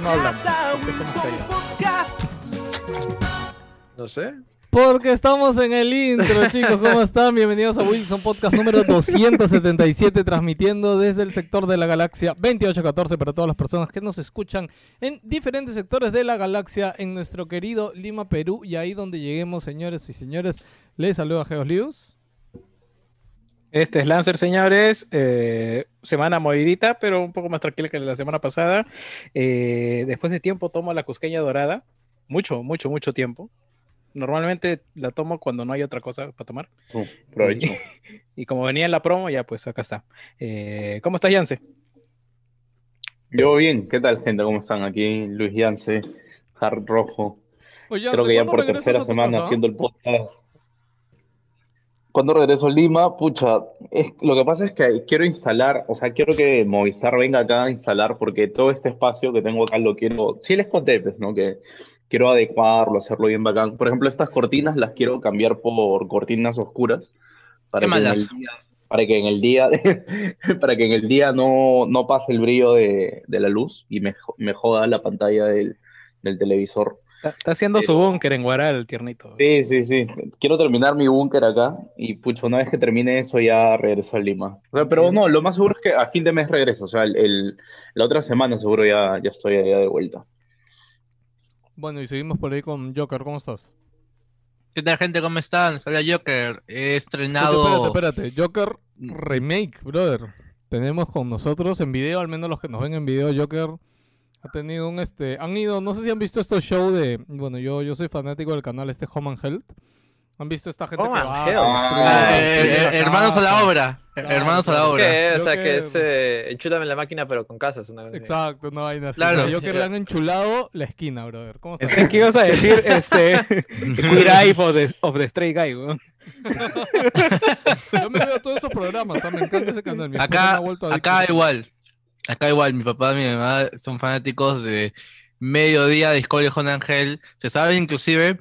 qué no hablan? a ¿Por qué estamos Wilson callados? Podcast. No sé. Porque estamos en el intro, chicos. ¿Cómo están? Bienvenidos a Wilson Podcast número 277, transmitiendo desde el sector de la galaxia 2814 para todas las personas que nos escuchan en diferentes sectores de la galaxia en nuestro querido Lima, Perú. Y ahí donde lleguemos, señores y señores, les saluda Geos Lius. Este es Lancer, señores. Eh, semana movidita, pero un poco más tranquila que la semana pasada. Eh, después de tiempo tomo la cusqueña dorada. Mucho, mucho, mucho tiempo. Normalmente la tomo cuando no hay otra cosa para tomar. Uh, provecho. Y como venía en la promo, ya pues acá está. Eh, ¿Cómo estás, Yance? Yo bien, ¿qué tal gente? ¿Cómo están? Aquí Luis Yance, Hard Rojo. Oye, Creo que ya por tercera semana haciendo el podcast. Cuando regreso a Lima, pucha, es, lo que pasa es que quiero instalar, o sea, quiero que Movistar venga acá a instalar porque todo este espacio que tengo acá lo quiero, sí les conté, pues, ¿no? Que quiero adecuarlo, hacerlo bien bacán. Por ejemplo, estas cortinas las quiero cambiar por cortinas oscuras para Qué que en el malazo. día, para que en el día, para que en el día no, no pase el brillo de, de la luz y me, me joda la pantalla del, del televisor. Está, está haciendo su búnker en Guaral, tiernito. Sí, sí, sí. Quiero terminar mi búnker acá y pucha, una vez que termine eso ya regreso a Lima. O sea, pero no, lo más seguro es que a fin de mes regreso. O sea, el, el- la otra semana seguro ya, ya estoy allá de vuelta. Bueno, y seguimos por ahí con Joker. ¿Cómo estás? ¿Qué tal, gente? ¿Cómo están? Soy Joker. He estrenado. Espérate, espérate. Joker Remake, brother. Tenemos con nosotros en video, al menos los que nos ven en video, Joker ha tenido un este. Han ido, no sé si han visto estos shows de. Bueno, yo, yo soy fanático del canal este Home and Health. ¿Han visto esta gente Home que and va Ah, eh, eh, la hermanos a la obra. Claro, hermanos a la obra. ¿Qué? O sea, que- que es eh, enchúlame la máquina, pero con casas. Una cosa así. Exacto, una vaina así. Claro. A Joker le han enchulado la esquina, brother. ¿Cómo estás? Pensé que ibas a decir este Queer Eye of the, of the Stray Guy, weón. Yo me veo todos esos programas, ah, me encanta ese canal. mi Acá, ha vuelto adicto. acá igual. Acá igual. Mi papá y mi mamá son fanáticos de Mediodía, Discovery Home Angel. Se sabe inclusive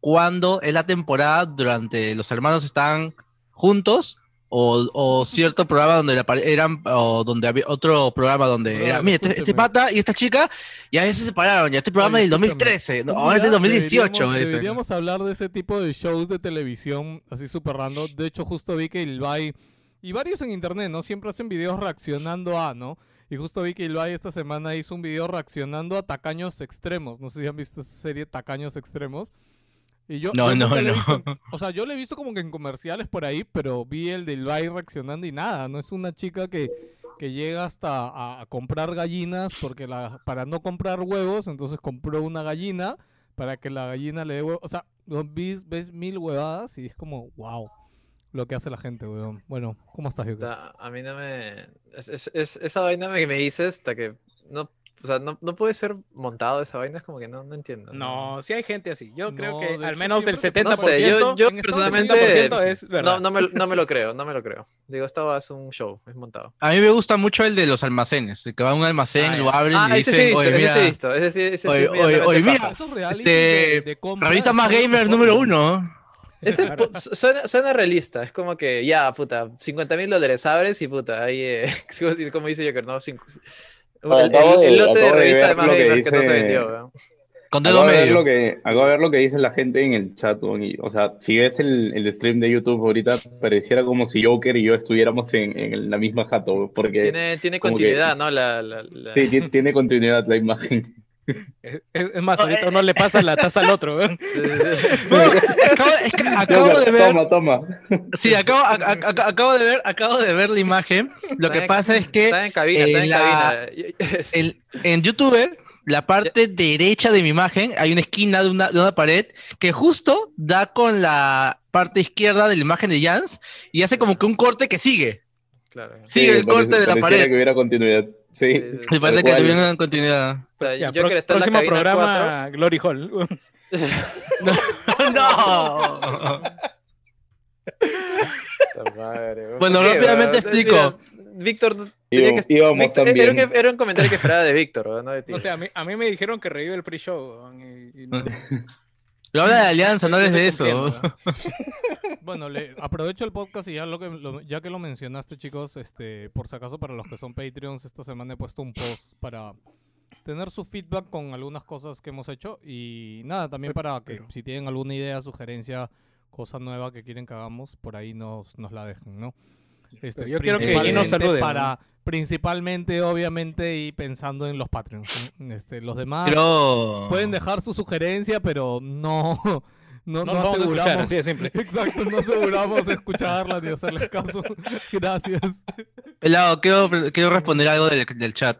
cuándo es la temporada durante los hermanos están juntos. O, o cierto programa donde eran, o donde había otro programa donde era, mira, este, este pata y esta chica ya se separaron, ya este programa Oye, es del escúchame. 2013, no, ahora es del día 2018. Deberíamos, hablar de ese tipo de shows de televisión así súper random. De hecho, justo vi que Ilvay y varios en internet, ¿no? Siempre hacen videos reaccionando a, ¿no? Y justo vi que Ilvay esta semana hizo un video reaccionando a Tacaños Extremos. No sé si han visto esa serie Tacaños Extremos. Y yo, No, no, no. visto o sea, yo lo he visto como que en comerciales por ahí, pero vi el de Ilvay reaccionando y nada. No es una chica que, que llega hasta a, a comprar gallinas porque la, para no comprar huevos, entonces compró una gallina para que la gallina le dé huevos. O sea, ves, ves mil huevadas y es como, wow, lo que hace la gente, weón. Bueno, ¿cómo estás, O Yuka? sea, a mí no me. Es, es- es- esa vaina que me dices, hasta que. No, o sea, no, no puede ser montado esa vaina, es como que no, no entiendo. No, sí hay gente así. Yo creo No, que de al menos el siempre te 70%, No sé, yo, yo personalmente. 70% es verdad. No, no, me, no me lo creo, no me lo creo. Digo, esto es un show, es montado. A mí me gusta mucho el de los almacenes, el que va a un almacén, Ah, lo abren Ah, y ese sí dicen, he visto, oye, ese mira, sí he visto. Ese sí, ese sí, Oye, mira, oye, oye, mira, este, de, de compra revista más gamer número uno. Ese Claro. pu- suena, suena realista, es como que ya, puta, 50 mil dólares abres y puta, ahí, eh, como dice Joker, ¿no? Cinco- el, el- el lote de revista de ver más lo que que no se dice- vendió, weón. Con dedo Acabo de, ver medio. lo que, acabo de ver lo que dice la gente en el chat, o sea, si ves el, el stream de YouTube ahorita, pareciera como si Joker y yo estuviéramos en, en la misma jato, porque Tiene, tiene como que- continuidad, ¿no? La, la, la- sí, ti- tiene continuidad la imagen. Es, es más, ahorita uno le pasa la taza al otro. ¿eh? No, acabo, es que acabo Joker, de ver. Toma, toma. Sí, acabo, a- a- a- acabo de ver, acabo de ver la imagen. Lo que pasa es que Está en cabina, está en la- cabina. en, en YouTube, la parte derecha de mi imagen, hay una esquina de una, de una pared que justo da con la parte izquierda de la imagen de Jans y hace como que un corte que sigue. Claro. Sigue el parece- corte de la pared. que hubiera continuidad. Sí. Sí, sí, sí. Me parece que una continuidad. O sea, Ya, en la próximo cabina programa, Glory Hall. no. Madre. Bueno, ¿Por qué, rápidamente explico. Víctor tenía que Víctor- era, un, era un comentario que esperaba de Víctor, no de ti. No sé, a mí, a mí me dijeron que revive el pre-show. y no- Pero habla de alianza, no hables de eso. Bueno, le aprovecho el podcast y ya, lo que, lo- ya que lo mencionaste, chicos, este, por si acaso para los que son Patreons, esta semana he puesto un post para tener su feedback con algunas cosas que hemos hecho y nada, también para que si tienen alguna idea, sugerencia, cosa nueva que quieren que hagamos, por ahí nos, nos la dejen, ¿no? Este, yo quiero que Gino salude, para Principalmente, obviamente, y pensando en los Patreons. Este, los demás Pero. pueden dejar su sugerencia, pero no, no, No, no nos vamos a escuchar, aseguramos. así de simple. Exacto, no aseguramos escucharla ni hacerles caso. Gracias. Pelado, quiero, quiero responder algo del, del chat.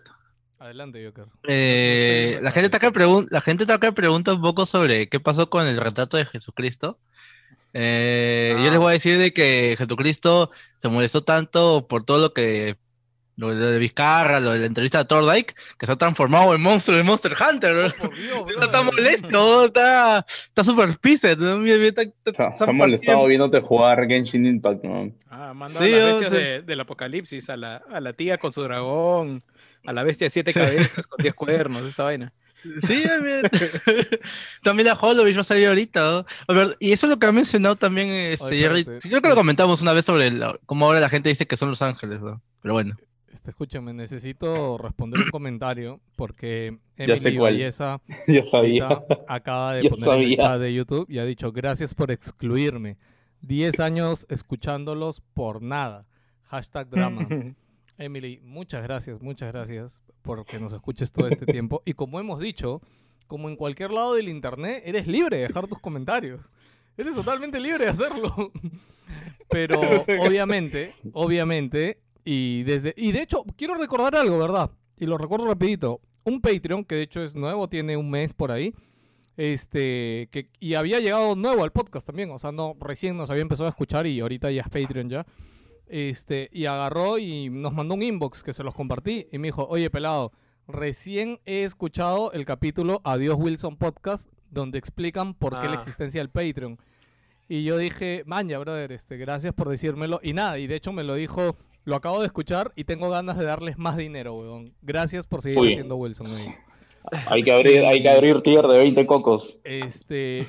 Adelante, Joker. Eh, la, gente está acá pregun- la gente está acá pregunta un poco sobre qué pasó con el retrato de Jesucristo. Eh, Yo les voy a decir de que Jesucristo se molestó tanto por todo lo que lo, de Vizcarra, lo de la entrevista de Thordyke, que se ha transformado en monstruo de Monster Hunter. ¿no? Está molesto, está mira, está- está- Se ha- está se ha molestado viéndote jugar Genshin Impact, ¿no? Ah, mandó Sí, a bestias sé. de- del apocalipsis, a la, a la tía con su dragón, a la bestia de siete cabezas con diez cuernos, esa vaina. Sí, también la Holovich va a salir ahorita. ¿no? A ver, y eso es lo que ha mencionado también este, Jerry. Creo que lo comentamos una vez sobre la- cómo ahora la gente dice que son Los Ángeles. ¿no? Pero bueno. Este, escúchame, necesito responder un comentario porque Emily. Valleza sabía. acaba de Yo poner en el sabía. chat de YouTube y ha dicho gracias por excluirme. 10 años escuchándolos por nada. Hashtag drama. Emily, muchas gracias, muchas gracias porque nos escuches todo este tiempo. Y como hemos dicho, como en cualquier lado del internet, eres libre de dejar tus comentarios. Eres totalmente libre de hacerlo. Pero obviamente, obviamente, y desde. Y de hecho, quiero recordar algo, ¿verdad? Y lo recuerdo rapidito. Un Patreon, que de hecho es nuevo, tiene un mes por ahí. Este, que, y había llegado nuevo al podcast también, o sea, no, recién nos había empezado a escuchar y ahorita ya es Patreon ya. Este, y agarró y nos mandó un inbox que se los compartí y me dijo, oye pelado, recién he escuchado el capítulo Adiós Wilson Podcast donde explican por qué la Ah. existencia del Patreon. Y yo dije, maña, brother, este, gracias por decírmelo. Y nada, y de hecho me lo dijo, lo acabo de escuchar y tengo ganas de darles más dinero, weón. Gracias por seguir Uy. haciendo Wilson. dijo. Hay que abrir, hay que abrir tier de 20 cocos. Este,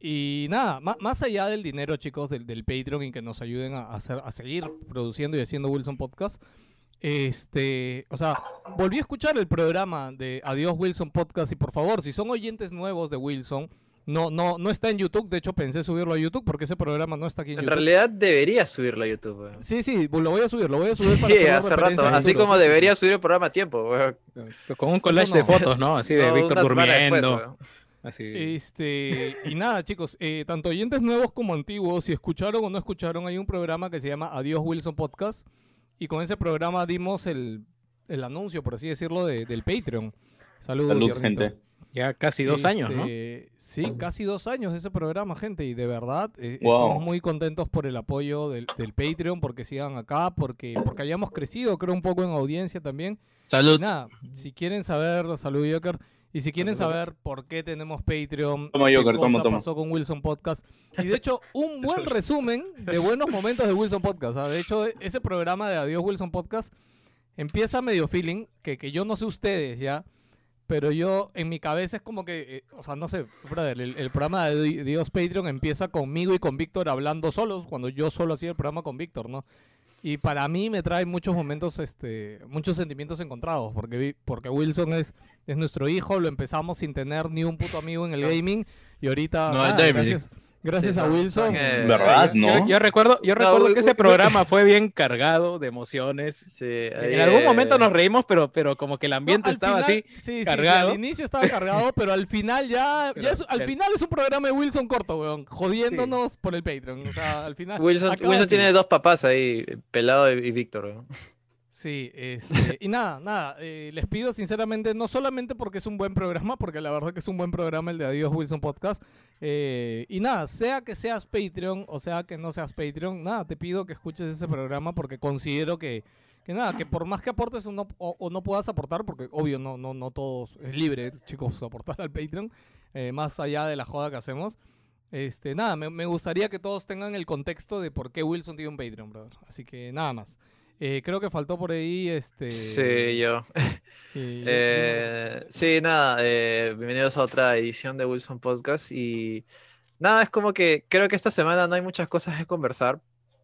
y, y nada, ma- más allá del dinero, chicos, del, del Patreon y que nos ayuden a, hacer, a seguir produciendo y haciendo Wilson Podcast, este, o sea, volví a escuchar el programa de Adiós Wilson Podcast y por favor, si son oyentes nuevos de Wilson, no, no, no está en YouTube, de hecho pensé subirlo a YouTube porque ese programa no está aquí en, En YouTube. realidad debería subirlo a YouTube, weón. Sí, sí, lo voy a subir, lo voy a subir para Sí, hacer hace rato. Así futuro, como sí, sí, sí. debería subir el programa a tiempo, weón. Con un collage de fotos, ¿no? Así de No, Víctor después, durmiendo. weón. así. Este, y nada, chicos, eh, tanto oyentes nuevos como antiguos, si escucharon o no escucharon, hay un programa que se llama Adiós Wilson Podcast. Y con ese programa dimos el, el anuncio, por así decirlo, de- del Patreon. Saludos, Salud, gente. Ya casi dos años, ¿no? Este, Sí, casi dos años ese programa, gente. Y de verdad, eh, Wow. estamos muy contentos por el apoyo del, del Patreon, porque sigan acá, porque, porque hayamos crecido, creo, un poco en audiencia también. Y Salud. nada, si quieren saber, salud Joker, y si quieren saber por qué tenemos Patreon, Toma, qué Joker, toma, cosa toma. pasó con Wilson Podcast, y de hecho un buen resumen de buenos momentos de Wilson Podcast. ¿ah? De hecho, ese programa de Adiós Wilson Podcast empieza medio feeling, que, que yo no sé ustedes ya, pero yo en mi cabeza es como que, eh, o sea, no sé, brother, el, el programa de Di- Dios Patreon empieza conmigo y con Víctor hablando solos, cuando yo solo hacía el programa con Víctor, ¿no? Y para mí me trae muchos momentos, este, muchos sentimientos encontrados, porque, porque Wilson es, es nuestro hijo, lo empezamos sin tener ni un puto amigo en el gaming, y ahorita, No, nada, David. gracias, gracias Sí, a son- Wilson, son, eh, ¿Verdad, no? Yo, yo recuerdo, yo No, recuerdo que ese programa fue bien cargado de emociones. Sí, ahí, En algún momento nos reímos, pero, pero como que el ambiente estaba final- así. sí, sí, sí, cargado. al inicio estaba cargado, pero al final ya, Pero ya es- al el- final es un programa de Wilson corto, weón, jodiéndonos por el Patreon, o sea, al final. Wilson, tiene dos papás ahí, Pelado y, y Víctor. ¿no? Sí, este, y nada, nada, eh, les pido sinceramente, no solamente porque es un buen programa, porque la verdad que es un buen programa el de Adiós Wilson Podcast, eh, y nada, sea que seas Patreon o sea que no seas Patreon, nada, te pido que escuches ese programa porque considero que, que nada, que por más que aportes o no, o, o no puedas aportar, porque obvio no, no, no todos, es libre, chicos, aportar al Patreon, eh, más allá de la joda que hacemos. Este, nada, me, me gustaría que todos tengan el contexto de por qué Wilson tiene un Patreon, brother. Así que nada más. Eh, creo que faltó por ahí este. Sí, yo. eh, Eh, sí, nada, eh, bienvenidos a otra edición de Wilson Podcast y nada, es como que creo que esta semana no hay muchas cosas que conversar,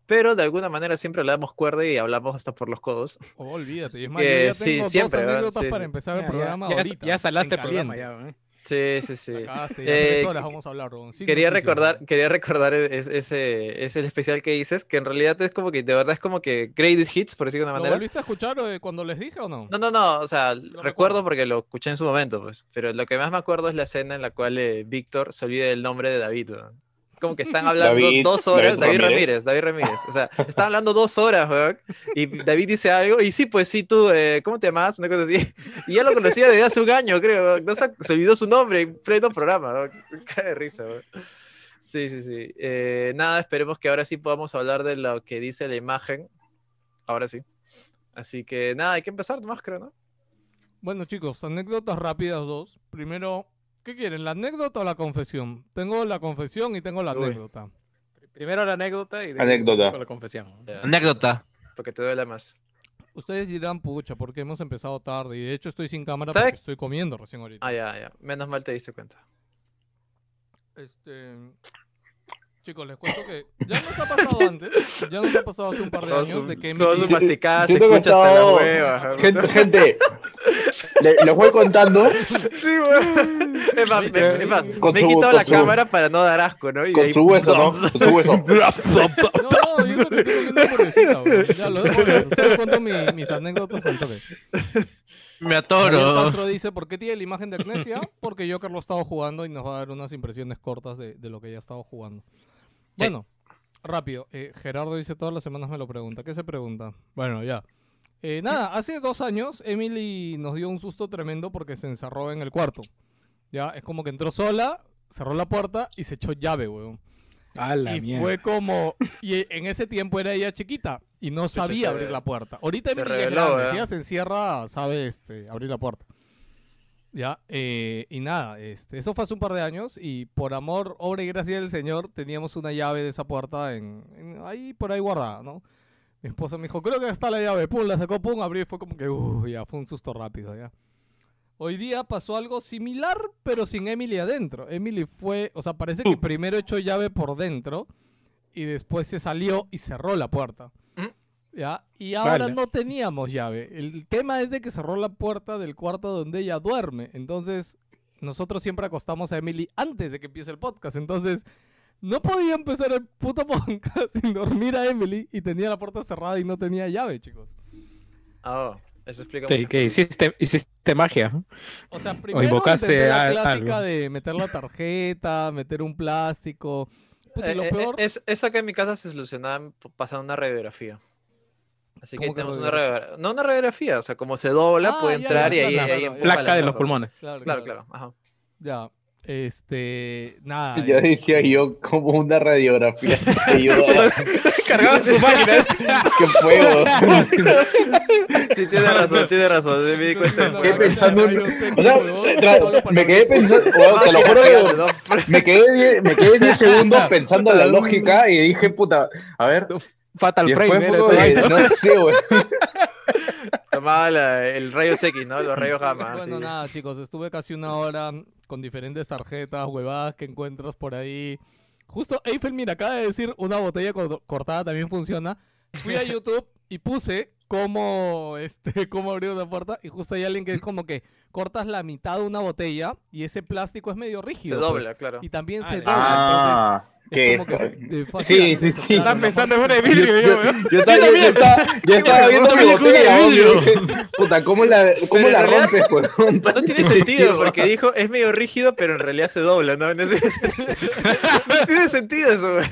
pero de alguna manera siempre le damos cuerda y hablamos hasta por los codos. oh, olvídate. Es que más, yo ya sí, tengo siempre, dos ¿verdad? anécdotas Sí, para sí. empezar el Ya, programa ya, ahorita. ya salaste el programa ya. Sí, sí, sí. Ya Eh, horas vamos a hablar, Quería recordar, quería recordar e- es- ese, ese especial que dices, que en realidad es como que, de verdad es como que greatest hits, por decirlo de una ¿Lo manera. volviste a escuchar eh, cuando les dije o no? No, no, no, o sea, recuerdo recuerdo. porque lo escuché en su momento, pues, pero lo que más me acuerdo es la escena en la cual eh, Víctor se olvida del nombre de David, weón. Como que están hablando David- dos horas, David David Ramírez. Ramírez. David Ramírez, o sea, están hablando dos horas, weón, y David dice algo, y sí, pues sí, tú, eh, ¿cómo te llamas? Una cosa así, y ya lo conocía desde hace un año, creo, no se, se olvidó su nombre en pleno programa, weón. cae de risa, weón. Sí, sí, sí. Eh, nada, esperemos que ahora sí podamos hablar de lo que dice la imagen, ahora sí. Así que nada, hay que empezar nomás, creo, ¿no? Bueno, chicos, anécdotas rápidas dos. Primero, ¿qué quieren? ¿La anécdota o la confesión? Tengo la confesión y tengo la Uy. anécdota. Primero la anécdota y después Anécdota. la confesión. Anécdota. Porque te duele más. Ustedes dirán, pucha, porque hemos empezado tarde. Y de hecho estoy sin cámara ¿Sabe? porque estoy comiendo recién ahorita. Ah, ya, ya. Menos mal te diste cuenta. Este. Chicos, les cuento que ya nos ha pasado antes. Ya nos ha pasado hace un par de Todos años de que todos sus masticadas se escucha hasta la estaba- hueva. Gente, gente le- les voy contando Sí, weón. Es más, me, es más, me he quitado la su- cámara para no dar asco, ¿no? Y con ahí- su hueso, ¿no? Con su hueso. No, yo eso que estoy comiendo hamburguesita, weón. Ya lo dejo ver. Solo cuento mi- mis anécdotas al toque. Me atoro. Castro dice, ¿por qué tiene la imagen de Agnesia? Porque Joker lo ha estado jugando y nos va a dar unas impresiones cortas de, de lo que ya ha estado Bueno, rápido. eh, Gerardo dice, todas las semanas me lo pregunta. ¿Qué se pregunta? Bueno, ya. Eh, nada, hace dos años Emily nos dio un susto tremendo porque se encerró en el cuarto. Ya, es como que entró sola, cerró la puerta y se echó llave, weón. A la y mierda. fue como... Y en ese tiempo era ella chiquita y no sabía abrir la puerta. Ahorita se Emily ella se encierra, sabe este, abrir la puerta. Ya, eh, y nada, este, eso fue hace un par de años y por amor, obra y gracia del Señor, teníamos una llave de esa puerta en, en- ahí por ahí guardada, ¿no? Mi esposa me dijo, creo que está la llave, pum, la sacó, pum, abrió y fue como que, ya, fue un susto rápido, ya. Hoy día pasó algo similar, pero sin Emily adentro. Emily fue, o sea, parece que primero echó llave por dentro y después se salió y cerró la puerta. ¿Ya? Y ahora Vale. no teníamos llave. El tema es de que cerró la puerta del cuarto donde ella duerme. Entonces, nosotros siempre acostamos a Emily antes de que empiece el podcast. Entonces, no podía empezar el puto podcast sin dormir a Emily y tenía la puerta cerrada y no tenía llave, chicos. Ah, eso explica Sí, que hiciste, hiciste magia. O sea, primero invocaste intenté la clásica algo. de meter la tarjeta, meter un plástico. Puta, Eh, lo eh, peor... es, eso acá en mi casa se solucionaba pasando una radiografía. Así que ¿Cómo que tenemos una radiografía? No una radiografía, o sea, como se dobla, Ah, puede ya, entrar ya, y ahí, claro, claro, Placa la de los pulmones. Claro, Claro, claro. Ajá. Ya. Este. Nada. Ya eh, decía yo como una radiografía. Yo, Cargaba su máquina. qué fuego. Sí, tiene razón, tiene razón. Me di cuenta. una quedé pensando O sea, me quedé pensando, te lo juro que me quedé 10 segundos pensando en la lógica y dije, puta, a ver, Fatal y frame. vaina. que, no sé, güey. Tomaba la- el rayo X, ¿no? Los rayos gamma. Bueno, sí. nada, chicos, estuve casi una hora con diferentes tarjetas, huevadas que encuentras por ahí. Justo Eiffel, mira, acaba de decir una botella cor- cortada también funciona. fui a YouTube y puse cómo, este, cómo abrir una puerta y justo hay alguien que es como que cortas la mitad de una botella y ese plástico es medio Se rígido. pues, dobla, claro. y también Ah, se dobla. Ah, entonces que es como que Sí, sí, sí. claro, Están pensando en una de vidrio, yo. Yo estaba, yo, yo estaba, yo estaba viendo mi película de botella, vidrio. Puta, ¿cómo la, cómo la realidad rompes, weón? No tiene sentido porque dijo es medio rígido, pero en realidad se dobla, ¿no? No, tiene sentido. No tiene sentido eso, güey.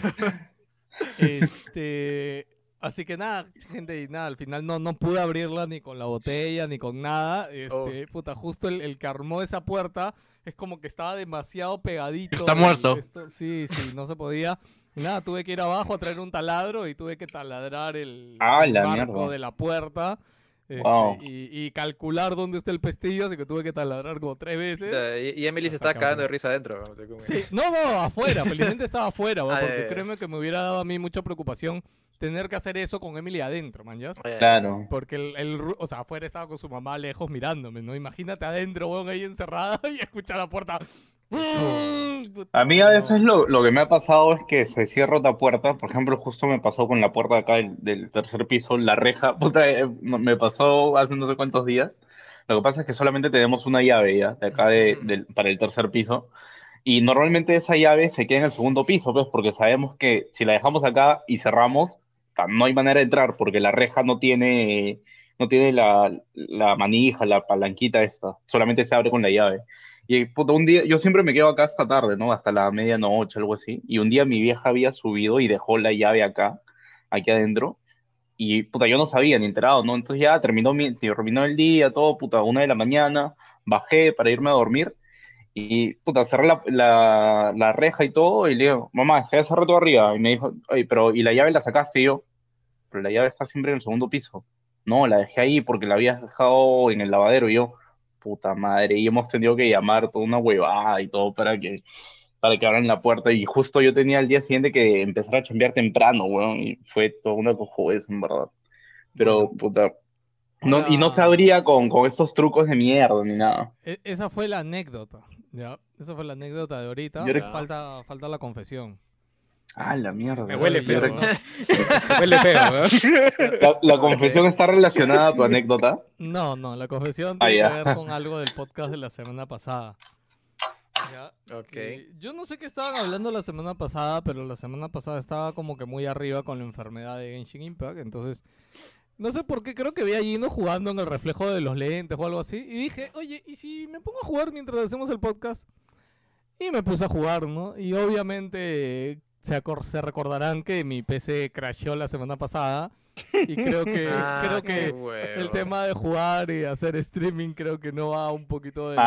Este, así que nada, gente, y nada, al final no, no pude abrirla ni con la botella, ni con nada. Este, puta, justo el, el que armó esa puerta es como que estaba demasiado pegadito. Está muerto. esto- sí, sí, no se podía. Y nada, tuve que ir abajo a traer un taladro y tuve que taladrar el, Ah, el mierda. de la puerta. este, Wow. y, y calcular dónde está el pestillo, así que tuve que taladrar como tres veces. Y, y Emily se estaba cagando de risa adentro. ¿no? Sí, no, no, afuera, felizmente estaba afuera, Ah, porque créeme que me hubiera dado a mí mucha preocupación tener que hacer eso con Emily adentro, man, ¿ya? Eh, Claro. Porque el, el o sea, afuera estaba con su mamá lejos mirándome, ¿no? Imagínate adentro, weón, ahí encerrada y escuchar la puerta. A mí a veces lo, lo que me ha pasado es que se cierra otra puerta. Por ejemplo, justo me pasó con la puerta de acá del, del tercer piso, la reja. Puta, eh, me pasó hace no sé cuántos días. Lo que pasa es que solamente tenemos una llave ya, de acá de- del- para el tercer piso. Y normalmente esa llave se queda en el segundo piso, pues, porque sabemos que si la dejamos acá y cerramos, no hay manera de entrar, porque la reja no tiene, no tiene la, la manija, la palanquita esta. Solamente se abre con la llave. Y puta, un día, yo siempre me quedo acá hasta tarde, ¿no? Hasta la medianoche, algo así. Y un día mi vieja había subido y dejó la llave acá, aquí adentro. Y puta, yo no sabía ni enterado, ¿no? Entonces ya terminó, mi, terminó el día, todo, puta, una de la mañana, bajé para irme a dormir. Y puta, cerré la, la, la reja y todo. Y le digo, mamá, estoy hace rato arriba. Y me dijo, Oye, pero, ¿y la llave la sacaste? Y yo, pero la llave está siempre en el segundo piso. No, la dejé ahí porque la habías dejado en el lavadero. Y yo, puta madre, y hemos tenido que llamar toda una huevada y todo para que, para que abran la puerta. Y justo yo tenía el día siguiente que empezar a chambear temprano, weón, y fue toda una cojudez, en verdad. Pero, puta, no, y no se abría con, con estos trucos de mierda ni nada. E- esa fue la anécdota, ¿ya? Esa fue la anécdota de ahorita. Yo Falta, falta la confesión. Ah, la mierda. Me huele feo. Me huele feo. La, la confesión está relacionada a tu anécdota. No, no, la confesión Ah, tiene ya. que ver con algo del podcast de la semana pasada. ¿Ya? Ok. Y yo no sé qué estaban hablando la semana pasada, pero la semana pasada estaba como que muy arriba con la enfermedad de Genshin Impact. Entonces, no sé por qué, creo que vi a Gino jugando en el reflejo de los lentes o algo así. Y dije, oye, ¿y si me pongo a jugar mientras hacemos el podcast? Y me puse a jugar, ¿no? Y obviamente se, se recordarán que mi PC crasheó la semana pasada. Y creo que, Ah, creo que huevo. el tema de jugar y hacer streaming creo que no va un poquito de la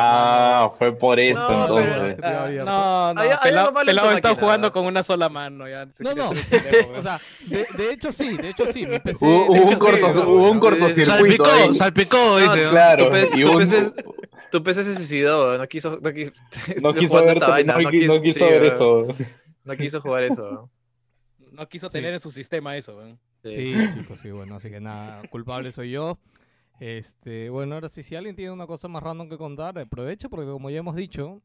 Ah, fue por eso No, entonces. pero- Ah, abierto. no, no, Hay- hay pelado, tu pelado está máquina, jugando ¿no? con una sola mano. Ya, No, no. O sea, de, de hecho sí, de hecho sí, mi PC. Hubo, hecho, un, sí, corto- sea, hubo un cortocircuito. Salpicó, ahí. salpicó, dice. ¿no? Claro. Tu, pe- y tu un- PC tu PC se suicidó, no quiso, no quiso, no quiso ver, esta vaina, no, no qui- quiso, no quiso sí, ver eso. no quiso jugar eso. No quiso Sí. tener en su sistema eso, weón. Sí, chicos, sí, bueno, así que nada, culpable soy yo. Este, bueno, ahora sí, si alguien tiene una cosa más random que contar, aprovecha porque como ya hemos dicho,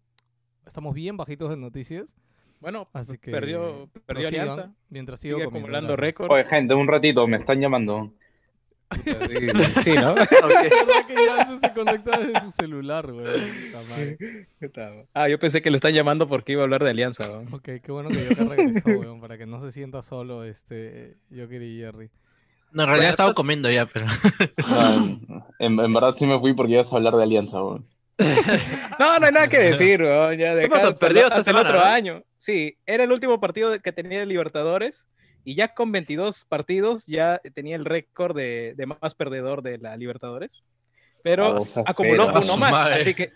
estamos bien bajitos de noticias, Bueno, así que perdió, perdió Alianza. mientras sigo Sigue comiendo acumulando récords. Oye, gente, un ratito, me están llamando. Sí, ¿no? Ok. ¿Verdad que ya eso se conecta desde su celular, güey? Ah, yo pensé que lo están llamando porque iba a hablar de Alianza, weón. Ok, qué bueno que yo que regresó, weón, para que no se sienta solo este Joker y Jerry. No, en realidad Bueno, estaba estás- comiendo ya, pero. No, en, en verdad sí me fui porque ibas a hablar de Alianza, weón. No, no hay nada que decir, weón. Ya de ¿Qué pasó? hasta Perdió el- esta hasta el otro ¿no? año. Sí, era el último partido que tenía de Libertadores y ya con 22 partidos ya tenía el récord de, de más perdedor de la Libertadores. Pero Ah, acumuló cero. Uno más, madre. así que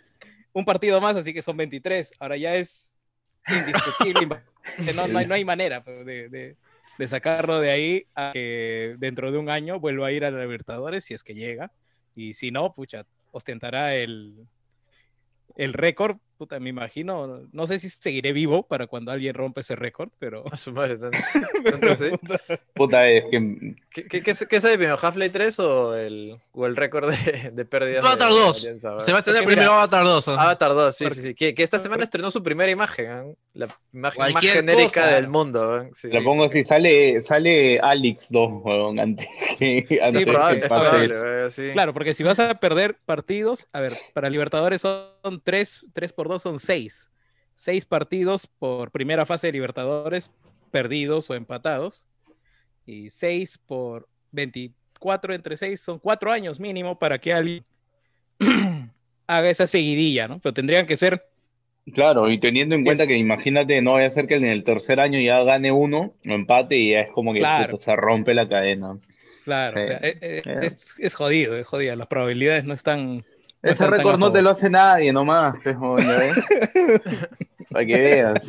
un partido más, así que son 23. Ahora ya es indiscutible. no, no hay, no hay manera pues, de, de- de sacarlo de ahí a que dentro de un año vuelva a ir a la Libertadores si es que llega. Y si no, pucha, ostentará el, el récord puta, me imagino, no sé si seguiré vivo para cuando alguien rompe ese récord, pero... A su madre, tanto, tanto así. Puta, es que ¿Qué, qué, qué, qué sabe primero, Half-Life 3 o el, o el récord de, de pérdidas? de Avatar 2. audiencia, weón? Se va a tener que mira- primero Avatar 2. ¿no? Avatar 2, sí, sí, sí. Que, que esta semana estrenó su primera imagen, ¿eh? la imagen más genérica cosa. del mundo. ¿eh? Sí. le pongo si sale, sale Alex 2, weón, antes que, antes Sí, que probable, pase probable, weón, sí. Claro, porque si vas a perder partidos, a ver, para Libertadores son 3, 3 por 2 son 6. 6 partidos por primera fase de Libertadores perdidos o empatados. Y 6 por 24 entre 6 son 4 años mínimo para que alguien haga esa seguidilla, ¿no? Pero tendrían que ser Claro, y teniendo en Sí, cuenta que imagínate, no vaya a ser que en el tercer año ya gane uno, empate, y ya es como que Claro. se rompe la cadena. Claro, o sea, eh, eh, Yeah. es, es jodido, es jodido. Las probabilidades no están. Ese récord no te lo hace nadie nomás, ¿ya ves? Para que veas.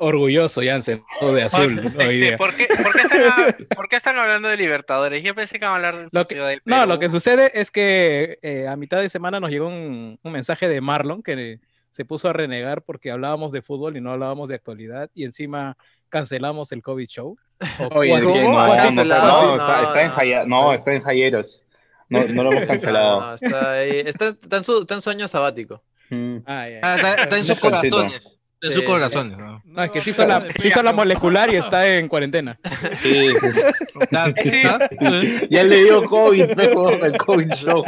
Orgulloso, Jansen, todo de azul Por- hoy sí, día. ¿por, qué, por qué están, por qué están hablando de Libertadores? Yo pensé que iban a hablar del Lo que- No, lo que sucede es que eh, a mitad de semana nos llegó un, un mensaje de Marlon que se puso a renegar porque hablábamos de fútbol y no hablábamos de actualidad y encima cancelamos el COVID show. O Oye, no, está, está en no. Jaya- no, está en Jayeros. No, no lo hemos cancelado. no, está ahí. Está, está en su, está en su año sabático. Mm. Ah. Ah, Está, está en sus corazones. Está en sus Sí. corazones. ¿no? No, es que se hizo la, se hizo la molecular y está en cuarentena. Sí, sí, sí. Sí. Ya le dio COVID, pero el COVID show.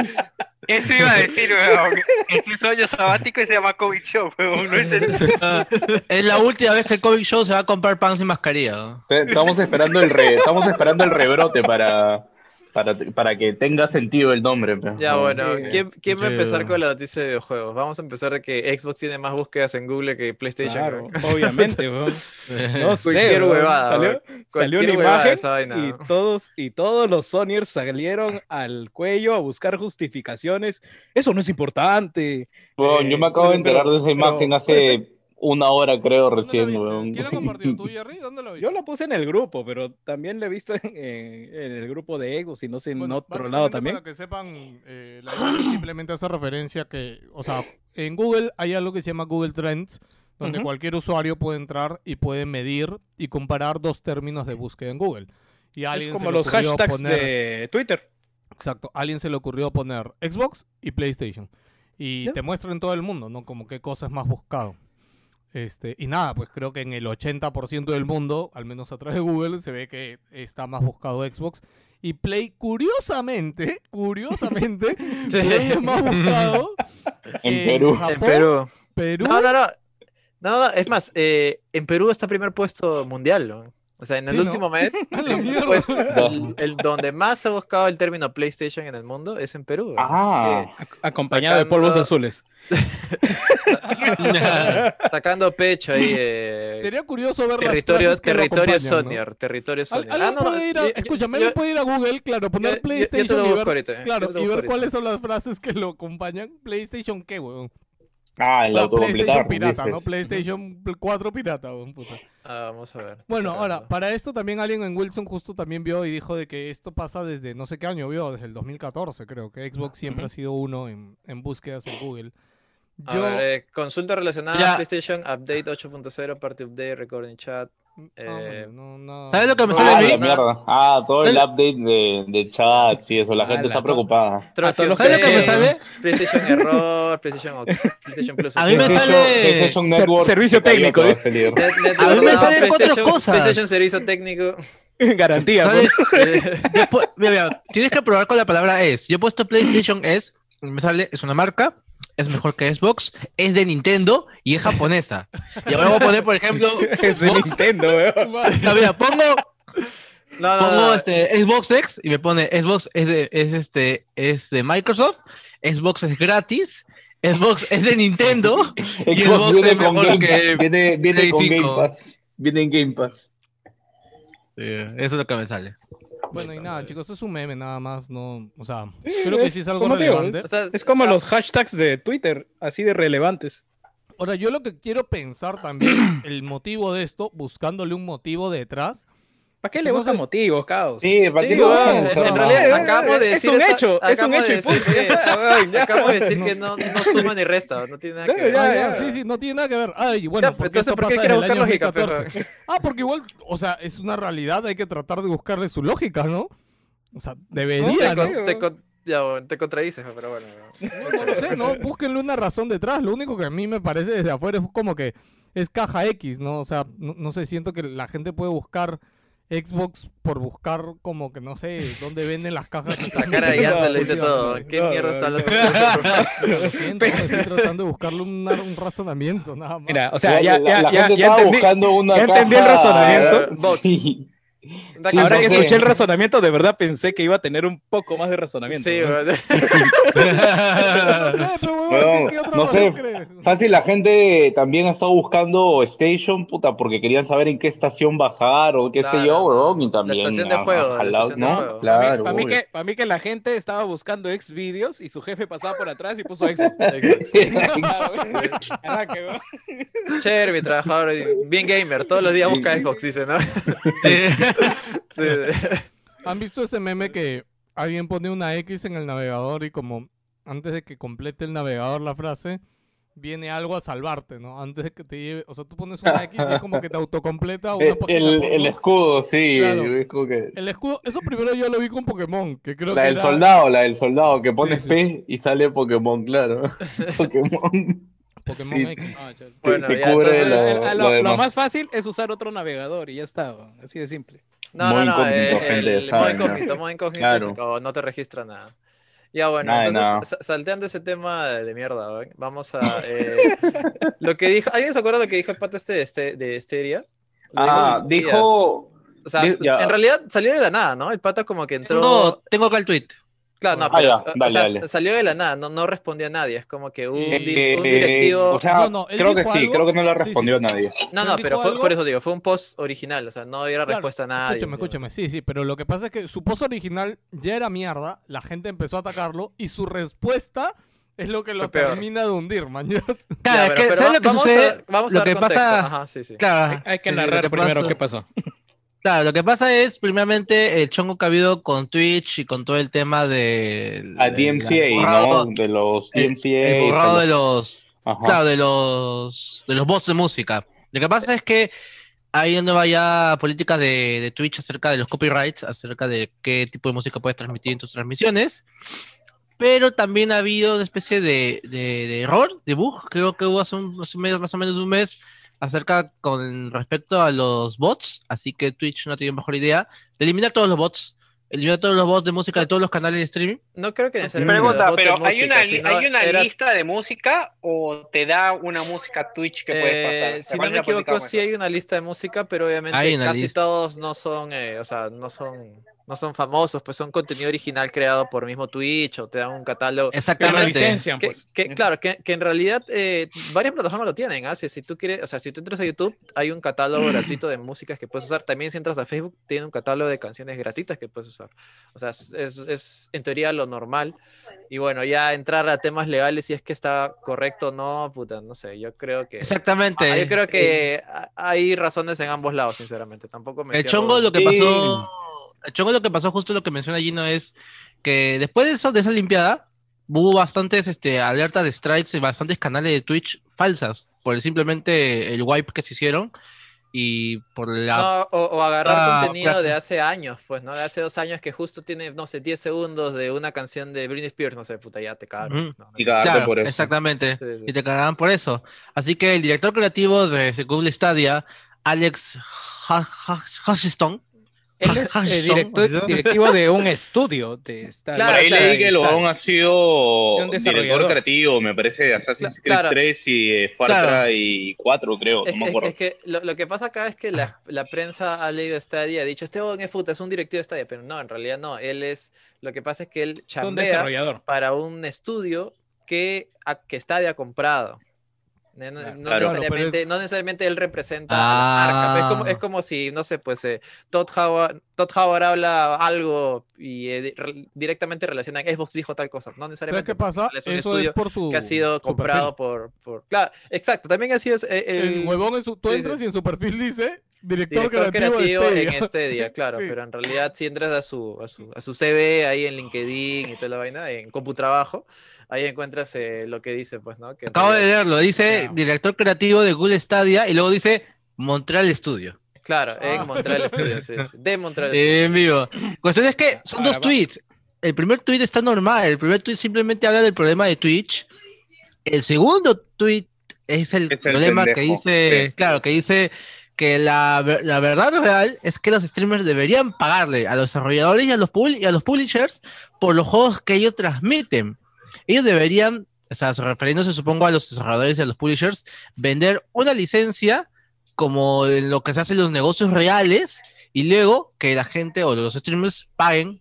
Eso iba a decir, weón. Este es sueño sabático y se llama COVID Show, weón. No es el... Ah, Es la última vez que el COVID Show se va a comprar pan sin mascarilla. ¿no? Estamos esperando el re, estamos esperando el rebrote para, para, para que tenga sentido el nombre. Ya, bueno. ¿quién, quién va a empezar con la noticia de videojuegos? Vamos a empezar de que Xbox tiene más búsquedas en Google que PlayStation. Claro, ¿no? obviamente, weón. No sé, Cualquier huevada, Salió, salió huevada imagen esa vaina, y todos, y todos los Sonyers salieron al cuello a buscar justificaciones. Eso no es importante. Yo Eh, me acabo de enterar de esa imagen hace una hora, creo, ¿Dónde lo recién, weón. ¿Quién lo compartió? ¿Tú, Jerry? ¿Dónde lo viste? Yo la puse en el grupo, pero también la he visto en, en- en el grupo de Xbox y no sé en Bueno, otro básicamente lado también. Para que sepan, eh, la simplemente hace referencia que, o sea, en Google hay algo que se llama Google Trends, donde cualquier usuario puede entrar y puede medir y comparar dos términos de búsqueda en Google. Y a Es alguien se como le los ocurrió hashtags poner- de Twitter. Exacto, a alguien se le ocurrió poner Xbox y PlayStation. Y te muestra en todo el mundo, ¿no? Como qué cosa es más buscado. Este, y nada, pues creo que en el 80% del mundo, al menos a través de Google, se ve que está más buscado Xbox. Y Play, curiosamente, curiosamente, Sí. Play es más buscado En Perú. En Perú. Perú. No, no, no. No, no, es más, eh, en Perú está primer puesto mundial, ¿no? O sea, en el Sí, ¿no? último mes, pues, el, el donde más se ha buscado el término PlayStation en el mundo es en Perú. Ah. Acompañado de polvos azules. sacando pecho ahí. eh, Sería curioso ver territorio las territorio acompañan, ¿no? Territorio Ah, no, puede ir a, yo- escúchame, yo- puede ir a Google, claro, poner yo- PlayStation y ver, ahorita, yo claro, y ver cuáles son las frases que lo acompañan. PlayStation qué, weón. Ah, el La autocompletar. PlayStation pirata, ¿no? PlayStation 4 pirata, puta. Ah, vamos a ver. Bueno, ahora, para esto también alguien en Wilson justo también vio y dijo de que esto pasa desde no sé qué año vio, desde el 2014 creo, que Xbox siempre ha sido uno en, en búsquedas en Google. A ver, eh, consulta relacionada Ya. a PlayStation, Update 8.0 Party Update, Recording Chat. Ah, eh, no, no- ¿Sabes lo que me sale Ah, a la mí? Ah, todo el update de, de chats y eso. La gente Ala, está preocupada. ¿Sabes lo que me sale? PlayStation Error, PlayStation, PlayStation Plus. A mí me sale- PlayStation Ser- Network servicio técnico, ¿eh? A mí me no, salen cuatro cosas. PlayStation Servicio Técnico. Garantía. Después- mira, mira, tienes que probar con la palabra es. Yo he puesto PlayStation es, me sale, es una marca, es mejor que Xbox, es de Nintendo y es japonesa. Y ahora voy a poner, por ejemplo, Es de Xbox. Nintendo, weón. Ya, mira, pongo, No, no, pongo no. este Xbox X y me pone Xbox es de, es este, es de Microsoft, Xbox es gratis, Xbox es de Nintendo y Xbox Xbox viene es con mejor Game que. Viene, viene con Game 5. Pass. Viene en Game Pass. Sí, eso es lo que me sale. Bueno, y nada, chicos, es un meme nada más, no, o sea, creo que sí es algo relevante. O sea, Es como ah, los hashtags de Twitter, así de relevantes. Ahora, yo lo que quiero pensar también, el motivo de esto, buscándole un motivo detrás, ¿Para qué le No sé. motivos, caos? Sí, ¿para qué en, realidad acabamos de Es decir un esa- hecho, es un hecho ya. acabamos de decir No. que no, no suma ni resta, no tiene nada que Ya, ver. ya, Ah, sí, sí, no tiene nada que ver. Ay, bueno, entonces, ¿por qué el buscar lógica, pero? 2014. Ah, porque igual, o sea, es una realidad, hay que tratar de buscarle su lógica, ¿no? O sea, debería, ¿no? con- te con- ya, bueno, te contradices, pero bueno. No, no lo sé, ¿no? Búsquenle una razón detrás. Lo único que a mí me parece desde afuera es como que es caja X, ¿no? O sea, no, no sé, siento que la gente puede buscar Xbox por buscar como que no sé dónde venden las cajas. La cara de Jansen le dice No, todo. no, ¿Qué no, mierda no, está no. hablando? Lo siento, estoy tratando de buscarle un, un razonamiento, nada más. Mira, o sea, ya, la, ya, la ya, ya entendí. buscando una ya entendí el razonamiento. Bots. Sí. Ahora que escuché el razonamiento, de verdad pensé que iba a tener un poco más de razonamiento. Sí, ¿no? no. Fácil, la gente también ha estado buscando Station, puta, porque querían saber en qué estación bajar o qué sé yo, no. weón, y La también. estación de ha- ha juego, la estación de ¿no? juego. Claro. Para mí, que, para mí que la gente estaba buscando ex vídeos y su jefe pasaba por atrás y puso Xbox. Caraca, weón. Chévere, mi trabajador, bien gamer, todos los días busca Xbox, dice, ¿no? Sí, sí. ¿Han visto ese meme que alguien pone una X en el navegador y como antes de que complete el navegador la frase, viene algo a salvarte, ¿no? Antes de que te lleve, o sea, tú pones una X y es como que te autocompleta una página el, porno. el escudo, sí. Claro. es como que- El escudo, eso primero yo lo vi con Pokémon, que creo La que del era- soldado, la del soldado, que pones sí. P y sale Pokémon, claro. Pokémon. Pokémon Sí. X. Ah, chévere. Bueno, te ya, cubre entonces- lo- Ah, lo lo, lo demás. más fácil es usar otro navegador y ya está, así de simple. No, Modo no, no, incógnito, eh, gente, el modo saben, ¿no? incógnito, modo incógnito Claro. acabó, no te registra nada. Ya bueno, de entonces sa- salteando ese tema de, de mierda, ¿ven? vamos a eh, lo que dijo, ¿alguien se acuerda lo que dijo el pato este de, este, de Esteria? Lo dijo Ah, días. dijo. o sea, ya. en realidad salió de la nada, ¿no? El pato como que entró, Tengo, tengo acá el tweet. Claro, no, Ah, pero, o dale, sea, dale. salió de la nada, no, no respondía a nadie, es como que un, Eh, di- un directivo, o sea, No, no, creo que sí, creo que no le sí, sí. respondió a nadie. no, no, pero fue, por eso digo, fue un post original, o sea, no había Claro, respuesta a nadie. Escúchame, escúchame, sí, sí, pero lo que pasa es que su post original ya era mierda, la gente empezó a atacarlo y su respuesta es lo que lo peor. termina de hundir, mañas. Claro, es que, ¿sabes lo que vamos sucede? A, vamos Lo a dar que contexto. pasa- Ajá, sí, sí. Claro, Hay que sí, narrar primero pasó- qué pasó. Claro, lo que pasa es, primeramente, el chongo que ha habido con Twitch y con todo el tema de... A de- DMCA, el borrado- ¿no? De los el- DMCA. El y borrado de los... Ajá. Claro, de los... De los bots de música. Lo que pasa es que hay una nueva ya política de, de Twitch acerca de los copyrights, acerca de qué tipo de música puedes transmitir en tus transmisiones. Pero también ha habido una especie de, de, de error, de bug, creo que hubo hace, un- hace medio- más o menos un mes, acerca con respecto a los bots, así que Twitch no ha tenido mejor idea de eliminar todos los bots, eliminar todos los bots de música de todos los canales de streaming. No creo que necesariamente. Pregunta, de pero ¿hay música, una, ¿hay una era- lista de música o te da una música Twitch que puedes eh, pasar? si ¿Cuál no me equivoco, sí hay una lista de música, pero obviamente casi lista. todos no son, eh, o sea, no son, no son famosos, pues son contenido original creado por mismo Twitch o te dan un catálogo. Que lo Exactamente. licencian, Que, pues. que, claro, que, que en realidad eh, varias plataformas lo tienen. ¿ah? Si, si tú quieres, o sea, si tú entras a YouTube, hay un catálogo gratuito de músicas que puedes usar. También si entras a Facebook, tiene un catálogo de canciones gratuitas que puedes usar. O sea, es, es, es en teoría lo normal. Y bueno, ya entrar a temas legales, si es que está correcto o no, puta, no sé, yo creo que... Exactamente. Ah, yo creo que ha- hay razones en ambos lados, sinceramente. Tampoco me El cierro- chongo lo que pasó, chongo lo que pasó justo lo que menciona Gino es que después de eso, de esa limpiada, hubo bastantes este, alertas de strikes y bastantes canales de Twitch falsas por el- simplemente el wipe que se hicieron y por la No, o, o agarrar Ah, contenido claro. de hace años, pues, ¿no? De hace dos años que justo tiene, no sé, 10 segundos de una canción de Britney Spears, no sé, puta, ya te cagaron. Pues, ¿no? Y Claro, por eso. exactamente. Sí, sí. Y te cagaban por eso. Así que el director creativo de Google Stadia, Alex Hutchinson, Él es Ah, eh, director- directivo de un estudio de esta. Claro, ahí leí que huevón ha sido Un director creativo, me parece, de Assassin's Creed claro. 3 y de Far Claro. Cry 4, creo, Es, no me que- acuerdo. es que lo, lo que pasa acá es que la, la prensa ha leído Stadia, ha dicho, este es puta, es un directivo de Stadia, pero no, en realidad no, él es, lo que pasa es que él Es un chambea desarrollador. para un estudio que, a- que Stadia ha comprado. No, no- Claro. no necesariamente, no necesariamente él representa a la marca. pero Es, como, Ah. es como si, no sé, pues eh, Todd, Howard, Todd Howard habla algo y eh, re- directamente relaciona Xbox dijo tal cosa. No ¿Sabes necesariamente. qué pasa? Es un Eso estudio es por su que ha sido comprado por, por... Claro, exacto. También así es eh, El, el... huevón, en su, tú sí, entras sí. y en su perfil dice Director, director creativo, creativo de en Stadia. Stadia, claro, Sí. pero en realidad si entras a su, a su, a su CV ahí en LinkedIn y toda la vaina, en CompuTrabajo, ahí encuentras eh, lo que dice, pues, ¿no? Que Acabo de realidad- leerlo, dice director creativo de Google Stadia y luego dice Montreal Studio. Claro, Ah. en Montreal Studios, sí, sí, de Montreal Eh, en vivo. Cuestión es que son Ahora dos va. tweets. El primer tweet está normal, el primer tweet simplemente habla del problema de Twitch. El segundo tweet es el Es el problema que dice, sí. claro, que dice que la, la verdad real es que los streamers deberían pagarle a los desarrolladores y a los, y a los publishers por los juegos que ellos transmiten. Ellos deberían, o sea, refiriéndose supongo a los desarrolladores y a los publishers, vender una licencia como en lo que se hace en los negocios reales y luego que la gente o los streamers paguen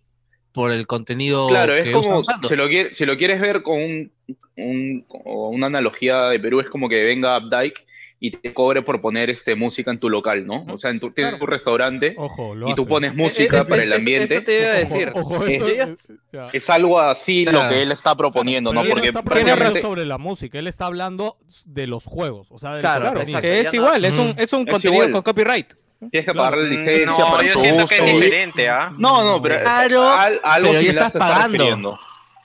por el contenido Claro, que es como, usando. si lo, quiere- si lo quieres ver con un, un- una analogía de Perú, es como que venga Updike y te cobre por poner este, música en tu local, ¿no? O sea, en tu, tienes Claro. tu restaurante Ojo, y tú hace. pones Eh, música es- para es- el ambiente. Eso te iba a Ojo, decir. Ojo, Eh, eso es-. Es algo así Claro. lo que él está proponiendo, ¿no? él Porque no está razón. sobre la música, él está hablando de los juegos, o sea, del Claro, que es igual, es un, es un Es contenido igual. con copyright. tienes que Claro. pagar la licencia No, para yo tu siento que es diferente, ¿ah? No, no, pero Claro, al- algo pero ya estás pagando.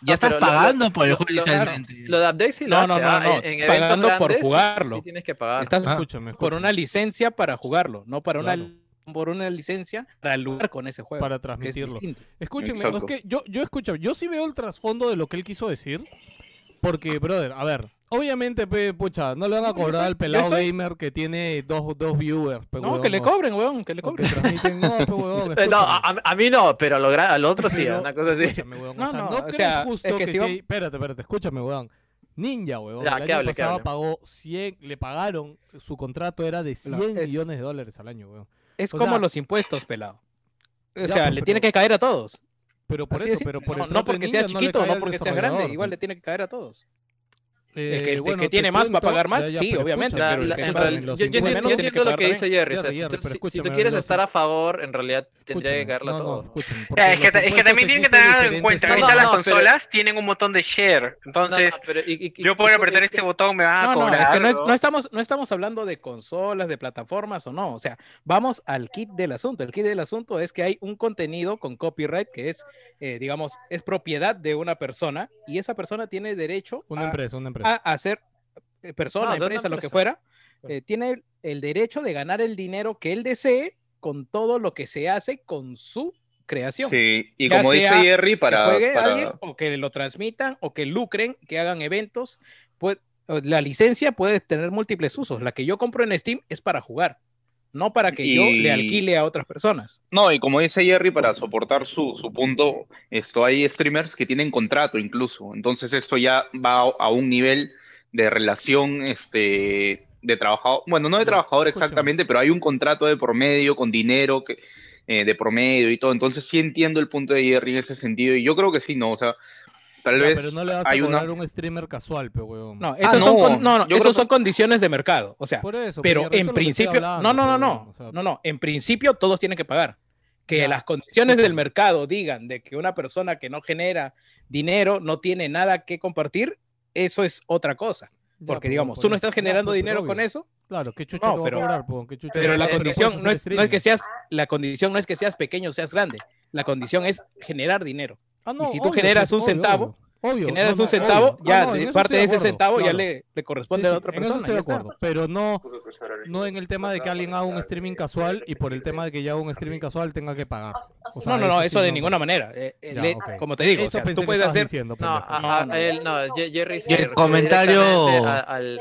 Ya No, estás pero lo- pagando por el lo- juego lo- inicialmente. Lo de Update sí lo No, hace, no, no, ¿ah? no, En, pagando por grandes sí- jugarlo. sí tienes que pagar. Estás Ah. Escúchame, por una licencia para jugarlo, no para una Claro. por una licencia para lugar con ese juego. Para es transmitirlo. distinto. Escúchenme, es que yo, yo escucho, yo sí veo el trasfondo de lo que él quiso decir. Porque, brother, a ver, obviamente, pe, pucha, no le van a cobrar al pelado estoy- gamer que tiene dos, dos viewers. pe, No, que le o- cobren, weón, que le o cobren. transmiten, no, pe, a, a mí no, pero a lo gra- al otro sí, Pero, una cosa así. Escúchame, weón, o No, sea, no, ¿no o crees sea, justo es que, que si hay- Espérate, espérate, escúchame, weón. Ninja, weón. Ya, el año hable, que pasado hable. pagó 100, le pagaron, su contrato era de 100 No, es- millones de dólares al año, weón. Es O como sea- los impuestos, pelado. O Ya, sea, pues, le pero- tiene que caer a todos. Pero por Así eso, pero por no, el no porque sea no chiquito, no al porque sea grande, igual le tiene que caer a todos. Eh, El que- el bueno, que tiene más va a pagar más, ya, ya, sí, obviamente, La- que en yo, yo yo que entiendo lo que dice. Jerry. o sea, Jerry, si, si- si tú quieres estar a favor, en realidad tendría que caerla no, no, todo. porque es, que, los es que también tienen que tener en cuenta, No, ahorita no, las no, pero- consolas tienen un montón de share, entonces No, no, pero y- y- yo y- apretar este botón me van a No, no, cobrar. es que no, es- ¿no? no estamos, no estamos hablando de consolas, de plataformas o no. O sea, vamos al kit del asunto. El kit del asunto es que hay un contenido con copyright que es, eh, digamos, es propiedad de una persona y esa persona tiene derecho Una a, empresa, una empresa. A hacer eh, persona, No, empresa, lo que fuera, eh, tiene el, derecho de ganar el dinero que él desee con todo lo que se hace con su creación. Sí, y Ya como dice Jerry, que para, juegue para- alguien o que lo transmitan o que lucren, que hagan eventos. Pues, la licencia puede tener múltiples usos. La que yo compro en Steam es para jugar, no para que yo le alquile a otras personas. No, y como dice Jerry, para soportar su, su punto, esto hay streamers que tienen contrato incluso. Entonces esto ya va a, un nivel de relación este, de trabajador, bueno, no de trabajador escúchame. exactamente, pero hay un contrato de promedio con dinero que, eh, de promedio y todo. Entonces sí entiendo el punto de Jerry en ese sentido. Y yo creo que sí, ¿no? O sea, tal vez pero no le vas a hay una... cobrar un streamer casual, pe, huevón. No, esos no, son, con- no, no, esos son que- condiciones de mercado. O sea, Por eso, pero eso en que principio, hablando, no, no, no, no, huevón, o sea, no, no, en principio todos tienen que pagar. Que Ya, las condiciones del mercado digan de que una persona que no genera dinero no tiene nada que compartir, eso es otra cosa. Porque digamos, tú no estás generando dinero pero con eso, Claro, ¿qué chucha No, te va pero- a cobrar, po? ¿Qué chucha pero la condición no es, no es que seas, la condición no es que seas pequeño o seas grande. La condición es generar dinero. Ah, no, si tú obvio, generas pues, un obvio, centavo, obvio. Obvio, Generas no, no, un centavo, obvio. ya Ah, no, parte de ese acuerdo, centavo ya le, le corresponde Sí, a la otra en eso persona. estoy de acuerdo, pero no, no en el tema de que alguien haga un streaming casual y por el tema de que ya haga un streaming casual tenga que pagar. O sea, No, no, no, sí eso de no, ninguna pues. manera. Eh, eh, Ya, le- ok. Como te digo, o Eso sea, tú puedes hacer. diciendo, No, a, No, a- no. él, no, Ye- Jerry Y el comentario- al,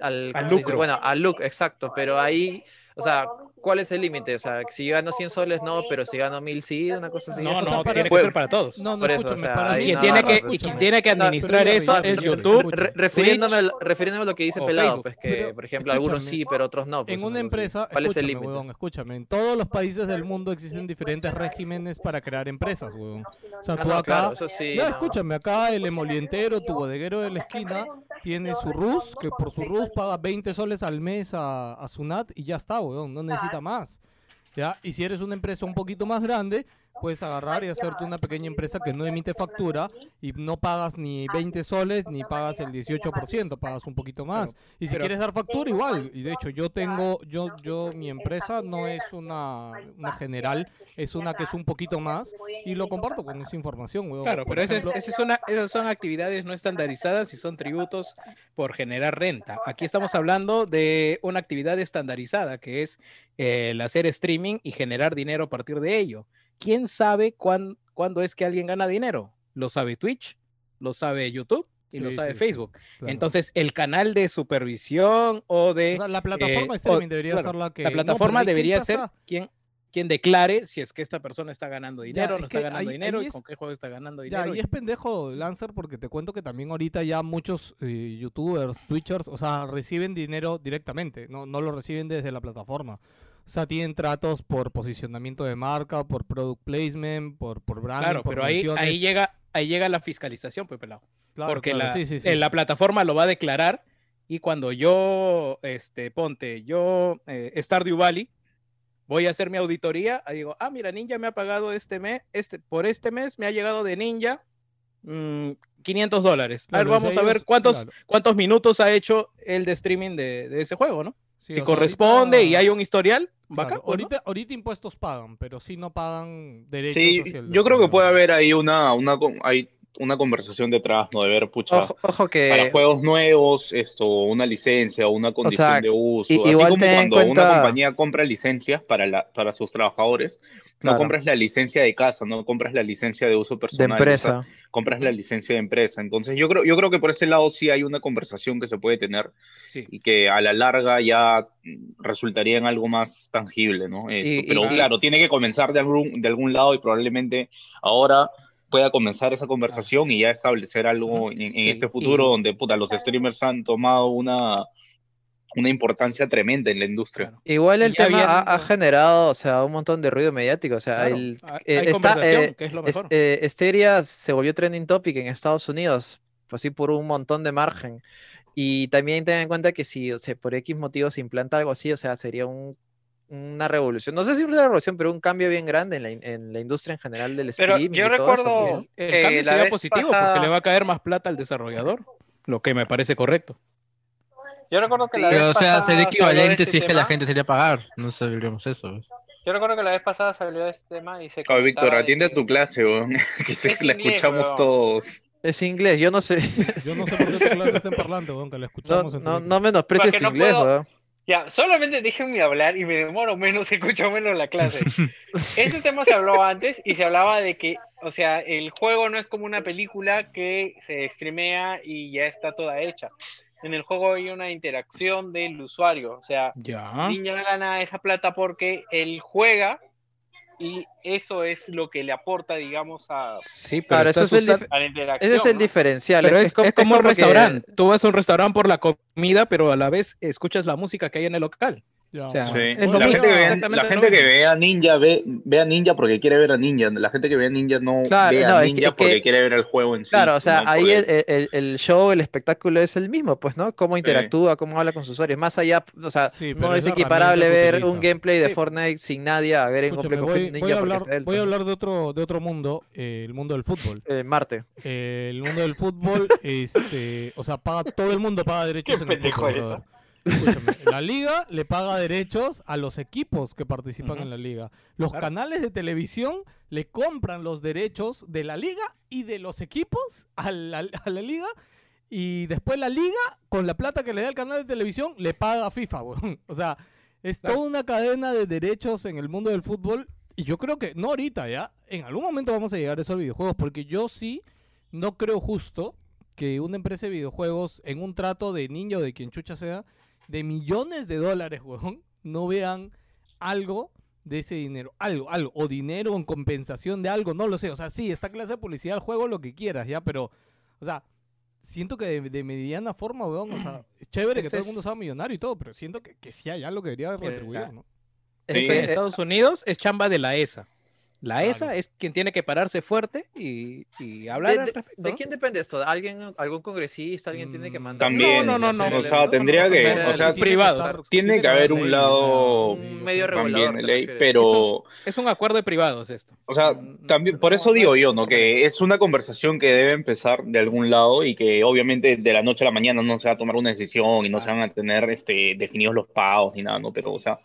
al. Bueno, al look, exacto, pero ahí, o sea, ¿cuál es el límite? O sea, si gano 100 soles, no, pero si gano 1000, sí, una cosa así. No, O sea, no, para- tiene que Puede- ser para todos. No, no, Por eso, o sea, para Quien no, tiene no, que, pues, y quien tiene que administrar eso es YouTube. Re- refiriéndome, Twitch, refiriéndome a lo que dice o Pelado, Facebook. pues que, Pero, por ejemplo, algunos sí, pero otros no. pues, en una empresa, ¿Cuál es el escúchame, límite? huevón, escúchame, en todos los países del mundo existen diferentes regímenes para crear empresas, huevón. O sea, Ah, tú no, acá, claro, eso sí. ya no. escúchame, acá el emolientero, tu bodeguero de la esquina, tiene su RUS, que por su RUS paga 20 soles al mes a, a Sunat y ya está, weón, no necesita más. ¿Ya? Y si eres una empresa un poquito más grande, puedes agarrar y hacerte una pequeña empresa que no emite factura y no pagas ni 20 soles ni pagas el 18%, pagas un poquito más. y si quieres dar factura, igual. Y de hecho, yo tengo, yo, yo, mi empresa no es una, una general, es una que es un poquito más y lo comparto con esa información, weón. Claro, pero es- ejemplo- esa es una- esas son actividades no estandarizadas y son tributos por generar renta. Aquí estamos hablando de una actividad estandarizada, que es eh, el hacer streaming y generar dinero a partir de ello. ¿Quién sabe cuán- cuándo es que alguien gana dinero? ¿Lo sabe Twitch? ¿Lo sabe YouTube? Y lo sabe sí, sí, Facebook. claro. Entonces, el canal de supervisión o de... O sea, la plataforma eh, streaming o- debería claro, ser la que... La plataforma ¿y qué debería ser quien, quien declare si es que esta persona está ganando dinero, es no está ganando ahí- dinero ahí y con qué juego está ganando Ya, dinero. y es pendejo Lancer porque te cuento que también ahorita ya muchos eh, youtubers, twitchers, o sea, reciben dinero directamente, no, no lo reciben desde la plataforma. O sea, tienen tratos por posicionamiento de marca, por product placement, por, por branding, Claro, por pero ahí, ahí llega ahí llega la fiscalización, pues pelado. Claro, porque claro, la, sí, sí, sí. eh, la plataforma lo va a declarar y cuando yo, este, ponte, yo, eh, Stardew Valley, voy a hacer mi auditoría, digo, ah, mira, Ninja me ha pagado este mes, este, por este mes me ha llegado de Ninja mm, 500 dólares. a ver, Claro, o sea, vamos a ver cuántos, cuántos minutos ha hecho el de streaming de, de ese juego, ¿no? Sí, si corresponde y ahorita- hay un historial, claro, bacán, pues, ¿no? ahorita, ahorita impuestos pagan, pero sí no pagan derechos Sí, hacia el yo creo que puede haber ahí una, una, hay una conversación detrás, ¿no? De ver, pucha, Ojo, ojo que. para juegos nuevos, esto, una licencia o una condición sea, de uso. i- Así igual como cuando cuenta- una compañía compra licencias para, la, para sus trabajadores, Claro. no compras la licencia de casa, no compras la licencia de uso de personal, o sea, empresa. compras la licencia de empresa. Entonces, yo creo, yo creo que por ese lado sí hay una conversación que se puede tener Sí. y que a la larga ya resultaría en algo más tangible, ¿no? Y- y- Pero y- claro, tiene que comenzar de algún, de algún lado y probablemente ahora pueda comenzar esa conversación y ya establecer algo en, en Sí, este futuro y- donde puta, los streamers han tomado una, una importancia tremenda en la industria. Claro. Igual el tema ha, ha viendo- generado, o sea, un montón de ruido mediático. O sea, Claro, el, hay- eh, hay eh, que es lo es- mejor. eh, Stadia se volvió trending topic en Estados Unidos, pues sí, por un montón de margen. Y también ten en cuenta que si o sea, por X motivo se implanta algo así, o sea, sería un- una revolución. No sé si una revolución, pero un cambio bien grande en la, en la industria en general del Pero streaming. yo y todo eso, recuerdo- ¿no? El que cambio sería positivo pasada- porque le va a caer más plata al desarrollador, lo que me parece correcto. Yo recuerdo que la Pero, o vez sea, pasada sería se equivalente este si es que la gente quería pagar. No sabríamos eso. ¿ves? Yo recuerdo que la vez pasada se habló de este tema y se Claro, Víctor, atiende a tu clase, weón, que sé Es que la inglés, escuchamos weón. todos. Es inglés, yo no sé. Yo no sé por qué tu clase está en parlante, que la No, escuchamos en no, tu no menosprecies tu no inglés, puedo-. Ya, solamente déjenme hablar y me demoro menos, escucho menos la clase. Este tema se habló antes y se hablaba de que, o sea, el juego no es como una película que se streamea y ya está toda hecha. En el juego hay una interacción del usuario, o sea, Ya. Ninja gana esa plata porque él juega y eso es lo que le aporta, digamos, a, Sí, pero Claro, ese estás es el, a la interacción. ese es el ¿no? diferencial. pero es, es como un que- restaurante. Tú vas a un restaurante por la comida, pero a la vez escuchas la música que hay en el local. Ya, O sea, Sí. es lo La mismo, gente, que ve, la lo gente que ve a Ninja ve, ve a Ninja porque quiere ver a Ninja. La gente que ve a Ninja no Claro, ve a no, es que- Ninja es que- porque quiere ver el juego en sí. Claro, o sea, no ahí el, el- el show, el espectáculo es el mismo, pues, ¿no? Cómo interactúa, cómo habla con sus usuarios. Más allá, o sea, Sí, no es equiparable ver un gameplay de Sí. Fortnite sin nadie a ver en Escúchame, gameplay con voy, Ninja voy a hablar, él, voy a hablar de otro, de otro mundo, eh, el mundo del fútbol. Eh, Marte. Eh, el mundo del fútbol, este, o sea, paga, todo el mundo paga derechos en el pendejo fútbol. Escúchame, la liga le paga derechos a los equipos que participan en la liga. Los Claro. canales de televisión le compran los derechos de la liga y de los equipos a la, a la liga. Y después la liga, con la plata que le da el canal de televisión, le paga a FIFA. O sea, es Claro. toda una cadena de derechos en el mundo del fútbol. Y yo creo que, no ahorita ya, en algún momento vamos a llegar a esos videojuegos. Porque yo sí no creo justo que una empresa de videojuegos, en un trato de niño, de quien chucha sea, de millones de dólares, weón, no vean algo de ese dinero. Algo, algo. O dinero en compensación de algo, no lo sé. O sea, sí, esta clase de publicidad al juego, lo que quieras, ya, pero, o sea, siento que de, de mediana forma, weón, o sea, es chévere que todo el mundo es- sea millonario y todo, pero siento que, que sí hay algo que debería retribuir, ¿no? En eh, Estados Unidos es chamba de la ESA. La Claro. ESA es quien tiene que pararse fuerte y, y ¿De, hablar al de- respecto. de ¿no? quién depende esto? ¿Alguien, ¿Algún congresista? ¿Alguien tiene que mandar? También, No, no, no, no. o sea, tendría que, o sea, privado. tiene que haber un lado Un medio regulador. de ¿te ley, pero, Es un acuerdo de privados esto. o sea, Mm, también, por es eso digo yo, ¿no? Que es una conversación que debe empezar de algún lado y que obviamente de la noche a la mañana no se va a tomar una decisión y no se van a tener este, definidos los pagos ni nada, ¿no? Pero, o sea,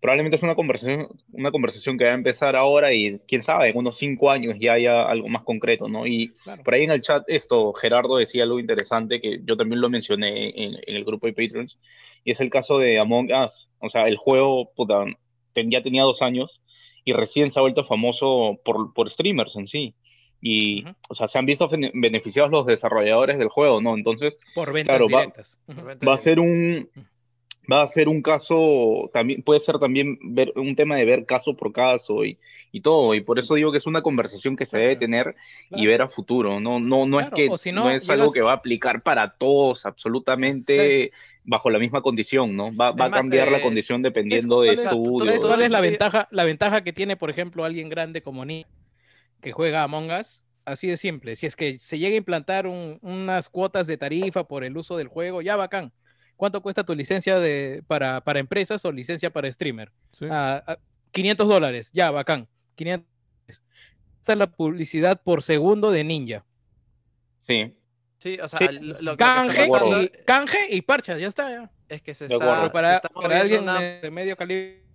probablemente es una conversación, una conversación que va a empezar ahora y quién sabe, en unos cinco años ya haya algo más concreto, ¿no? Y Claro. por ahí en el chat esto, Gerardo decía algo interesante que yo también lo mencioné en, en el grupo de Patreons, y es el caso de Among Us. O sea, el juego puta, ten- ya tenía dos años y recién se ha vuelto famoso por, por streamers en sí. Y, Ujú. o sea, se han visto bene- beneficiados los desarrolladores del juego, ¿no? Entonces, Por ventas Claro, va- directas. Ujú. va a ser un va a ser un caso también puede ser también ver un tema de ver caso por caso y, y todo y por eso digo que es una conversación que se debe Claro. tener y ver a futuro no no no Claro, es que si no, no, es algo que va a aplicar para todos absolutamente bajo la misma condición no va, va a cambiar la eh, condición dependiendo ¿Cuál de es- estudios ¿Sabes cuál es la ventaja? La ventaja que tiene, por ejemplo, alguien grande como Ni, que juega Among Us, así de simple. Si es que se llega a implantar un- unas cuotas de tarifa por el uso del juego, ya bacán. ¿Cuánto cuesta tu licencia de, para, para empresas o licencia para streamer? Sí. Ah, ah, 500 dólares, ya bacán. 500 dólares. Esta es la publicidad por segundo de Ninja. sí Sí, o sea, Sí, lo, lo que Canje está pasando y, canje y parcha, ya está. Ya. es que se está, se para, está para alguien una, de medio calibre.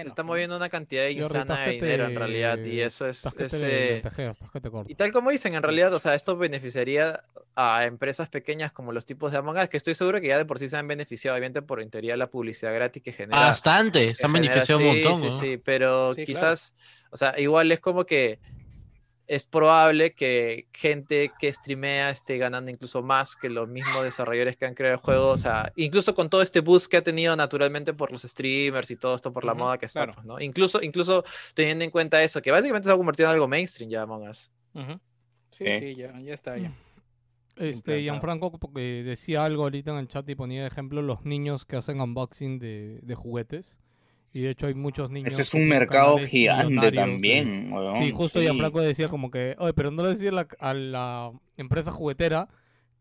Se está moviendo una cantidad Yo insana de dinero en realidad y eso es, estás que es, te eh, lentejeas, estás que te cortas. Y tal como dicen, en realidad, o sea, esto beneficiaría a empresas pequeñas como los tipos de Among Us, que estoy seguro que ya de por sí se han beneficiado, obviamente, por en teoría la publicidad gratis que genera. Bastante, que se han genera- beneficiado un montón. Sí, ¿no? sí, pero Sí, claro. quizás, o sea, igual es como que es probable que gente que streamea esté ganando incluso más que los mismos desarrolladores que han creado el juego, o sea, incluso con todo este boost que ha tenido naturalmente por los streamers y todo esto por la moda que está, claro. pues, ¿no? Incluso, incluso teniendo en cuenta eso, que básicamente se ha convertido en algo mainstream ya Among Us. Sí, Sí. sí, ya, ya está. Ya. Este, implantado. Gianfranco porque decía algo ahorita en el chat y ponía de ejemplo los niños que hacen unboxing de, de juguetes. Y de hecho hay muchos niños. ese es un mercado gigante también weón. Sí, justo Sí. Gianfranco decía como que, oye, pero no le decía a la, a la empresa juguetera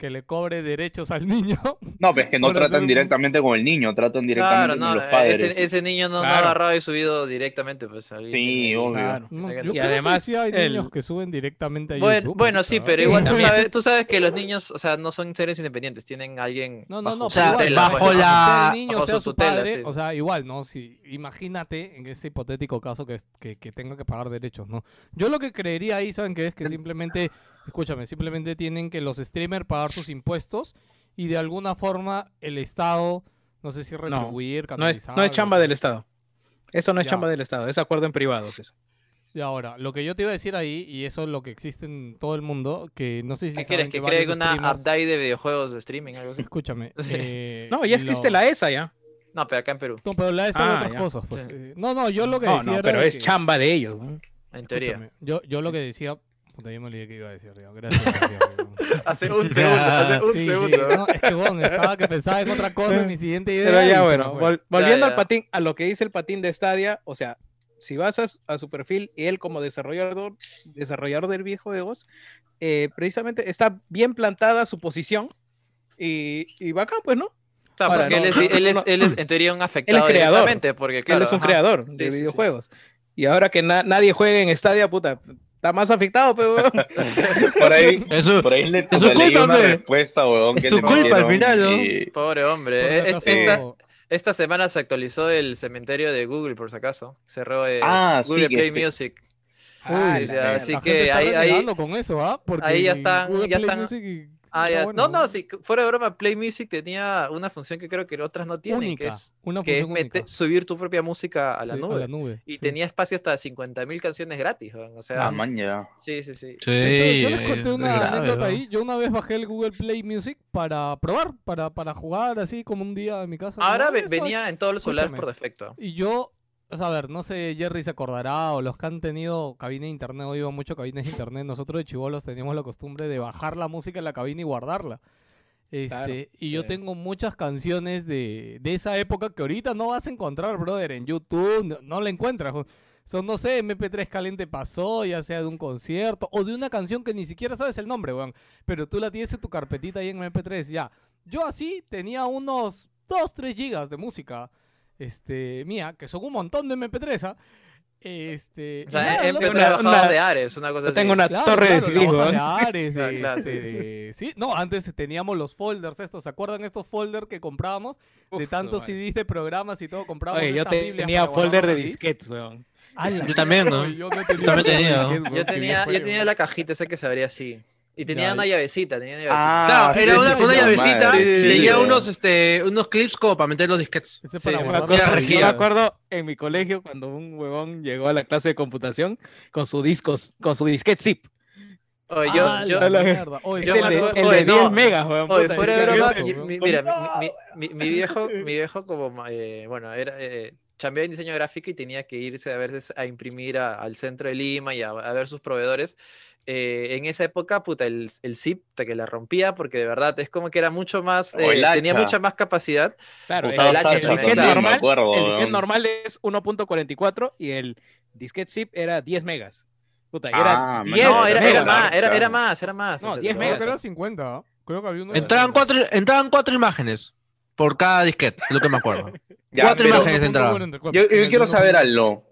que le cobre derechos al niño. no pero es que no tratan un- directamente con el niño tratan directamente Claro, no, con los padres ese, ese niño no, no ha agarrado y subido directamente, pues. ahí Sí, obvio. Claro. No, Y que además, sí hay el- niños que suben directamente a Bueno, YouTube. bueno, sí, pero igual tú sabes, tú sabes que los niños, o sea, no son seres independientes, tienen alguien No, no, bajo no, O sea, igual, bajo pues, la- sea el niño, bajo sea su su tutela, padre, sí. o sea, igual, ¿no? Si, imagínate en ese hipotético caso que, que, que tenga que pagar derechos, ¿no? Yo lo que creería ahí, ¿saben qué es? Que simplemente, escúchame, simplemente tienen que los streamers pagar sus impuestos y de alguna forma el Estado, no sé si retribuir, No es, canalizar. no es chamba del Estado. Eso no es Ya. chamba del Estado, es acuerdo en privados. eso. Y ahora, lo que yo te iba a decir ahí, y eso es lo que existe en todo el mundo, que no sé si ¿Qué saben quieres? ¿Que cree una streamers- update de videojuegos de streaming? Algo así? Escúchame. Sí. eh, No, ya existe lo- la ESA ya. No, pero acá en Perú, No, pero la de sabe Ah, otras ya. cosas, pues. Sí. eh, No, no, yo lo que No, decía no, era pero es que- chamba de ellos. ¿no? en teoría. Escúchame, yo, yo lo que decía. Puta, ya me olvidé que iba a decir, ya. Gracias. gracias, Hace un segundo, hace un Sí, sí, segundo. no, es que bueno, estaba que pensaba en otra cosa en mi siguiente idea. Pero ya bueno, vol- volviendo ya. al patín, a lo que dice el patín de Stadia, o sea, si vas a, su- a su perfil, él como desarrollador, desarrollador del videojuegos, eh, precisamente está bien plantada su posición y, y bacán, pues, ¿no? Claro, Ahora, porque no, él, es, no, él, es, él es en teoría un afectado creador, directamente, porque claro, él es un ajá. creador Sí, de sí, sí. videojuegos. Y ahora que na- nadie juegue en Stadia, puta, está más afectado, pero por ahí Es su, por ahí le Es su culpa, una respuesta weón, Es que su culpa al final, ¿no? y- Pobre hombre. eh, es- esta, esta semana se actualizó el cementerio de Google, por si acaso. Cerró eh, Ah, Google sí, Play este- Music. Ah, sí, sí, así La que ahí- ahí- con eso, ¿ah? Porque ahí ya están- Google ya Play están- Music y- Ah, está ya. bueno, No, no, sí, fuera de broma, Play Music tenía una función que creo que otras no tienen, que es, una que subir tu propia música a la Sí, nube. A la nube. Y sí. tenía espacio hasta 50.000 canciones gratis, weón, o sea, Ah, man, ya. sí, sí, sí. Sí, De hecho, yo les es conté una grave, anécdota ¿no? ahí. Yo una vez bajé el Google Play Music para probar, para, para jugar así como un día en mi casa. Ahora "Ah, venía en todos los celulares por defecto. Y yo, a ver, no sé, Jerry se acordará o los que han tenido cabina de internet o iban mucho a cabinas de internet. Nosotros de chivolos teníamos la costumbre de bajar la música en la cabina y guardarla. Este, Claro, y yo sí. tengo muchas canciones de, de esa época que ahorita no vas a encontrar, brother, en YouTube, no, no la encuentras. Son, no sé, MP3 caliente pasó, ya sea de un concierto o de una canción que ni siquiera sabes el nombre, weón. Pero tú la tienes en tu carpetita ahí en MP3, ya. Yo así tenía unos 2, 3 gigas de música este, mía, que son un montón de MP3, ¿ah? Este, O sea, nada, en loco, MP3 una- de Ares, una cosa Yo así. tengo una Claro, torre de claro, de Ares, de, claro, este, sí. de- sí, no, antes teníamos los folders estos, ¿se acuerdan estos folders que comprábamos? de tantos madre. CDs de programas y todo, comprábamos Oye, yo tenía folder de disquetes. Yo también, ¿no? Yo no tenía también tenía. Yo tenía, yo tenía la cajita esa que se abría así. Y tenía Ya, una llavecita, tenía una llavecita. Ah, Claro, era una, llavecita y Sí, sí, tenía sí. unos, este, unos clips como para meter los disquetes. Ese Sí, para me Yo me acuerdo, yo me en mi colegio cuando un huevón llegó a la clase de computación con su discos, con su disquete zip. Oye, yo, ¡Hala, yo, la- mierda! Oye, Yo el de, acuerdo- el de oye, 10 no. megas, weón. Oye, fuera de broma, mi- mira, mi, mi- mi- mi viejo, mi viejo como, eh, bueno, era, eh, chambeaba en diseño gráfico y tenía que irse a veces a imprimir a- al centro de Lima y a, a ver sus proveedores. Eh, en esa época, puta, el, el zip te que la rompía porque de verdad es como que era mucho más, eh, tenía mucha más capacidad. Claro, Usaba el, el hacha el también, disquete también, normal, acuerdo, el disquete weón. normal es 1.44 y el disquete zip era 10 megas. Puta, era Ah, 10 no, era, era más, era, era más, era más. No, Te- 10 te- Creo megas. que era 50, ¿ah? Creo que había uno de Entraban 50. cuatro, entraban cuatro imágenes por cada disquete, es lo que me acuerdo. Ya, Cuatro pero imágenes y cuatro. Yo, En yo quiero saber algo.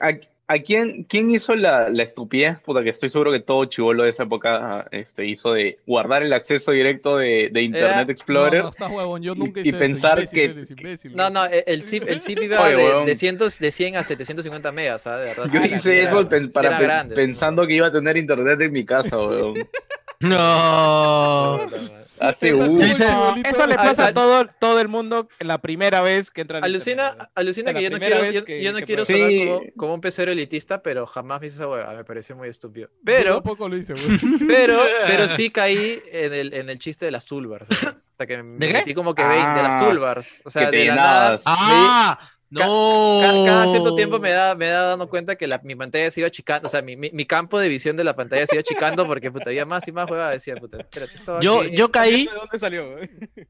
¿A, a quién, quién hizo la, la estupidez? Puta, que estoy seguro que todo chivolo de esa época este, hizo de guardar el acceso directo de, de Internet No, Explorer. no, estás huevón, yo y- nunca y hice pensar eso. imbécil que- eres, imbécil, No, no, el zip, el zip iba Oye, de, de, cientos, de 100 a 750 megas, ¿sabes? De verdad. Yo hice era- eso para era pe- grande, pensando que iba a tener internet en mi casa, weón. No. Hace uh, Eso, le pasa a- todo, todo el mundo la primera vez que entra al Alucina, alucina que yo no quiero, yo, que- yo no quiero sonar Sí. como, como un pecero elitista, pero jamás me hice esa hueá, me pareció muy estúpido. Pero, tampoco lo hice, pero, pero sí caí en el, en el chiste de las toolbars. o sea, Hasta que me ¿De qué? metí como que 20 de las Ah, toolbars. O sea, de la nada. ¡Ah! ¡No! ca- Cada cierto tiempo me da, me da dando cuenta que la, mi pantalla se iba achicando, o sea, mi, mi, mi campo de visión de la pantalla se iba achicando porque puta, había más y más huevada. Decía, puta, espérate, esto Yo, aquí, yo caí ¿De dónde salió?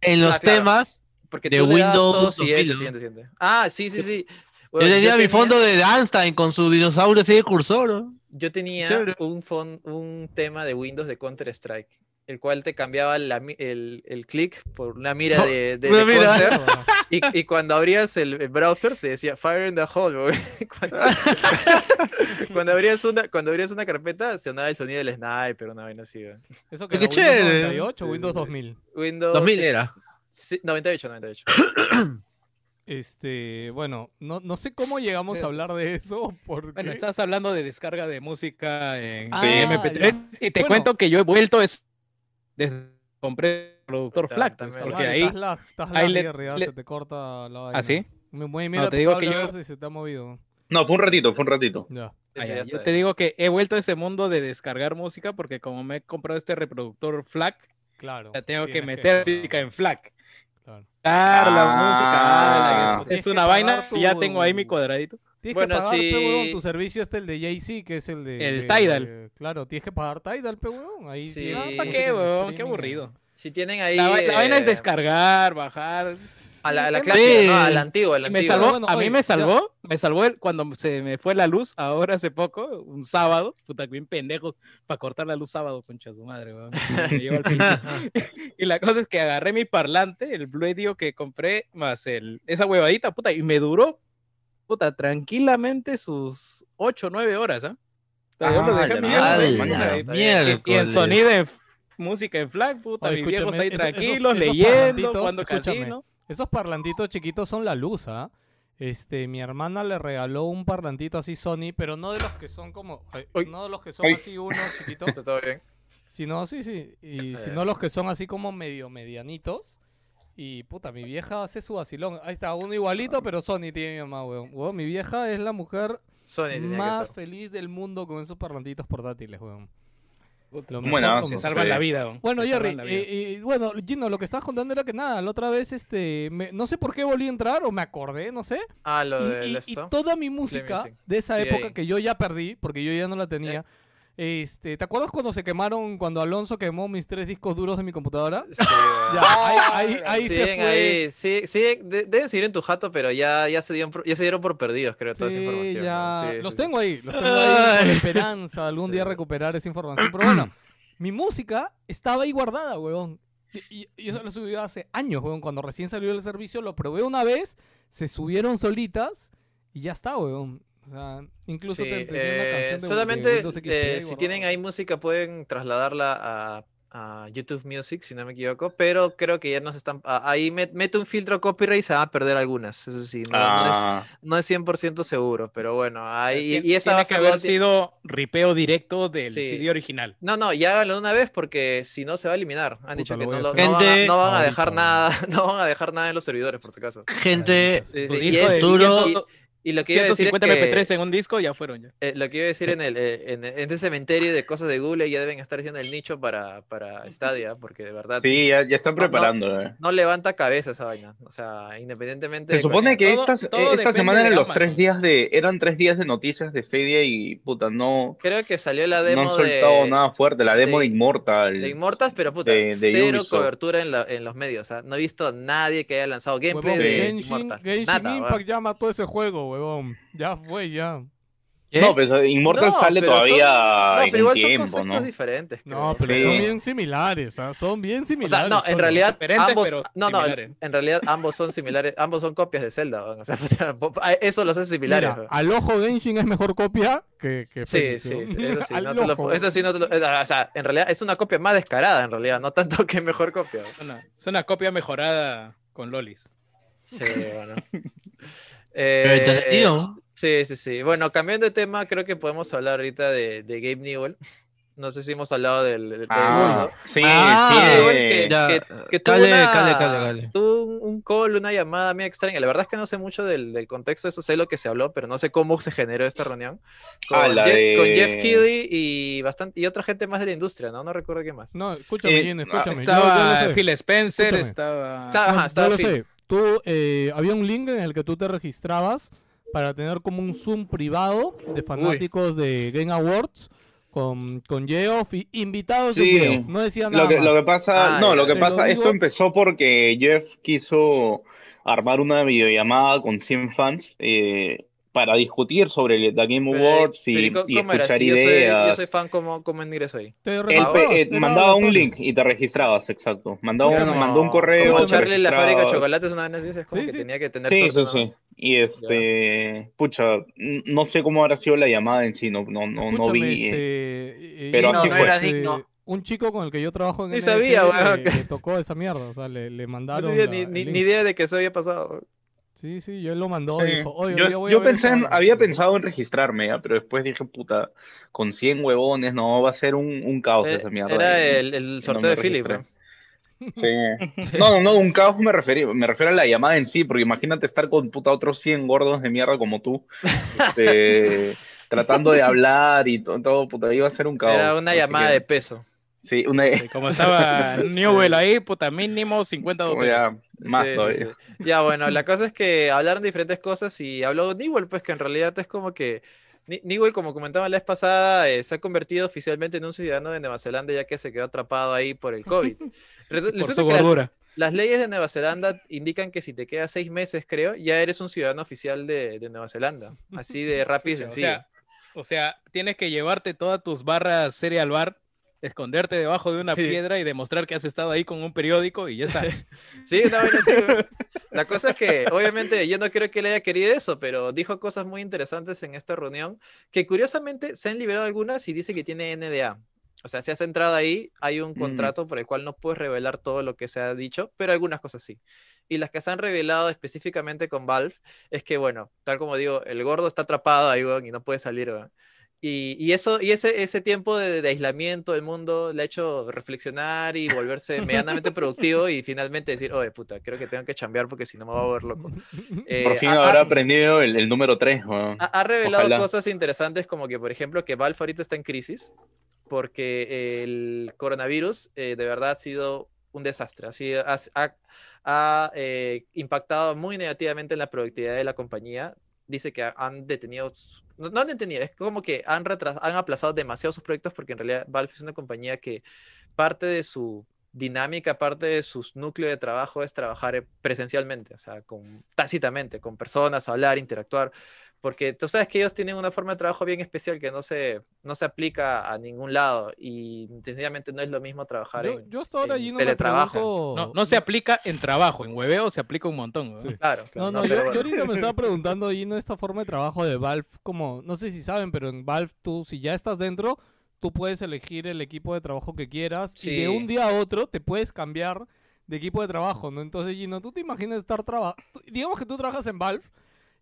en los Ah, claro. temas. porque de Windows siguiente, 2000, ¿no? siguiente, siguiente. Ah, sí, sí, sí. Yo tenía mi fondo de Einstein con su dinosaurio así de cursor. ¿no? Yo tenía Chévere. un, fon- un tema de Windows de Counter-Strike, el cual te cambiaba la el, el clic por una mira No, de, de- una de mira. Counter, y, y cuando abrías el, el browser se decía Fire in the Hole. güey. Cuando, cuando abrías una, cuando abrías una carpeta sonaba el sonido del sniper, una vaina así. güey. Eso que Qué era Windows chévere. 98 Sí, Windows sí, sí. 2000. Windows 2000 era. sí, 98, 98. Este, bueno, no, no sé cómo llegamos a hablar de eso, porque... Bueno, estás hablando de descarga de música en Ah, en MP3 y te Bueno. cuento que yo he vuelto es desde que compré el productor Ta- FLAC, también. porque ahí estás estás ahí le- ah, le- se te corta la vaina. ¿Ah, sí? Me voy a mirar No, te digo que a yo- si se te ha movido. No, fue un ratito, fue un ratito. Ya. Ya, yo te digo que he vuelto a ese mundo de descargar música porque como me he comprado este reproductor FLAC, Claro. ya tengo que meter música en FLAC. Claro. Claro, la Ah. música, ah, Tienes es que una vaina y ya tengo ahí mi cuadradito. Tienes Bueno, que pagar, sí. pe, huevón, tu servicio este, el de Jay-Z, que es el de... El de- Tidal. de- claro, tienes que pagar Tidal, pe. Ahí Sí. Ah, música ¿pa' qué, huevón? Qué aburrido. Si tienen ahí. La, la vaina es eh, descargar, bajar. A la, a la Sí. clásica, ¿no? A la antigua, a la me salvó, Bueno, a mí oye, me ya- salvó, me salvó el, cuando se me fue la luz ahora hace poco, un sábado, puta, bien pendejos, para cortar la luz sábado, concha su madre, weón. Y la cosa es que agarré mi parlante, el Blue Edio que compré, más el, esa huevadita, puta, y me duró, puta, tranquilamente sus 8 o 9 horas, ¿ah? Está y- en sonido, en música en flag, puta, Oye, mis viejos escúchame, ahí esos- esos- tranquilos, esos leyendo, escúchame. casino. Esos parlantitos chiquitos son la luz, ¿ah? Este, mi hermana le regaló un parlantito así Sony, pero no de los que son como, Uy. no de los que son Uy. así uno chiquito, ¿Está todo bien? sino sí, sí, y Eh. sino los que son así como medio medianitos. Y puta, mi vieja hace su vacilón. Ahí está, uno igualito, pero Sony tiene mi mamá, weón. Weón, mi vieja es la mujer Sony más feliz del mundo con esos parlantitos portátiles, weón. Lo Bueno, me mejor. salvan sí. la vida. weón. Bueno, Jerry, eh, eh, bueno, Gino, lo que estabas contando era que nada, la otra vez, este, me- no sé por qué volví a entrar o me acordé, no sé. Ah, lo Y, del y- y toda mi música de esa Sí, época ahí. que yo ya perdí, porque yo ya no la tenía, Este, ¿te acuerdas cuando se quemaron, cuando Alonso quemó mis tres discos duros de mi computadora? Sí, Ya, ahí, ahí, ahí se fue. ahí, sí, sí, de- deben seguir en tu jato, pero ya, ya, se dieron, por- ya se dieron por perdidos, creo, toda esa información. los tengo ahí, los tengo ahí con esperanza algún día recuperar esa información. Pero bueno, mi música estaba ahí guardada, weón. Y, y- y eso lo subí hace años, weón. Cuando recién salió el servicio, lo probé una vez, se subieron solitas y ya está, weón. O sea, incluso Sí, te, una eh, canción de- de solamente XP eh, si tienen ahí música pueden trasladarla a, a YouTube Music, si no me equivoco, pero creo que ya nos están... a- ahí met- mete un filtro copyright y se van a perder algunas, eso sí, no, no es, Ah, no es 100% seguro, pero bueno, ahí, y esa tiene que haber sido ripeo directo del Sí. CD original. No, no, ya háganlo de una vez porque si no se va a eliminar. Han Puta, dicho que no, lo- no van a- no van a dejar nada, no van a dejar nada en los servidores, por si acaso. Gente, Sí, sí, y disco es- de duro. y- y lo que iba a decir es 150 que- MP3 en un disco ya fueron ya. Eh, lo que iba a decir en, el, eh, en, en este cementerio de cosas de Google ya deben estar haciendo el nicho para, para Stadia, porque de verdad sí, ya, ya están No, no. preparando. eh. no levanta cabeza esa vaina. O sea, independientemente. Se de supone que todo- estas, todo esta semana eran los tres días de, eran tres días de noticias de Stadia y puta, no, Creo que salió la no demo han soltado de, nada fuerte, la demo de, de- Immortal. de Immortals, pero puta, de- de cero Ubisoft. cobertura en, la- en los medios. O sea, no he visto a nadie que haya lanzado gameplay Huevón, de Genshin, Immortals. Genshin Nada, Impact ya mató ese juego, huevón. Ya fue, ya. ¿qué? No, pues Immortal No, sale pero son- todavía No, en pero igual son conceptos ¿no? diferentes. No, pero Sí. son bien similares, ¿ah? Son bien O similares. sea, no, en realidad ambos, pero no, no, similares. en realidad ambos son similares, ambos son copias de Zelda, o sea, eso los hace similares. Mira, al ojo Genshin es mejor copia que, que Sí, sí, ¿no? sí, eso sí, no te lo eso sí no te lo- o sea, en realidad es una copia más descarada, en realidad, no tanto que mejor copia. Es una, es una copia mejorada con lolis. Sí, bueno. Pero Eh, entretenido. sí, sí, sí. Bueno, cambiando de tema, creo que podemos hablar ahorita de, de Gabe Newell. No sé si hemos hablado del, del- Ah, sí, Ah, sí. Newell eh, que, que- que tuvo, cale, una- cale, cale, tuvo un, un call, una llamada muy extraña. La verdad es que no sé mucho del, del contexto de eso, sé lo que se habló, pero no sé cómo se generó esta reunión. Con, Ah, Jeff, de- con Jeff Keighley y, bastante, y otra gente más de la industria, ¿no? No recuerdo qué más. No, escúchame, Eh, Gin, ah, escúchame. yo- Estaba yo sé. Phil Spencer, Escúchame. estaba... No, ajá, yo estaba lo Phil. Tú, eh, había un link en el que tú te registrabas para tener como un Zoom privado de fanáticos de Game Awards con, con Geoff y invitados de Sí. Geoff. No decía nada Lo que, más. lo que pasa, Ah, no, lo que te lo pasa, esto empezó porque Jeff quiso armar una videollamada con 100 fans eh, para discutir sobre el- la Game Pero, Awards y, pero ¿y co- y escuchar Si yo soy, ideas. yo soy fan, ¿cómo, cómo ingreso ahí? Él eh, mandaba un link y te registrabas, exacto. Mandaba un, Escúchame. mandó un correo. Como echarle la fábrica de chocolates una vez así, es como Sí, que sí. tenía que tener Sí, sí, sí. Y este, pucha, n- no sé cómo habrá sido la llamada en sí, no, no, no, no vi. este, eh, eh, pero Gin, así No, fue. era este, digno. Un chico con el que yo trabajo en Ni NFL sabía, le- le, tocó esa mierda, o sea, le, le No mandaron tenía la- ni, ni idea de que eso había pasado. Sí, sí, yo él lo mandó Sí. dijo, oye, yo yo voy a yo ver pensé en- vaina". había pensado en registrarme, ya, pero después dije, puta, con 100 huevones, no, va a ser un, un caos Eh, esa mierda. Era el, sorteo de Philip. Sí. No, no, no, un caos me refiero, me refiero a la llamada en sí, porque imagínate estar con puta otros 100 gordos de mierda como tú, este, tratando de hablar y to- todo, puta, iba a ser un caos. Era una llamada que- de peso. Sí, una como estaba Newell ahí, puta, mínimo 50 como dólares. ya, más Sí, todavía. sí. Ya, bueno, la cosa es que hablaron diferentes cosas y habló Newell, pues que en realidad es como que Newell, como comentaba la vez pasada, eh, se ha convertido oficialmente en un ciudadano de Nueva Zelanda ya que se quedó atrapado ahí por el COVID. Resu- Por su la- gordura. las leyes de Nueva Zelanda indican que si te quedas seis meses, creo, ya eres un ciudadano oficial de, de Nueva Zelanda. Así de rápido y O sencillo. sea, o sea, tienes que llevarte todas tus barras cereal bar, esconderte debajo de una Sí. piedra y demostrar que has estado ahí con un periódico y ya está. Sí, vaina así, güey. La cosa es que, obviamente, yo no creo que él haya querido eso, pero dijo cosas muy interesantes en esta reunión, que curiosamente se han liberado algunas y dice que tiene NDA. O sea, si has entrado ahí, hay un Mm. contrato por el cual no puedes revelar todo lo que se ha dicho, pero algunas cosas sí. Y las que se han revelado específicamente con Valve es que, bueno, tal como digo, el gordo está atrapado ahí, weón, y no puede salir, weón. Y, y eso, y ese, ese tiempo de, de aislamiento del mundo le ha hecho reflexionar y volverse medianamente productivo y finalmente decir, oye, puta, creo que tengo que chambear porque si no me voy a volver loco. Eh, Por fin ha- habrá ha- aprendido el, el número 3. ha, ha revelado Ojalá. cosas interesantes como que, por ejemplo, que Valve ahorita está en crisis porque el coronavirus eh, de verdad ha sido un desastre. Así, ha, ha- ha, eh, impactado muy negativamente en la productividad de la compañía. Dice que han detenido no, no han entendido, es como que han, han aplazado demasiado sus proyectos porque en realidad Valve es una compañía que parte de su dinámica, parte de su núcleo de trabajo es trabajar eh, presencialmente, o sea, con, tácitamente, con personas, hablar, interactuar, porque tú sabes que ellos tienen una forma de trabajo bien especial que no se, no se aplica a ningún lado y sencillamente no es lo mismo trabajar Yo, en, yo ahora en allí no teletrabajo. pregunto... No, no se aplica en trabajo, en hueveo se aplica un montón. ¿no? Claro, claro, No, no, pero yo, yo bueno. ahorita me estaba preguntando, Gino, esta forma de trabajo de Valve, como, no sé si saben, pero en Valve tú, si ya estás dentro, tú puedes elegir el equipo de trabajo que quieras y de Sí. un día a otro te puedes cambiar de equipo de trabajo, ¿no? Entonces, Gino, tú te imaginas estar trabajando, digamos que tú trabajas en Valve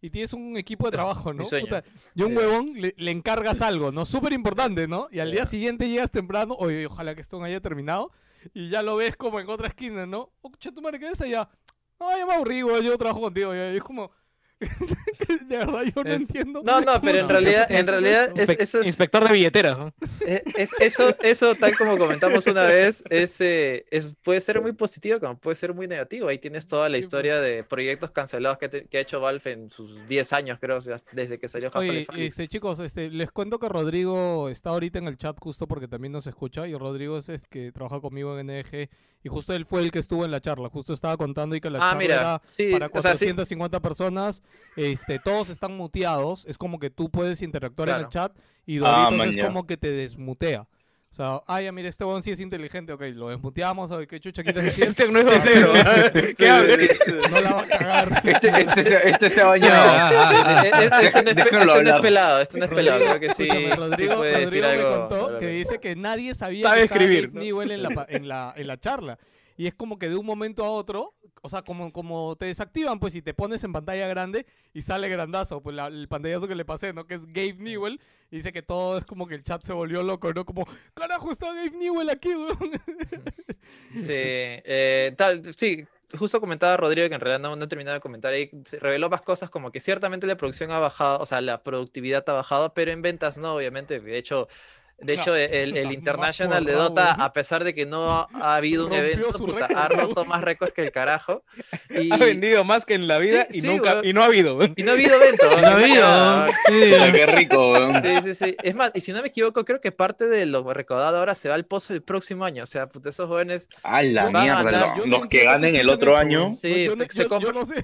y tienes un equipo de trabajo, ¿no? Puta, y un Ya. huevón le, le encargas algo, ¿no? Súper importante, ¿no? Y al día Ya. siguiente llegas temprano, oye, ojalá que esto no haya terminado, y ya lo ves como en otra esquina, ¿no? Oh, che, tu madre, ¿qué es allá? No, yo me aburrí, güey, yo trabajo contigo. ya". Y es como... de verdad, yo no Es- entiendo. No, no, pero en No, realidad, en realidad es, eso es, Inspector de billeteras. ¿no? Eh, es- eso, eso, tal como comentamos una vez, es, eh, es, puede ser muy positivo como puede ser muy negativo. Ahí tienes toda la Sí, historia de proyectos cancelados que, te- que ha hecho Valve en sus 10 años, creo, o sea, desde que salió Oye, este, chicos, este, les cuento que Rodrigo está ahorita en el chat justo porque también nos escucha y Rodrigo es, es que trabaja conmigo en NG y justo él fue el que estuvo en la charla, justo estaba contando y que la Ah, charla mira, era sí, para o sea, sí, 450 personas, este, todos están muteados, es como que tú puedes interactuar en el chat y Ah, Doritos man, es como que te desmutea. O sea, ah, ya mira, este weón sí es inteligente, ok, lo desmuteamos, oye, ¿qué chucha quieres decir? Este no es sincero. ¿Qué habla? No la va a cagar. Este, este, se- este se ha Ah, bañado. ah, ah, eh, Este no es este no es hablar. pelado, este no es pelado, creo que sí, Escúchame, sí Rodrigo, decir Rodrigo algo. me contó que dice que nadie sabía Sabe que estaba escribir, ¿no? Newell en la, pa- en, la, en la charla. Y es como que de un momento a otro, o sea, como, como te desactivan, pues, y te pones en pantalla grande y sale grandazo, pues la- el pantallazo que le pasé, ¿no? Que es Gabe Newell. Y dice que todo es como que el chat se volvió loco, ¿no? Como, carajo, está Gabe Newell aquí, weón. Sí, eh, tal, sí, justo comentaba Rodrigo que en realidad no, no he terminado de comentar ahí, se reveló más cosas como que ciertamente la producción ha bajado, o sea, la productividad ha bajado, pero en ventas no, obviamente. De hecho, de No, hecho el, el más International de Dota, a pesar de que no ha, ha habido un evento, puta, ha roto más récords que el carajo. Y, Ha vendido más que en la vida Sí, y sí, nunca y no ha habido. y no ha habido evento. No ha habido, nada, sí. Qué rico, weón. Sí, sí, sí. Es más, y si no me equivoco, creo que parte de lo recaudado ahora se va al pozo el próximo año. O sea, puta, esos jóvenes A la Van a mierda. ganar. lo- Yo no Los que ganen el otro año. Sí, yo, no- se yo- yo compra- no sé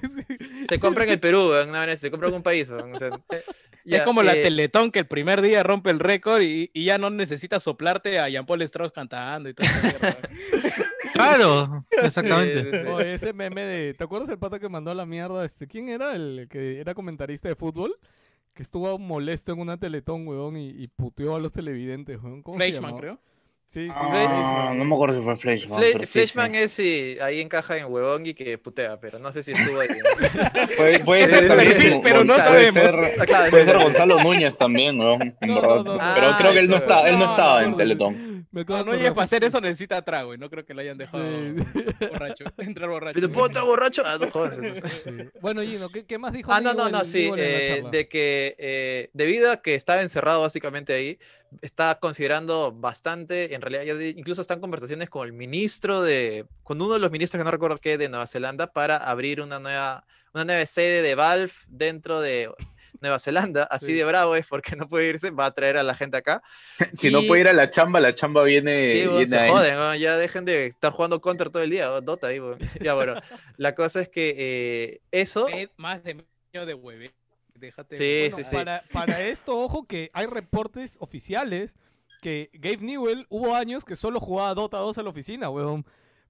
se compran en el Perú, se compran en un país. o sea, Es ya, como la eh, Teletón que el primer día rompe el récord y, y ya no necesitas soplarte a Jean-Paul Strauss cantando y todo eso. Claro, exactamente. sí, sí. Oye, ese meme de. ¿Te acuerdas el pata que mandó a la mierda? Este, ¿Quién era el que era comentarista de fútbol? Que estuvo molesto en una teletón, weón, y, y puteó a los televidentes, weón. ¿Cómo se Fleischmann, creo. Sí, sí. Ah, no me acuerdo si fue Fleshman. Fle- Fleshman sí. es sí, ahí encaja en huevón y que putea, pero no sé si estuvo ahí. Puede, puede ser perfil, pero no puede sabemos. ser- Ah, Puede ser. Gonzalo Núñez también, No, verdad. no, no, no. Pero Ah, creo que él no eso, está, él no no, estaba no, en no. Teletón. Me acabo No, para hacer eso necesita trago y no creo que lo hayan dejado Sí. borracho. Entrar borracho. ¿Pero puedo estar borracho? Ah, no jodas, entonces. Sí. Bueno, Gino, ¿qué, qué más dijo Ah, no, no, no, sí, eh, de que eh, debido a que estaba encerrado básicamente ahí, está considerando bastante, en realidad ya de- incluso están conversaciones con el ministro de, con uno de los ministros que no recuerdo qué, de Nueva Zelanda, para abrir una nueva, una nueva sede de Valve dentro de Nueva Zelanda, así Sí. de bravo es porque no puede irse, va a traer a la gente acá. Si no puede ir a la chamba, la chamba viene, Sí, viene se joden, weón, ya dejen de estar jugando Counter todo el día, o Dota ahí, weón. Ya bueno, la cosa es que eh, eso... Más de medio de hueve. Déjate. Sí, Bueno, sí, sí. Para, para esto, ojo que hay reportes oficiales que Gabe Newell hubo años que solo jugaba Dota 2 en la oficina, weón.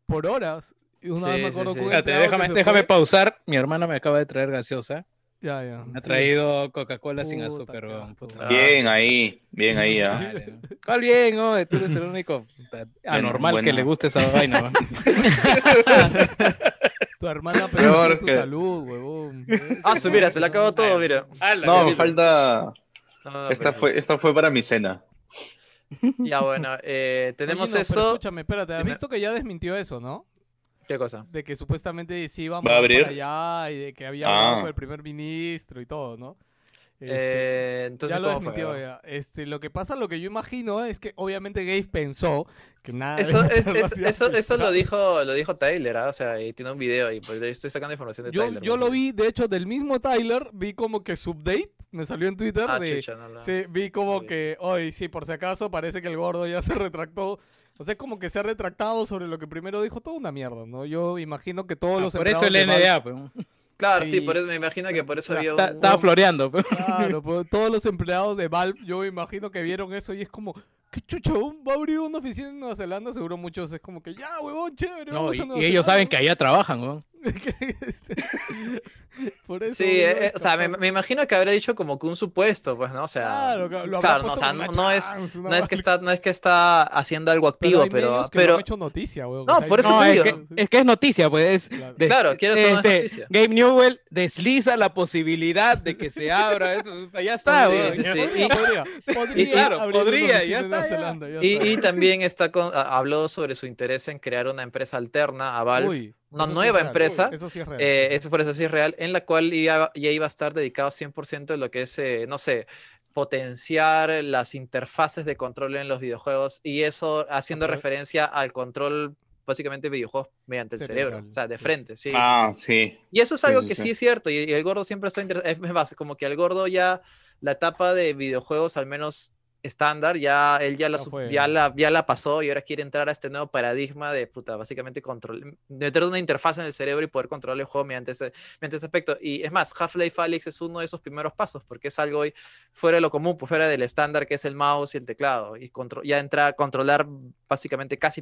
Por horas. Una Sí, vez me sí, acuerdo sí. déjame, déjame pausar. Mi hermana me acaba de traer gaseosa. Ya, ya. Me ha sí. traído Coca-Cola sin azúcar. weón. Bien ahí, bien ahí, ¿ah? Madre, ¿no? ¿Cuál bien, oh? Tú eres el único anormal que le guste esa vaina. Tu hermana Peor perdió tu que- salud, huevón. Ah, su, mira, se le acabó todo, mira. Ala, No, me ya- falta. No, Esta pero- fue, esta fue para mi cena. Ya bueno, eh, tenemos Oye, no, eso. escúchame, espérate, ¿has visto que ya desmintió eso, no? ¿Qué cosa? De que supuestamente sí iba a ¿Va a mandar abrir? para allá y de que había Ah. hablado con el primer ministro y todo, ¿no? Este, Eh, entonces, ya lo ¿cómo fue? desmintió ya. Este, lo que pasa, lo que yo imagino es que obviamente Gabe pensó que nada Eso, es, es- eso, eso lo dijo, lo dijo Tyler, ¿ah? o sea, y tiene un video ahí, pues estoy sacando información de Yo, Tyler. yo lo vi, de hecho, del mismo Tyler, vi como que su update me salió en Twitter Ah, de... chucha, no, no. Sí, vi como No que, hoy sí, por si acaso, parece que el gordo ya se retractó. O sea, es como que se ha retractado sobre lo que primero dijo, toda una mierda, ¿no? Yo imagino que todos Ah, los por eso el NDA, pues. Claro, sí, Sí. por eso me imagino que por eso había un... Estaba floreando, pues. Claro, pues, todos los empleados de Valve, yo me imagino que vieron eso y es como, ¿qué chucha? un- ¿Va a abrir una oficina en Nueva Zelanda? Seguro muchos es como que, ya, huevón, chévere. No, vamos y, a Nueva y ellos saben que Zelanda". allá trabajan, weón. Por eso, Sí, no eh, es o sea, me, me imagino que habrá dicho como que un supuesto, pues, ¿no? O sea, Claro, claro, lo claro, no, o sea, no, no es, chance, no es que está, no es que está haciendo algo activo, hay pero, lo pero, han hecho noticia, weón. No, o sea, por eso No, te es digo. que, es que es noticia, pues. es Claro. de- Claro, quiero este, noticia. Gabe Newell desliza la posibilidad de que se abra. esto, ya está, Sí, weón. sí, sí. Podría, Y- podría, podría claro, podría, ya está. Zelanda, ya Y, está. y también está con, habló sobre su interés en crear una empresa alterna a Valve, Uy, una eso sí es nueva empresa, Eso sí es real. eh, eso por eso sí es real, en la cual iba- ya iba a estar dedicado 100% a lo que es, eh, no sé, potenciar las interfaces de control en los videojuegos y eso haciendo referencia al control básicamente de videojuegos mediante el cerebro, o sea, de frente, sí. Ah, sí. sí. Y eso es algo sí, que sí. sí es cierto, y, y el gordo siempre está interesado, es más, como que al gordo ya la etapa de videojuegos al menos estándar, ya él ya la, Ya su- fue. ya la, ya la pasó y ahora quiere entrar a este nuevo paradigma de, puta, básicamente control, meter una interfaz en el cerebro y poder controlar el juego mediante ese, mediante ese aspecto. Y es más, Half-Life Alyx es uno de esos primeros pasos, porque es algo hoy fuera de lo común, pues fuera del estándar que es el mouse y el teclado, y contro- ya entra a controlar básicamente casi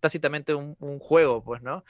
tácitamente un, un juego, pues, ¿no?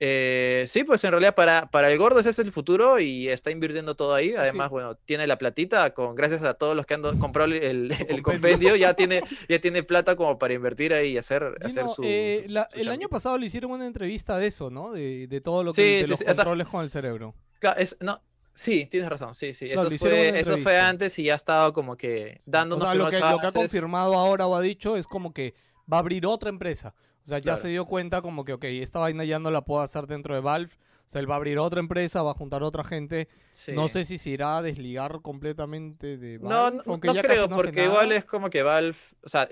Eh, sí, pues en realidad para, para el gordo ese es el futuro y está invirtiendo todo ahí. Además, bueno, tiene la platita, con, gracias a todos los que han do- comprado el, el- el compendio, ya tiene, ya tiene plata como para invertir ahí y hacer, hacer su... eh, la- su el año pasado le hicieron una entrevista de eso, ¿no? De, de todo lo que Sí, de sí, los sí, controles con el cerebro. Es- no, sí, tienes razón, sí, sí. Eso, hicieron fue, eso fue antes y ya ha estado como que dando O sea, lo que, lo que ha confirmado ahora o ha dicho es como que va a abrir otra empresa. O sea, ya Claro. se dio cuenta como que, ok, esta vaina ya no la puedo hacer dentro de Valve. O sea, él va a abrir otra empresa, va a juntar otra gente. Sí. No sé si se irá a desligar completamente de Valve. No, no, aunque no ya creo, no porque igual es como que Valve, o sea,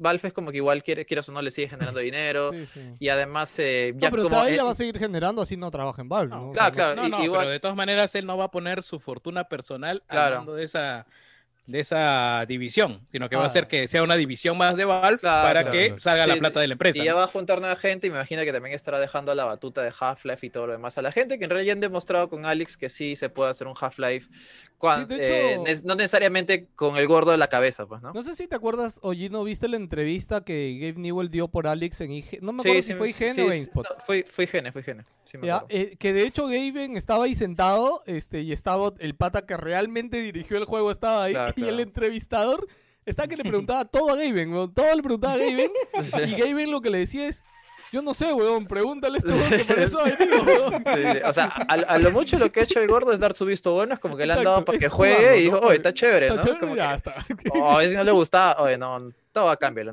Valve es como que igual quiere, quieras o no le sigue generando dinero Sí, sí. y además eh, No, ya pero o como sea, él la va a seguir generando así no trabaja en Valve, ¿no? O claro, sea, claro, No, no, igual- pero de todas maneras él no va a poner su fortuna personal Claro. hablando de esa de esa división, sino que va a Ah. hacer que sea una división más de Valve Claro, para claro, que salga Sí, la sí. plata de la empresa. Y ya va a juntar nueva gente y me imagino que también estará dejando la batuta de Half-Life y todo lo demás a la gente, que en realidad han demostrado con Alex que sí se puede hacer un Half-Life, de eh, no necesariamente con el gordo de la cabeza, pues, ¿no? No sé si te acuerdas, oye, ¿no viste la entrevista que Gabe Newell dio por Alex en IG? No me Sí, acuerdo sí, si fue sí, IGN sí, o sí, GameSpot. no, fue, fue IGN, fue IGN. Sí, me Ya, acuerdo. eh, que de hecho Gaben estaba ahí sentado este, y estaba el pata que realmente dirigió el juego estaba ahí Claro, y el entrevistador estaba que le preguntaba todo a Gaben, weón, todo le preguntaba a Gaben y Gaben lo que le decía es yo no sé, weón, pregúntale a weón que por eso ha venido, weón. Sí. O sea, a, a lo mucho lo que ha hecho el gordo es dar su visto bueno, es como que le han dado para que juegue y dijo, oye, está chévere, Está ¿no? chévere, Como ya que, está. o a veces no le gustaba, oye, no, todo a cambio, ¿no?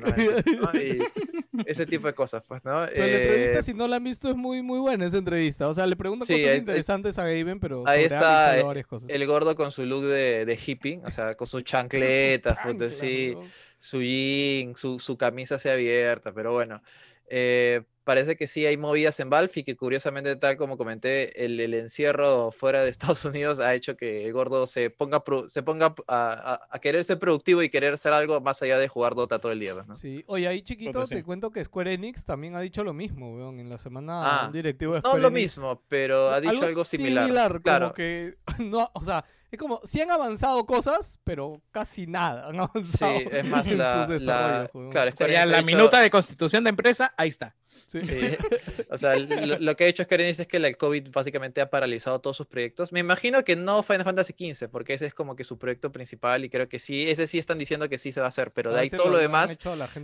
ese tipo de cosas, pues, ¿no? Pero la entrevista, Eh, si no la han visto, es muy, muy buena esa entrevista. O sea, le pregunta Sí, cosas es- es- interesantes a Gaben, pero Ahí está, eh, varias cosas. el gordo con su look de, de hippie, o sea, con sus chancletas, puta, Chancla, sí, weón. su jean, su, su camisa así abierta, pero bueno, eh, parece que sí hay movidas en Valve y que curiosamente, tal como comenté, el, el encierro fuera de Estados Unidos ha hecho que el gordo se ponga, pro- se ponga a, a- a querer ser productivo y querer hacer algo más allá de jugar Dota todo el día, ¿no? Sí, oye, ahí chiquito sí. te cuento que Square Enix también ha dicho lo mismo, weón. En la semana Ah, un directivo de No Square lo Enix- mismo, pero ha dicho algo, similar. como claro. que no, o sea, es como sí han avanzado cosas, pero casi nada han Sí, avanzado. es más en la, sus la- claro, O sea, Square ya Enix ha la dicho- minuta de constitución de empresa, ahí está. Sí. Sí, o sea, lo, lo que ha hecho Square Enix es que el COVID básicamente ha paralizado todos sus proyectos. Me imagino que no Final Fantasy XV, porque ese es como que su proyecto principal y creo que sí, ese sí están diciendo que sí se va a hacer, pero de Ah, ahí todo lo demás,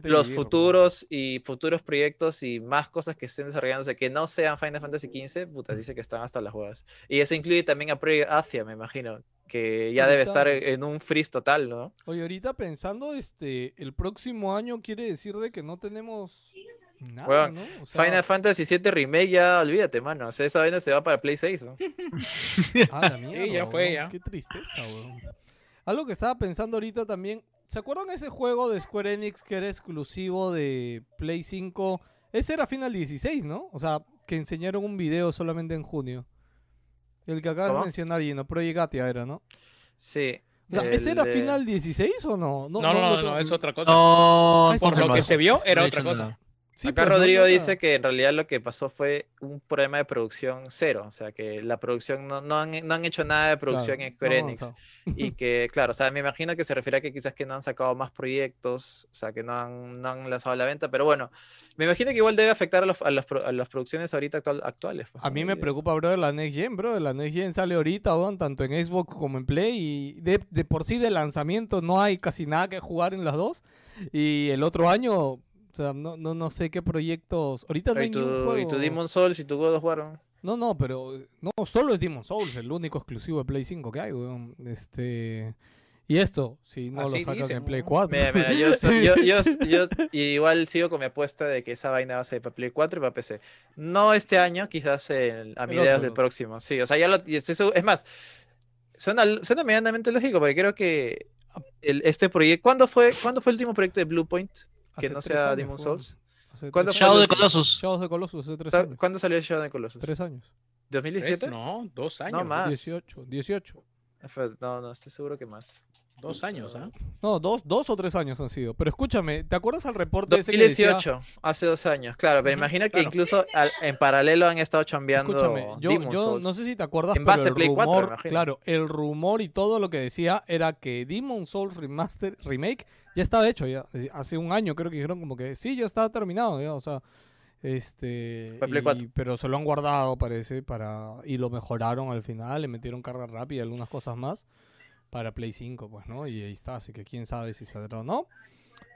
los vivir, futuros y futuros proyectos y más cosas que estén desarrollándose que no sean Final Fantasy XV, puta, dice que están hasta las huevas. Y eso incluye también a Project Asia, me imagino, que ya debe estar en un freeze total, ¿no? Oye, ahorita pensando, este, el próximo año quiere decir de que no tenemos nada, Weón, ¿no? O sea, Final Fantasy VII Remake ya, olvídate, mano. O sea, esa vaina se va para Play 6, ¿no? Ah, la mierda, ya fue, ya. Qué tristeza, weón. Algo que estaba pensando ahorita también. ¿Se acuerdan ese juego de Square Enix que era exclusivo de Play 5? Ese era Final 16, ¿no? O sea, que enseñaron un video solamente en junio. El que acabas ¿Cómo? de mencionar, Gino, Project Atia era, ¿no? Sí. O sea, ¿Ese era de- Final 16 o no? No, no, no, lo- no, es otra cosa. No, Ay, Por lo no, que se vio, era no otra cosa. Sí, Acá pues, Rodrigo no dice que en realidad lo que pasó fue un problema de producción cero, o sea que la producción no, no, han, no han hecho nada de producción Claro, en Square Enix o sea, y que claro, o sea, me imagino que se refiere a que quizás que no han sacado más proyectos, o sea que no han, no han lanzado a la venta, pero bueno, me imagino que igual debe afectar a, los, a, las, pro- a las producciones ahorita actual- actuales. pues, A mí me preocupa, bro, la Next Gen, bro. La Next Gen sale ahorita, tanto en Xbox como en Play. Y de, de por sí de lanzamiento no hay casi nada que jugar en las dos. Y el otro año, o sea, no, no, no sé qué proyectos. Ahorita no y hay un tu, juego. y tu Demon Souls y tu God of War. ¿no? No, pero no, solo es Demon Souls, el único exclusivo de Play 5 que hay, weón. Este. Y esto, si no lo dicen, en Play ¿no? 4. Mira, mira, yo, soy- yo, yo, yo igual sigo con mi apuesta de que esa vaina va a salir para Play 4 y para PC. No este año, quizás a mediados del próximo. Sí, o sea, ya lo y Es más, suena, suena medianamente lógico porque creo que el, este proyecto. ¿cuándo fue, ¿Cuándo fue el último proyecto de Bluepoint que no sea Demon. Souls? ¿Cuándo Shadow de? Colossus. Shadows de Colossus hace tres años. ¿Cuándo salió Shadow of the Colossus? Tres años. ¿2017? Tres, no, dos años. No más. 18. 18. Espera, No, no, estoy seguro que más. Dos años, ¿ah? No, dos, dos o tres años han sido. Pero escúchame, ¿te acuerdas al reporte ese que decía- 2018, hace dos años, claro, pero Ujú, imagina que claro. incluso al- en paralelo han estado chambeando Escúchame, yo, Demon yo Souls. no sé si te acuerdas, En pero base el Play 4, rumor, me imagino. claro, el rumor y todo lo que decía era que Demon Souls Remaster Remake ya estaba hecho ya. eh, Hace un año creo que dijeron como que sí, ya estaba terminado ya, o sea, este, y- 4. pero se lo han guardado parece para y lo mejoraron al final, le metieron carga rápida y algunas cosas más para Play 5, pues, ¿no? Y ahí está, así que quién sabe si saldrá o no.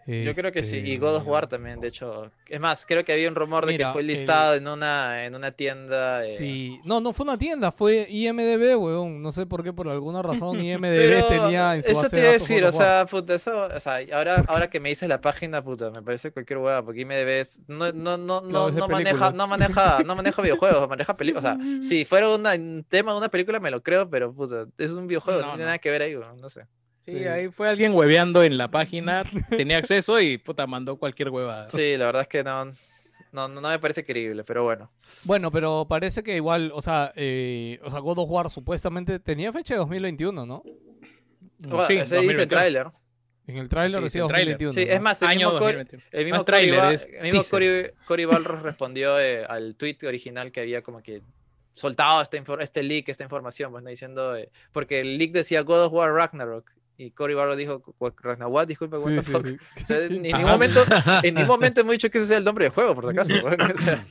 Yo creo que sí, y Este, God of War también, de hecho. Es más, creo que había un rumor de Mira, que fue el- listado en una en una tienda. eh, Sí, no, no fue una tienda, fue IMDB, weón. No sé por qué, por alguna razón IMDB tenía en su eso te iba a decir, o sea, puta, eso, o sea, ahora, ahora que me dices la página, puta, me parece cualquier hueá, porque IMDB es- no, no, no, no, Claro, no maneja, no maneja, no maneja videojuegos, maneja películas. O sea, si fuera una- un tema de una película me lo creo, pero puta, es un videojuego, no, No, tiene nada que ver ahí, weón, no sé. Sí, Sí. ahí fue alguien hueveando en la página, tenía acceso y puta, mandó cualquier huevada. Sí, la verdad es que no, no, no me parece creíble, pero bueno. Bueno, pero parece que igual, o sea, eh, o sea, God of War supuestamente tenía fecha de 2021, ¿no? Bueno, Sí, ese dice el 2021. tráiler. En el tráiler Sí, decía el tráiler. 2021. Sí, ¿no? es más, el Año mismo, Cory, 2021. el mismo No Cory el mismo. Cory- Cory Balrog respondió eh, al tweet original que había como que soltado esta infor- este leak, esta información, pues, ¿no? diciendo, eh, porque el leak decía God of War Ragnarok, y Cory Balrog dijo, "What, Ragnarok, what? disculpa, what Sí, the sí, fuck?". sí. O sea, en ningún Ajá. momento, en ningún momento hemos dicho que ese sea el nombre del juego, por si acaso. weón, o sea,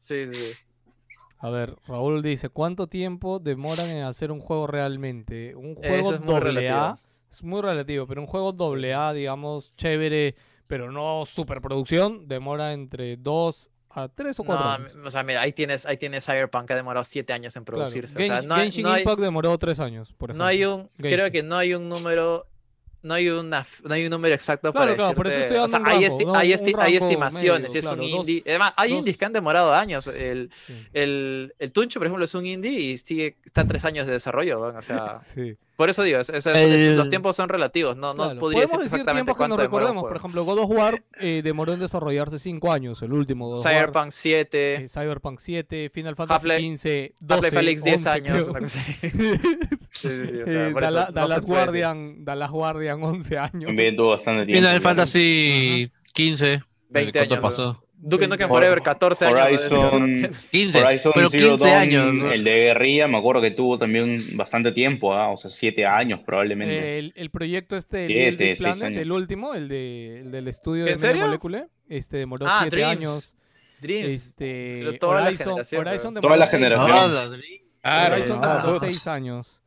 sí, sí. A ver, Raúl dice, ¿cuánto tiempo demoran en hacer un juego realmente? Un juego es muy doble A, es muy relativo, pero un juego doble A, digamos, chévere, pero no superproducción, demora entre dos a tres o cuatro No, años. o sea, mira, ahí tienes, ahí tienes Cyberpunk que ha demorado siete años en Claro. producirse. o sea, Gen- no, hay- Genshin no hay- Impact demoró tres años, por ejemplo. No hay un, creo Genshin. que no hay un número, no hay una, no hay un número exacto Claro, para claro, por eso decirte, estoy o sea, dando un hay, rango, esti- ¿no? hay, esti- hay estimaciones, medio, es un claro, dos- indie, además hay dos- indies que han demorado años, el, Sí. el, el Tuncho, por ejemplo, es un indie y sigue, está tres años de desarrollo, weón, o sea, Sí. Por eso digo, es- es- El- los tiempos son relativos, no, no Claro, podría Podemos decir decir exactamente tiempos que cuánto nos demora un recordemos. Por ejemplo, God of War eh, demoró en desarrollarse cinco años, el último God of War. Cyberpunk 7, eh, Cyberpunk 7, Final Fantasy Half-Life- 15, 12, Half-Life Alyx 10 11, años, una cosa así. Sí, sí, o sea, Eh, Dala- no Dallas decir. Guardian, Dallas Guardian 11 años. También tuvo bastante tiempo. Final. Fantasy 15. 20 ¿Cuánto años, pasó? Duke Nukem Forever 14 años. Horizon, 15. Horizon pero Zero 15 Dawn, años. ¿no? el de guerrilla, me acuerdo que tuvo también bastante tiempo, ¿ah? o sea, siete años probablemente. El, el proyecto este, el Siete, Planet, años. el último, el, de, el del estudio de ¿En Media serio? Molecule, este demoró Ah, 7 Dreams. años. Dreams. Este, Pero toda la Horizon, generación, Horizon pero- demoró Toda la seis generación. años. Todas las- Claro, Horizon demoró puta. 6 años.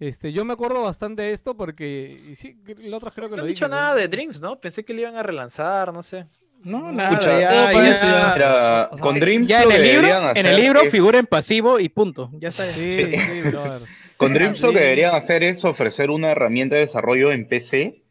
Este, yo me acuerdo bastante de esto porque sí, el otro creo que No lo han dicho dije, nada ¿no? de Dreams, ¿no? Pensé que lo iban a relanzar, no sé. No, nada, Escucha, ya, todo ya- parece, ya. Mira, o sea, con Dreams ya lo en el que libro, deberían en el hacer libro es- figura en pasivo y punto. Ya está. Sí, sí, brother. Con Dreams lo que deberían hacer es ofrecer una herramienta de desarrollo en PC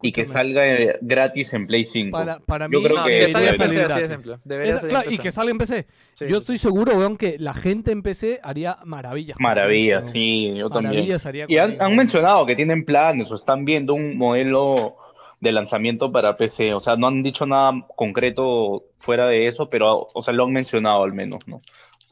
y que salga eh, gratis en Play 5. Para, para Yo mí creo No, que que salga en PC, así. Debería claro, y que salga en PC. Sí, Yo estoy seguro, weón, que la gente en PC haría maravillas. con Maravilla, eso, weón. sí, yo también. Maravillas haría Y han mencionado que tienen planes o están viendo un modelo de lanzamiento para PC. O sea, no han dicho nada concreto fuera de eso, pero, o sea, lo han mencionado al menos, ¿no?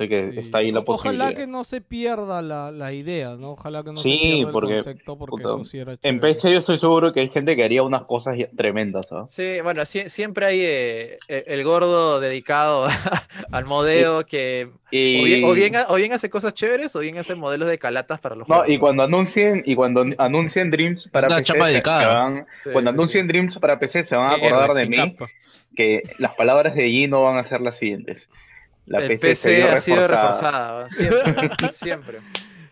Que Sí. está ahí la O- Ojalá posibilidad. que no se pierda la, la idea, ¿no? Ojalá que no Sí, se pierda el porque, concepto, porque puta, eso sí era En. PC yo estoy seguro que hay gente que haría unas cosas tremendas. Sí, bueno, sie- siempre hay eh, e- el gordo dedicado al modeo que o bien, o, bien, ha- o bien hace cosas chéveres o bien hace modelos de calatas para los No, juegos. y cuando anuncien, y cuando anuncien Dreams para una PC, chapa dedicada. se van- Sí, cuando sí, anuncien Dreams para PC se van a acordar de mí, capa. que las palabras de Gino van a ser las siguientes. La el PC, ha sido reforzada. siempre, siempre.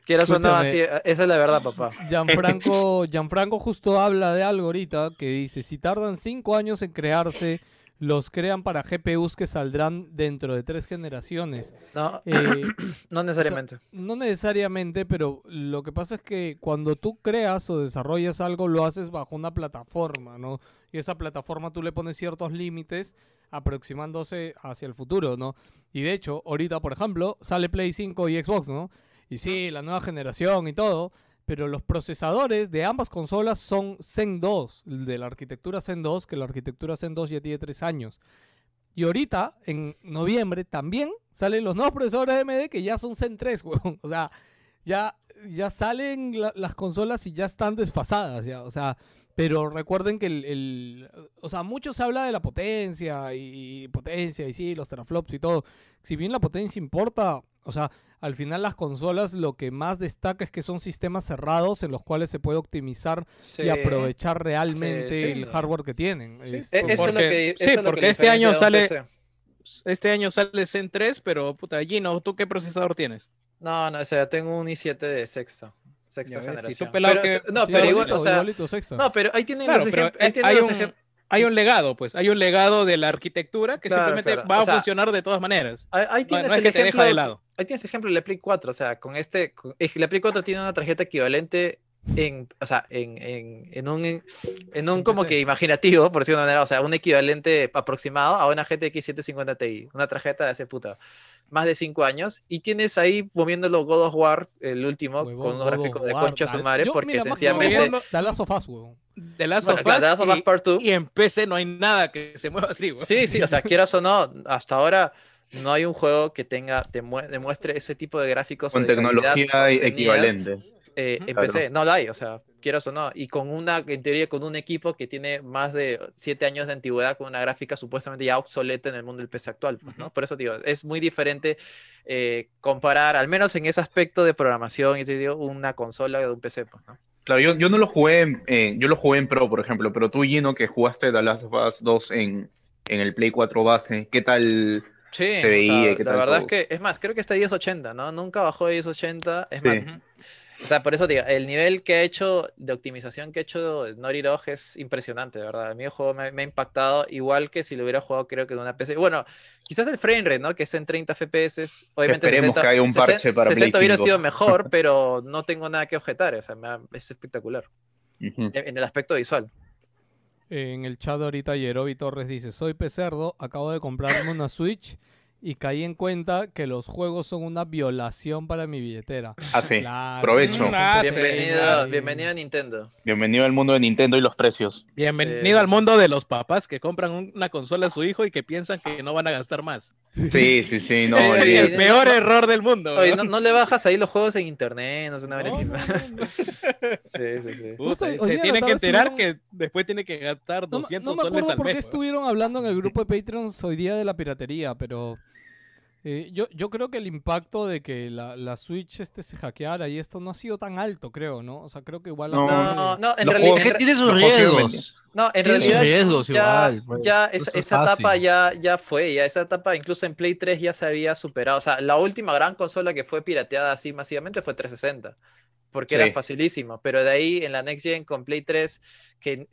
Quieras o no, así, esa es la verdad, papá. Gianfranco, Gianfranco justo habla de algo ahorita que dice, si tardan cinco años en crearse, los crean para GPUs que saldrán dentro de tres generaciones. No, Eh, no necesariamente. no necesariamente, pero lo que pasa es que cuando tú creas o desarrollas algo, lo haces bajo una plataforma, ¿no? Y esa plataforma tú le pones ciertos límites aproximándose hacia el futuro, ¿no? Y de hecho, ahorita, por ejemplo, sale Play 5 y Xbox, ¿no? Y sí, la nueva generación y todo, pero los procesadores de ambas consolas son Zen 2, de la arquitectura Zen 2, que la arquitectura Zen 2 ya tiene tres años. Y ahorita, en noviembre, también salen los nuevos procesadores de AMD que ya son Zen 3, weón. O sea, ya, ya salen la- las consolas y ya están desfasadas, ya. O sea, pero recuerden que el, el- O sea, mucho se habla de la potencia y, y potencia y sí, los teraflops y todo. Si bien la potencia importa, o sea, al final las consolas lo que más destaca es que son sistemas cerrados en los cuales se puede optimizar Sí. y aprovechar realmente sí, sí. el hardware que tienen. Sí, Es como- Eso es lo Porque- que, eso sí, es lo que porque le este año sale- PC. Este año sale Zen 3, pero puta, Gino, ¿tú qué procesador tienes? No, no, o sea, tengo un i7 de sexta, sexta ves, generación. Pero, que- no, pero igual, igualito, o sea, igualito, sexta. no, pero ahí tienen Claro, los pero. Ahí tienen hay los un, hay un legado, pues, hay un legado de la arquitectura que Claro, simplemente claro. va O a sea, funcionar de todas maneras. Ahí, ahí No, tienes no es el que te ejemplo, deja de lado. ahí tienes ejemplo de la Play 4, o sea, con este, con- la Play 4 tiene una tarjeta equivalente en, o sea, en, en, en un, en un como que imaginativo, por decirlo de una manera, o sea, un equivalente aproximado a una GTX 750 Ti, una tarjeta de hace puta, más de 5 años, y tienes ahí moviéndolo God of War, el último, Huevón, con unos God gráficos de War, concha a su tal- madre, Yo, porque mira, sencillamente... The Last of Us, huevón. Last Bueno, of Us y- Part 2. y en PC no hay nada que se mueva así, güey. Sí, sí, o sea, quieras o no, hasta ahora no hay un juego que tenga, demue- demuestre ese tipo de gráficos Con de calidad tecnología equivalente. eh, en Claro. PC. No la hay, o sea, quieras o no. Y con una, en teoría, con un equipo que tiene más de siete años de antigüedad, con una gráfica supuestamente ya obsoleta en el mundo del PC actual, pues, ¿no? Por eso, digo, es muy diferente eh, comparar, al menos en ese aspecto de programación, y te digo, una consola de un PC, pues, ¿no? Claro, yo, yo no lo jugué, en, eh, yo lo jugué en Pro, por ejemplo, pero tú, Gino, que jugaste The Last of Us 2 en, en el Play 4 base, ¿qué tal? Sí, o veía, sea, ¿qué la tal verdad todo? es que, es más, creo que está 1080, ¿no? Nunca bajó de 1080, es Sí. más, o sea, por eso digo, el nivel que ha hecho de optimización que ha hecho Naughty Dog es impresionante, de verdad. A mí el juego me, me ha impactado igual que si lo hubiera jugado creo que en una PC. Bueno, quizás el frame rate, ¿no? Que es en 30 FPS, obviamente Esperemos 60, que haya un parche para Play 60 hubiera 5. sido mejor, pero no tengo nada que objetar, o sea, me ha- es espectacular Ujú. en, en el aspecto visual. En el chat ahorita Yerobi Torres dice, soy pecerdo, acabo de comprarme una Switch y caí en cuenta que los juegos son una violación para mi billetera. Ah, sí. Claro, Provecho. Ah, Bienvenido, bienvenido a Nintendo. Bienvenido al mundo de Nintendo y los precios. Bienvenido Sí. al mundo de los papás que compran un- una consola a su hijo y que piensan que no van a gastar más. Sí, sí, sí, no. El peor error del mundo. Oye, ¿no? no, le bajas ahí los juegos en internet, no sé, una No, vez no. Sí, sí, sí. Justo se tienen que enterar estuvieron- que después tiene que gastar No, me- 200 no me soles acuerdo por qué estuvieron hablando en el grupo de Patreons hoy día de la piratería, pero eh, yo, yo creo que el impacto de que la, la Switch este se hackeara y esto no ha sido tan alto, creo, ¿no? O sea, creo que igual... No. No, no, en realidad, Que tiene sus riesgos. no, en Tiene sus realidad riesgos ya, igual. ya esa, es esa etapa ya, ya fue, ya esa etapa incluso en Play 3 ya se había superado. O sea, la última gran consola que fue pirateada así masivamente fue 360, porque era facilísimo. Pero de ahí en la Next Gen con Play 3, que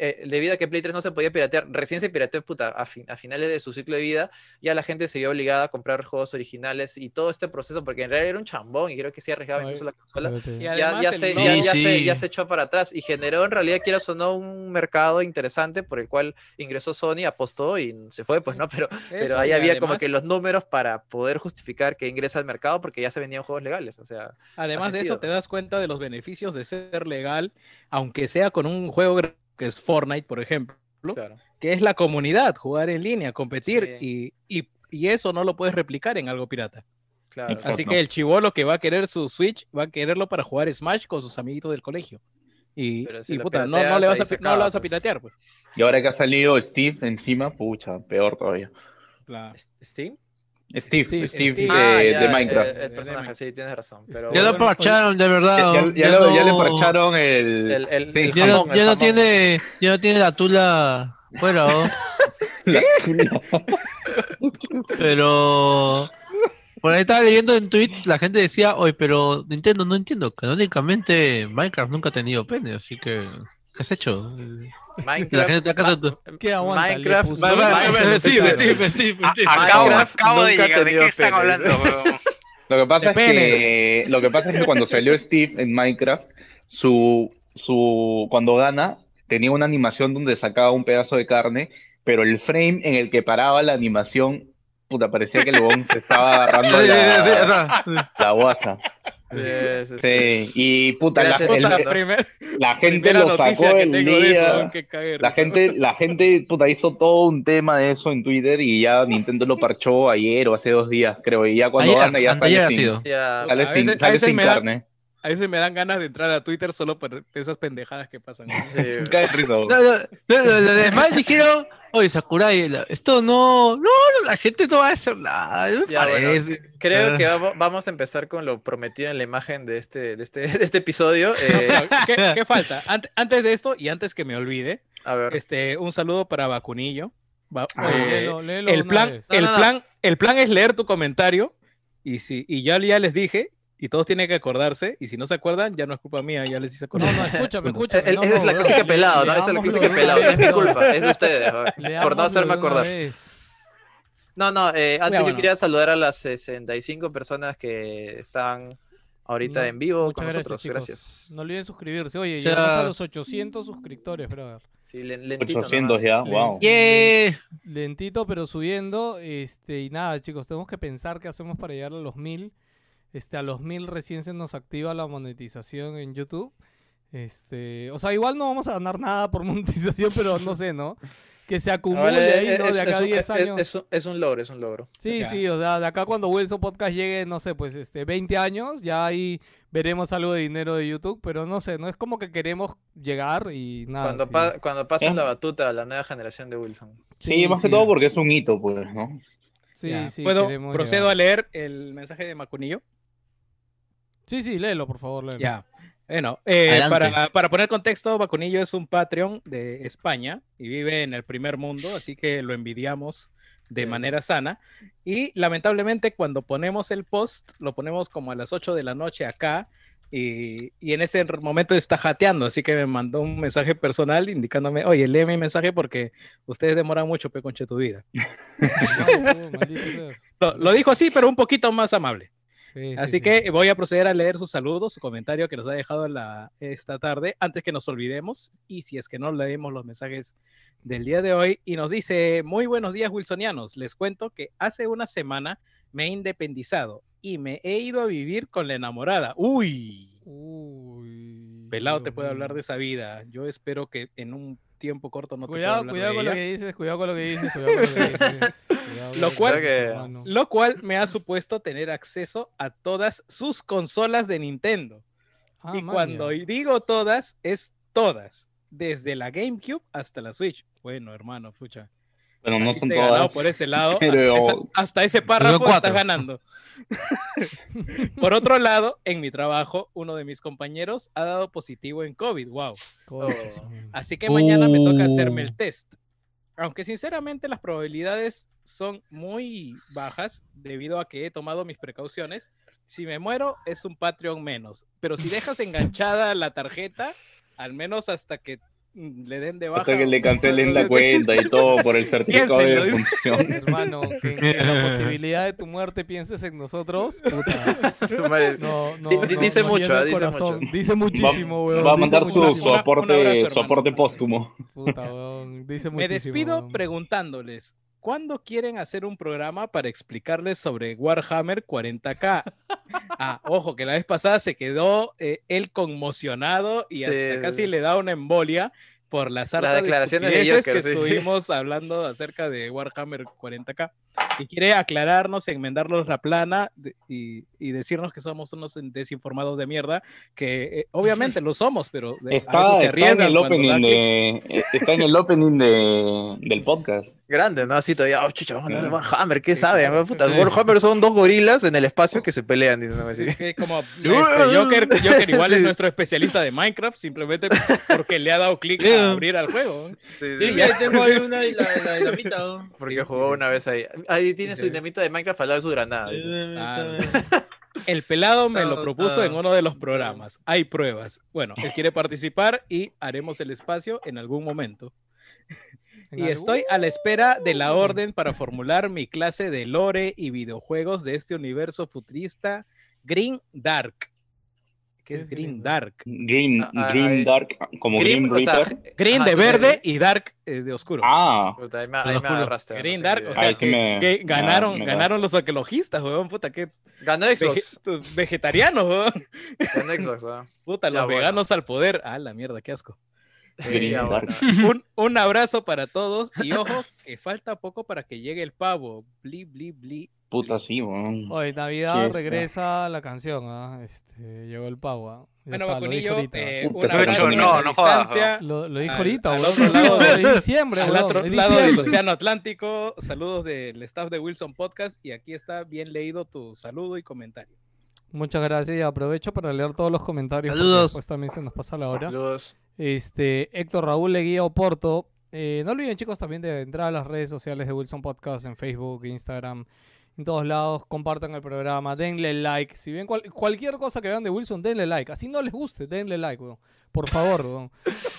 eh, debido a que Play 3 no se podía piratear, recién se pirateó puta, a, fin- a finales de su ciclo de vida, ya la gente se vio obligada a comprar juegos originales y todo este proceso, porque en realidad era un chambón y creo que sí arriesgaba Ay, incluso la consola. ya, ya se, ya, Sí, ya se, ya se echó para atrás y generó en realidad, quieras o no, un mercado interesante por el cual ingresó Sony, apostó y se fue, pues no, pero, pero Eso, ahí y había como además- que los números para poder justificar que ingresa al mercado porque ya se vendían juegos legales, o sea, Además de eso, sido. te das cuenta de los beneficios de ser legal, aunque sea con un juego gra- que es Fortnite, por ejemplo, claro. que es la comunidad, jugar en línea, competir, y, y- y eso no lo puedes replicar en algo pirata. Claro. Así que el chivolo que va a querer su Switch va a quererlo para jugar Smash con sus amiguitos del colegio. Y, si puta, no, no le vas a, se pi- no acaba, lo vas a pues. piratear, pues. Y ahora que ha salido Steve encima, pucha, peor todavía. La- ¿Steam? Steve, Steve, Steve, Steve. de, Ah, de ya, Minecraft. El, el personaje, sí, tienes razón. Pero Ya lo bueno, parcharon, de verdad. ya, ¿no? ya- ya lo- ya le parcharon el. El- el- sí, el Ya no, ya tiene, ya no tiene la tula fuera, la- Pero por ahí estaba leyendo en tweets, la gente decía, oye, pero Nintendo no entiendo, canónicamente Minecraft nunca ha tenido pene, así que ¿qué has hecho? Minecraft, La. ¿Qué aguanta? Minecraft, Steve. Steve, Steve, acabo, de llegar. ¿De qué están hablando? Lo que pasa es que lo que pasa es que cuando salió Steve en Minecraft, su, su cuando gana, tenía una animación donde sacaba un pedazo de carne, pero el frame en el que paraba la animación, puta, parecía que el bon se estaba agarrando Sí, sí, sí, o la, la guasa. Sí, sí, sí. Sí, y puta, la, el- primer- la gente lo sacó el eso, día. La gente, la gente, puta, hizo todo un tema de eso en Twitter y ya Nintendo lo parchó ayer o hace dos días, creo, y ya cuando Ayer, gana ya sale sin, sale sale da- carne. A veces me dan ganas de entrar a Twitter solo por esas pendejadas que pasan. sí, No, no, no, los demás dijeron, oye, Sakurai, esto no, no, no, la gente no va a hacer nada, Ya, bueno. Creo Ah. que vamos, a empezar con lo prometido en la imagen de este, de este, de este episodio. Eh, ¿Qué, qué falta? Ant- antes de esto y antes que me olvide, a ver. este, un saludo para Vacunillo. Va- Ah, eh, léelo, léelo el plan, el no, no. plan, el plan es leer tu comentario y si y ya, ya les dije y todos tienen que acordarse y si no se acuerdan ya no es culpa mía, ya les hice acordar. No, no, escúchame, escúchame. No, esa es no, la clásica pelado, ¿no? Esa es la clásica pelado. No es mi culpa, es de ustedes, por no hacerme acordar. No, no, eh, antes yo quería saludar a las 65 personas que están ahorita No, en vivo Muchas con nosotros. chicos. Gracias. No olviden suscribirse. Oye, O sea- llegamos a los 800 suscriptores, brother. Sí, len- lentito 800 nomás. ya, wow. Yeah. Lentito, pero subiendo. Este, y nada, chicos, tenemos que pensar qué hacemos para llegar a los 1000. Este, a los 1000 recién se nos activa la monetización en YouTube. Este, o sea, igual no vamos a ganar nada por monetización, pero no sé, ¿no? Que se acumule Vale, ahí, ¿no? es- De acá a es un- 10 es- años. Es, un- es un logro, es un logro. Sí, sí, o sea, de acá cuando Wilson Podcast llegue, no sé, pues este 20 años, ya ahí veremos algo de dinero de YouTube, pero no sé, no es como que queremos llegar y nada. cuando, sí. pa- cuando pasen ¿Eh? la batuta a la nueva generación de Wilson. Sí, más que todo porque es un hito, pues, ¿no? Sí, Ya. sí, ¿Puedo, procedo llegar. a leer el mensaje de Macunillo. Sí, sí, léelo, por favor, léelo. Ya. Bueno, eh, para, para poner contexto, Vacunillo es un Patreon de España y vive en el primer mundo, así que lo envidiamos de Sí. manera sana. Y lamentablemente cuando ponemos el post, lo ponemos como a las 8 de la noche acá y, y en ese momento está jateando, así que me mandó un mensaje personal indicándome, oye, lee mi mensaje porque ustedes demoran mucho, pe conche tu vida. No, tú. Lo, lo dijo así, pero un poquito más amable. Sí, sí, Así sí. que voy a proceder a leer sus saludos, su comentario que nos ha dejado la, esta tarde, antes que nos olvidemos, y si es que no leemos los mensajes del día de hoy, y nos dice, muy buenos días wilsonianos, les cuento que hace una semana me he independizado y me he ido a vivir con la enamorada. Uy, Uy, pelado te puede mío. hablar de esa vida. Yo espero que en un tiempo corto no te Cuidado, hablar cuidado con lo que dices, cuidado con lo que dices, cuidado con lo que dices. Cuidado con Lo cual- que-. Lo cual me ha supuesto tener acceso a todas sus consolas de Nintendo. Ah, y maña. cuando digo todas, es todas. Desde la GameCube hasta la Switch. Bueno, hermano, pucha. Bueno, no son todas. por ese lado. pero- Hasta, esa- hasta ese párrafo estás ganando. por otro lado, en mi trabajo, uno de mis compañeros ha dado positivo en COVID. Wow. Oh. Así que mañana me toca Uh. hacerme el test. Aunque sinceramente las probabilidades son muy bajas debido a que he tomado mis precauciones. Si me muero es un Patreon menos. Pero si dejas enganchada la tarjeta, al menos hasta que le den de baja. Hasta que le cancelen la cuenta y todo por el certificado de Piénsenlo, función. Hermano, que, que la posibilidad de tu muerte pienses en nosotros, puta. No, no, no, di- dice mucho, dice corazón. mucho. Dice muchísimo, weón. Va a mandar su, su abrazo, aporte, hermano. su aporte póstumo. Puta, weón, Dice Me muchísimo, despido weón. preguntándoles, ¿cuándo quieren hacer un programa para explicarles sobre Warhammer 40k? Ah, ojo, que la vez pasada se quedó eh, él conmocionado y Sí. hasta casi le da una embolia por las hartas declaraciones de Joker, que sí, sí. estuvimos hablando acerca de Warhammer 40k. Y quiere aclararnos, enmendarnos la plana de- y, y decirnos que somos unos desinformados de mierda, que eh, obviamente lo somos, pero de- a Está, se está en el opening de, está en el opening de, del podcast. Grande, ¿no? Así todavía, oh, chucha, vamos a darle Sí. Warhammer, ¿qué Sí, saben? claro. Puta, Sí. Warhammer son dos gorilas en el espacio que se pelean, dicen así. Que como este, Joker, Joker igual es nuestro especialista de Minecraft, simplemente porque le ha dado clic a abrir al juego. Sí, Sí, sí, ya. tengo ahí una y la, la dinamita. ¿no? Porque jugó una vez ahí. Ahí tiene su dinamita de Minecraft al lado de su granada. dice. Ah, El pelado me lo Todo, propuso en uno de los programas. Hay pruebas. Bueno, él quiere participar y haremos el espacio en algún momento. En Y estoy a la espera de la orden para formular mi clase de lore y videojuegos de este universo futurista Green Dark. ¿Qué es Green Dark? Green, Ah, ah, Green ahí. Dark, como Green o sea, Reaper. Green ajá, de verde y Dark eh, de oscuro. Ah, Puta, ahí me, ahí me no Green Dark, o sea sí que, me- que ganaron, me ganaron los arqueologistas, weón, puta, que Ganó Xbox. vege- vegetarianos, weón. Ganó Xbox, ¿no? Puta, Ya, los bueno. veganos al poder. Ah, la mierda, qué asco. Un, un abrazo para todos y ojo que falta poco para que llegue el pavo. Bli, bli, bli. Puta, sí, weón. Hoy Navidad regresa la canción, ¿ah? Este, llegó el pavo. ¿ah? Bueno, Vacunillo, eh, Puta, un abrazo no, no jodas, Lo, lo dijo al- ahorita, al otro lado de- diciembre, al otro lado del. Océano Atlántico. Saludos del staff de Wilson Podcast y aquí está bien leído tu saludo y comentario. Muchas gracias y aprovecho para leer todos los comentarios. Saludos. Después también se nos pasa la hora. Saludos. Este, Héctor Raúl Leguía Oporto. Eh, no olviden, chicos, también de entrar a las redes sociales de Wilson Podcast en Facebook, Instagram, en todos lados. Compartan el programa, denle like. Si ven cual- cualquier cosa que vean de Wilson, denle like. Así no les guste, denle like, weón. Por favor, weón.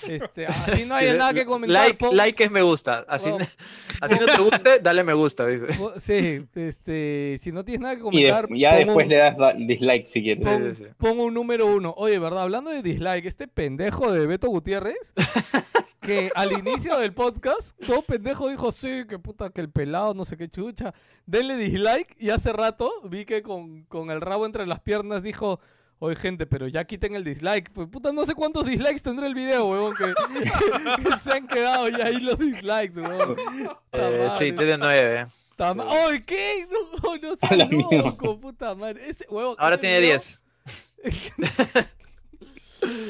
Este, así no hay Sí, nada que comentar. Like, like es me gusta. Así, Bueno. así no te guste, dale me gusta, dice. Sí, este, si no tienes nada que Y de- comentar, ya pon después un- le das da- dislike si quieres. Sí, Pon, sí, sí. pon un número uno. Oye, ¿verdad? Hablando de dislike, este pendejo de Beto Gutiérrez, que al inicio del podcast, todo pendejo dijo, sí, que puta, que el pelado, no sé qué chucha. Denle dislike y hace rato vi que con, con el rabo entre las piernas dijo, oye gente, pero ya quiten el dislike. Pues puta, no sé cuántos dislikes tendrá el video, weón, que, que se han quedado ya ahí los dislikes, weón. Eh, sí, tiene nueve. Ma- ¡Ay, qué! No, no puta madre. Ese, Ahora ese tiene video- 10.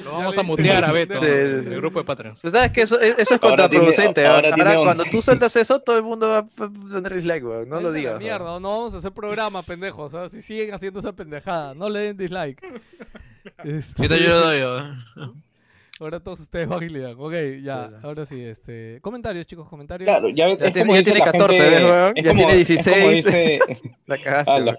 Lo vamos a mutear a Beto Sí, sí, en sí. el grupo de Patreons. Tú sabes que eso, eso es Ahora contraproducente. ¿ah? ahora cuando 11. tú sueltas eso, todo el mundo va a poner dislike, weón. No lo digas. mierda, no vamos a hacer programa, pendejos. O sea, si siguen haciendo esa pendejada, no le den dislike. Este, ¿Qué te yo doy? Ahora todos ustedes van y le dan. Ok, ya, ahora sí, este. Comentarios, chicos, comentarios. Claro, ya, Ya es tiene- como ya dice tiene la 14, gente- ¿ves, weón? es Ya como- tiene es como 16. dice- La cagaste. Ah, la.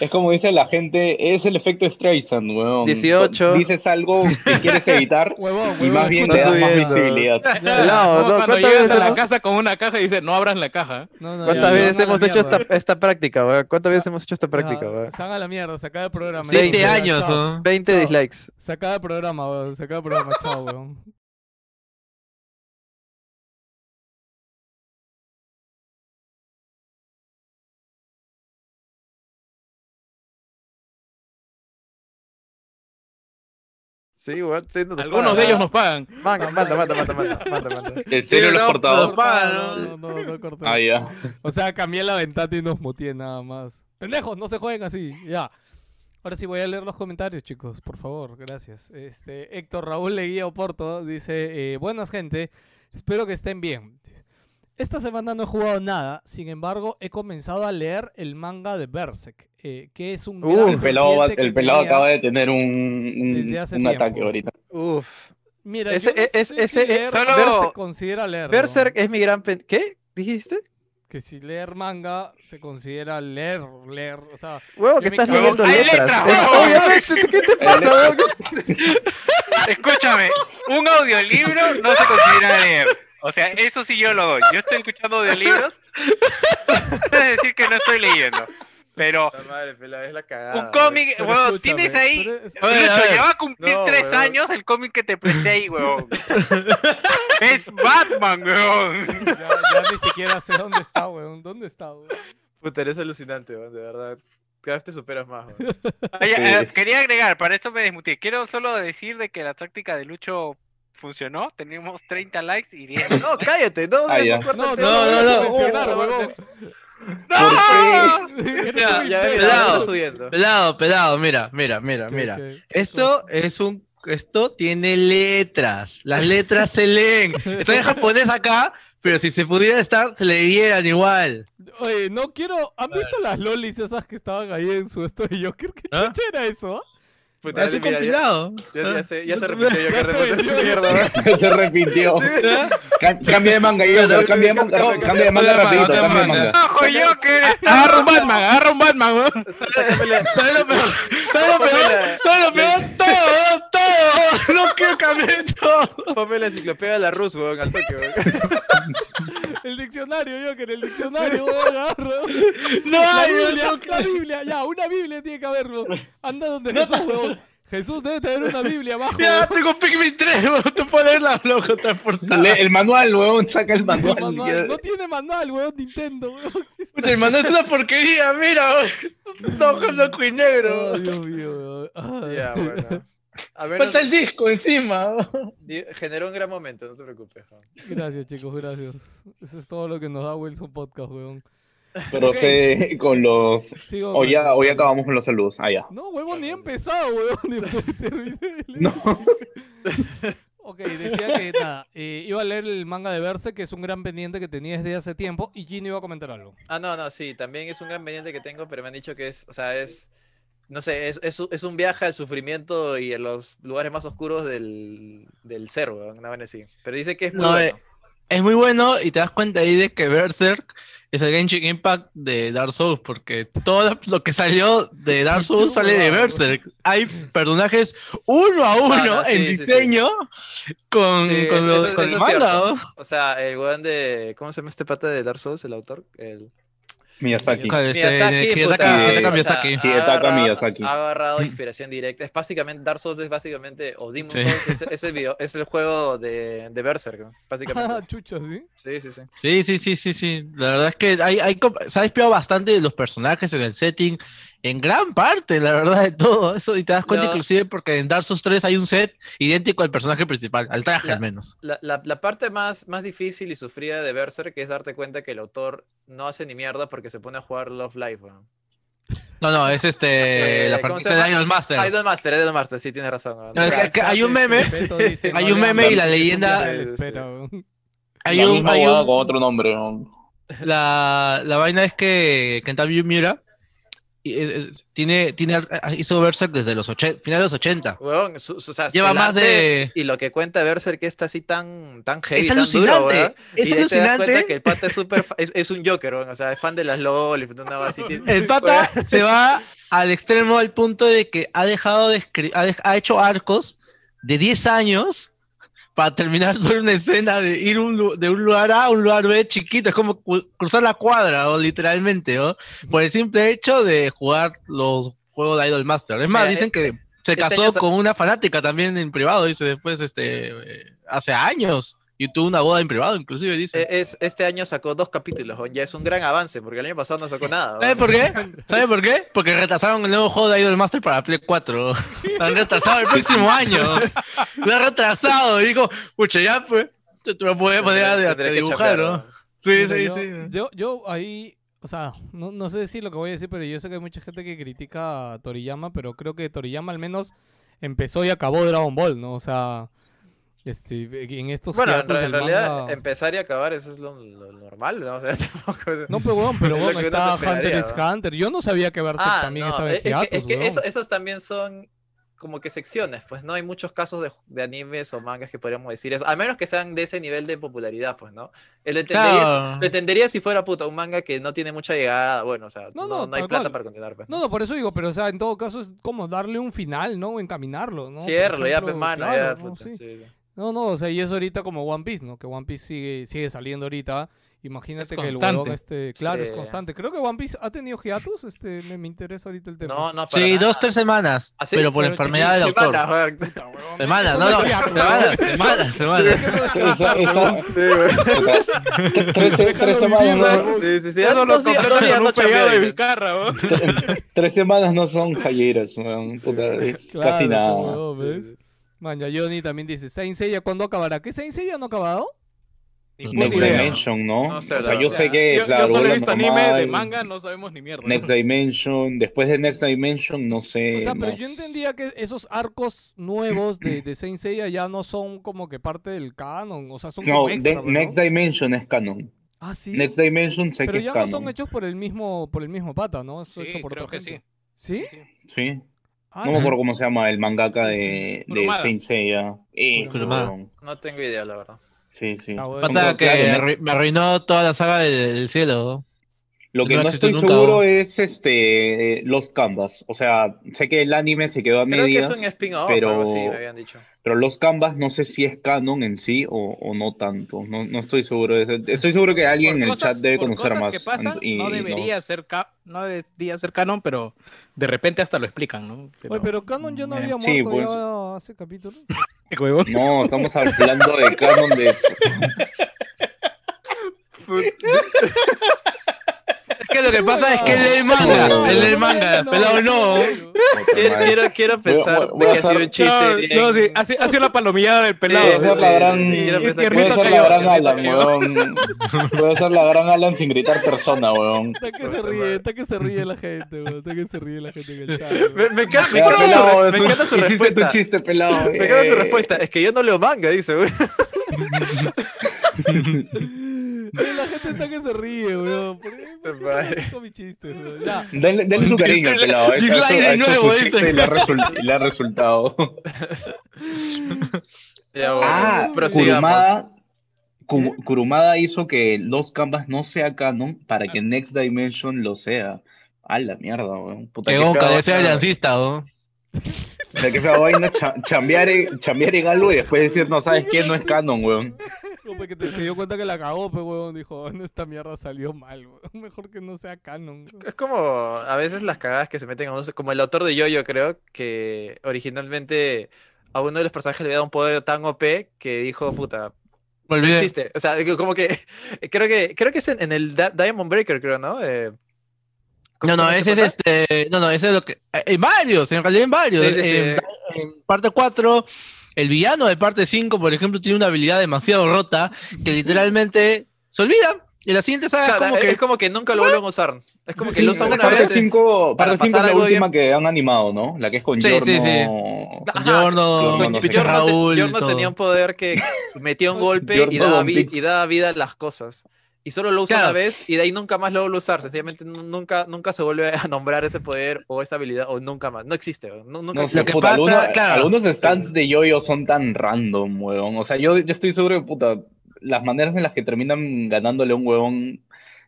Es como dice la gente, es el efecto Streisand, weón. 18. Dices algo que quieres evitar Huevón, y huevón, más bien le das más visibilidad. Como no, cuando ¿cuántas llegas veces a la casa con una caja y dices, no abras la caja. no, no, ¿Cuántas ya, veces hemos hecho esta, esta práctica, weón? ¿Cuántas veces hemos hecho esta práctica, weón? Se van a la mierda, se acaba el programa. ya, 20 ya, años, chao. ¿no? 20 Chao. dislikes. Se acaba el programa, weón. Se acaba el programa, chao, weón. Sí, weón. sí, no nos Algunos pagan. de ellos nos pagan. Manda, manda, manda, manda, manda, manda, manda. ¿En serio Sí, lo has no, cortado? pero- pagan, no, ¿no? no, no, no corté. Ah, ya. O sea, cambié la ventana y nos muteé nada más. Pendejos, no se jueguen así. Ya. Ahora sí voy a leer los comentarios, chicos, por favor, gracias. Este, Héctor Raúl Leguía Oporto dice, eh, buenas gente, espero que estén bien. Esta semana no he jugado nada, sin embargo he comenzado a leer el manga de Berserk, eh, que es un... Uh, gran El pelado, el pelado acaba de tener un, ataque ahorita. Uf. Mira, Ese- yo no es- sé ese- si leer solo- Berserk se considera leer. Berserk es mi gran... ¿Qué? ¿Dijiste? Que si leer manga se considera leer, leer, o sea... Huevo, que estás cago- leyendo ¡Hay letras. letras! Obviamente, ¿qué te pasa? Escúchame, un audiolibro no se considera leer. O sea, eso sí yo lo doy. Yo estoy escuchando audiolibros. Es decir que no estoy leyendo. Pero Puta madre, pelado, es la cagada, un cómic, escúchame, tienes ahí. pero Oye, Lucho, ya va a cumplir No, tres años el cómic que te presté ahí, huevón. Es Batman, huevón. Ya, ya ni siquiera sé dónde está, weón. ¿Dónde está, weón? Puta, eres alucinante, weón, de verdad. Cada vez te superas más, weón. Oye, Sí. eh, quería agregar, para esto me desmuté. Quiero solo decir de que la táctica de Lucho funcionó. Tenemos 30 likes y 10. No, cállate, no, Ah, no, ya. córtate, No, no, no, no, no, no, no. mencionar, Uh, huevón. Eres Ya, ves, imbécil. ya Pelado. está subiendo. Pelado, pelado, mira, mira, mira, mira. Esto es un. Esto tiene letras. Las letras se leen. Está en japonés acá, pero si se pudiera estar, se leyeran igual. Oye, no quiero. ¿Han visto las lolis esas que estaban ahí en su esto de Joker? ¿Qué ¿Ah? chucha era eso? Ah? Puta, Es un mira, ya, compilado. ya- ya se, ya se Ah. repitió yo que Ya vendió. esa mierda. ¿no? Se repitió. ¿Ah? Ca- Cambia de manga, yo, cambia de manga, Cambia- de manga rapidito, cambia de manga. ¡Ojo, Joker! Agarra un Batman, agarra un Batman, weón. ¿Sabes lo peor? ¿Sabes lo peor? ¿Sabes lo peor? Todo, todo. No quiero cambiar todo. Ponme la enciclopedia de la Rus, weón, al toque, weón. El diccionario, Joker, el diccionario, weón, agarra. No La hay. Biblia, la Biblia, ya, una Biblia tiene que haber, weón. Anda donde Jesús, weón. Jesús debe tener una Biblia abajo. Ya weón. tengo Pikmin 3, weón. Tú puedes leerla, loco, transportada. Le- el manual, weón, saca el No, manual. manual, no tiene manual, weón, Nintendo, weón. Puta, hermano, es una porquería, mira. weón. Es un ojo blanco y negro. Ay, Dios mío, weón. Ay. Ya, bueno. A menos Falta el disco encima. generó un gran momento, no se preocupe. weón. Gracias, chicos, gracias. Eso es todo lo que nos da Wilson Podcast, weón. Pero sé con los... Sigo O ya, o ya acabamos con los saludos. Ah, ya. No, huevón, ni he empezado, huevón. Leer. No. Ok, decía que nada, eh, iba a leer el manga de Verse, que es un gran pendiente que tenía desde hace tiempo, y Gino iba a comentar algo. Ah, no, no, sí, también es un gran pendiente que tengo, pero me han dicho que es, o sea, es, no sé, es, es, un- es un viaje al sufrimiento y en los lugares más oscuros del, del ser, weón, una vaina así. Pero dice que es muy No, bueno. Es muy bueno y te das cuenta ahí de que Berserk es el Genshin Impact de Dark Souls, porque todo lo que salió de Dark Souls sale de Berserk. Hay personajes uno a uno no, sí, en sí, diseño con, Sí, con, es- lo- eso- con eso el manga. O sea, el weón de, ¿cómo se llama este pata de Dark Souls, el autor? El... Miyazaki. Miyazaki, Miyazaki. ha Hidetaka agarrado- Miyazaki. Ha agarrado inspiración directa. Es básicamente, Dark Souls es básicamente, o Demon Sí. Souls es, es el video, es el juego de, de Berserk. Ah, básicamente. chucha, ¿sí? Sí, sí, sí. Sí, sí, sí, sí, sí. La verdad es que hay, hay, se ha inspirado bastante de los personajes en el setting, en gran parte, la verdad, de todo eso. Y te das cuenta No. inclusive porque en Dark Souls 3 hay un set idéntico al personaje principal, al traje La- al menos. La, la- la parte más, más difícil y sufrida de Berserk es darte cuenta que el autor no hace ni mierda porque se pone a jugar Love Live. weón. No, no, es este, Eh, la ¿cómo se franquicia de? Idol Master. Idol Master, Idol Master, sí, tienes razón. No, es que hay un meme, dice, hay no un meme y la leyenda-. Hay un, hay un- con otro nombre. la, la vaina es que Kentaro Miura tiene, tiene, hizo Berserk desde los 80, finales de los 80. weón, su- su- o sea, Lleva más de- Y lo que cuenta Berserk está así tan, tan heavy, Es tan alucinante, duro, es Y de alucinante. que el pata es, súper fa- es, es un Joker, o sea, es fan de las LOL vaina así. El pata se va al extremo al punto de que ha dejado de escribir, ha, dej- ha hecho arcos de 10 años para terminar solo una escena de ir un de un lugar A a un lugar B chiquito, es como cruzar la cuadra, o literalmente, ¿no? Por el simple hecho de jugar los juegos de Idol Master. Es más, Mira, dicen que se este casó con una fanática también en privado, dice después, este, eh, hace años, y tuvo una boda en privado, inclusive, dice. Eh, Es, este año sacó dos capítulos, ya es un gran avance, porque el año pasado no sacó nada. ¿Sabes por qué? ¿Sabes por qué? Porque retrasaron el nuevo juego de Idol Master para Play 4. Lo han retrasado el próximo año. Lo han retrasado. Y digo, pucha, ya pues. Tú me puedes poner a, dibujar, ¿no? Sí, Mira, sí, yo, sí. Yo, yo ahí, o sea, no, no sé decir lo que voy a decir, pero yo sé que hay mucha gente que critica a Toriyama, pero creo que Toriyama al menos empezó y acabó Dragon Ball, ¿no? O sea, este, en estos Bueno, en, realidad, manga- empezar y acabar, eso es lo, lo normal, ¿no? O sea, tampoco es- No, pero bueno, pero es bueno, uno está Hunter x ¿no? Hunter. Yo no sabía que Berserk Ah, también no, estaba en es, es que, es que eso- esos también son como que secciones, pues, ¿no? Hay muchos casos de, de animes o mangas que podríamos decir eso, al menos que sean de ese nivel de popularidad, pues, ¿no? Lo entendería, Claro. lo entendería si fuera puta un manga que no tiene mucha llegada, bueno, o sea, No, no, no, no hay plata cual. para continuar, pues. No, no, por eso digo, pero o sea, en todo caso es como darle un final, ¿no? Encaminarlo, ¿no? Por Ciérralo, ya, ejemplo, pues, mano, claro, ya, ¿no? puta, Sí. sí, sí. No, no, o sea, y eso ahorita como One Piece, ¿no? Que One Piece sigue, sigue saliendo ahorita. Imagínate que el huevón este, claro, es constante. Creo que One Piece ha tenido hiatus, este, me, me interesa ahorita el tema. No, no, para Sí, nada. dos, tres semanas. ¿Ah, sí? Pero por Pero enfermedad del huevón, Semanas, no, no. es Semanas, semanas, semanas. Tres, semanas tres semanas no son es Claro, casi pues, nada. Huevón, ¿ves? Man, ya Johnny también dice, Saint Seiya, ¿cuándo acabará? ¿Qué Saint Seiya no ha acabado? Next idea. Dimension, ¿no? No sé, o sea, yo verdad. sé que, yo, claro, yo solo he visto anime de manga, no sabemos ni mierda. Next Dimension, después de Next Dimension, no sé. O sea, pero no yo entendía que esos arcos nuevos de, de Saint Seiya ya no son como que parte del canon, o sea, son No, como de- extra, ¿no? Next Dimension es canon. Ah, sí. Next Dimension sé pero que es ya no canon. son hechos por el mismo por el mismo pata, ¿no? Es Sí, hecho por creo otra que gente. sí. ¿Sí? Sí. Ah, No me acuerdo cómo se llama el mangaka de, de. Saint Seiya. Weón. No tengo idea, la verdad. Sí, sí. Ah, bueno. Que me arruinó toda la saga del, del cielo. Lo que no estoy nunca, seguro es este eh, Los Canvas. O sea, sé que el anime se quedó a Creo que medias, es un spin-off, pero, algo así, me habían dicho. pero Los Canvas no sé si es canon en sí o, o no tanto. No, no estoy seguro de eso. Estoy seguro que alguien en el chat debe conocer más. que pasan, y- no debería ser no debería ser canon, pero de repente hasta lo explican, ¿no? Oye, pero Canon ya no Eh, había sí, muerto pues. ya hace capítulo. No, estamos hablando de canon de... Es que lo que pasa es que él lee el manga. Él lee el manga. Pelado no. Quiero, quiero, quiero pensar voy a de que ha sido un chiste. No, sí, ha, sido- ha sido la palomillada del pelado. Voy a Sí, ser sí, la sí, gran, sí, voy ser la cayó, gran Alan, weón. Voy a ser la gran Alan sin gritar persona, weón. Está que se ríe, está que se ríe la gente, weón. Está que se ríe la gente en el chat. weón. Me, me encanta, me encanta su, me encanta su respuesta. tu chiste, pelado. Me encanta su eh. respuesta. Es que yo no leo manga, dice, güey. Eh, La gente está que se ríe, weón. ¿Por qué, por qué son así con mis chistes, weón? Ya. Denle, denle su cariño, pelado. Hecho- dislike de nuevo, dice. Y le ha, result- y le ha resultado. Ya, bueno, Ah. Kurumada, Ku- Kurumada hizo que los Canvas no sea canon para que Next Dimension lo sea. A la mierda, weón. Puta, Que qué gonca, de vaina. aliancista, ¿no? O sea, qué fea vaina cha- chambear, en, chambear en algo y después decir, no, ¿sabes qué? No es canon, weón. Como que te, se dio cuenta que la cagó, pues, weón. Dijo, "Oh, esta mierda salió mal, weón. Mejor que no sea canon. weón". Es como a veces las cagadas que se meten a uno, como el autor de Yoyo, creo, que originalmente a uno de los personajes le había dado un poder tan OP que dijo, puta, no existe. O sea, que como que creo que creo que es en, en el Da- Diamond Breaker, creo, ¿no? Eh, ¿cómo No, no, ese es este. No, no, ese es lo que. eh, En varios, en realidad en varios. Sí, sí, sí. En, parte 4, el villano de parte 5, por ejemplo, tiene una habilidad demasiado rota que literalmente se olvida. Y la siguiente O saga sea, es como es que. como que nunca lo vuelven a usar. Es como que lo usan una parte vez. 5 para parte cinco pasar es la última bien. que han animado, ¿no? La que es con Sí, Giorno. sí, sí. Ajá, Giorno, Giorno, no sé. Pecho Giorno, te- Raúl. Giorno tenía un poder que metía un golpe y daba, y daba vida a las cosas. Y solo lo usa Claro. una vez y de ahí nunca más lo vuelve a usar. Sencillamente nu- nunca, nunca se vuelve a nombrar ese poder o esa habilidad o nunca más. No existe. Nu- nunca No existe. sé, que puta, pasa, algunos, claro. algunos stands de Yoyo son tan random, huevón. O sea, yo, yo estoy seguro que, puta, las maneras en las que terminan ganándole a un huevón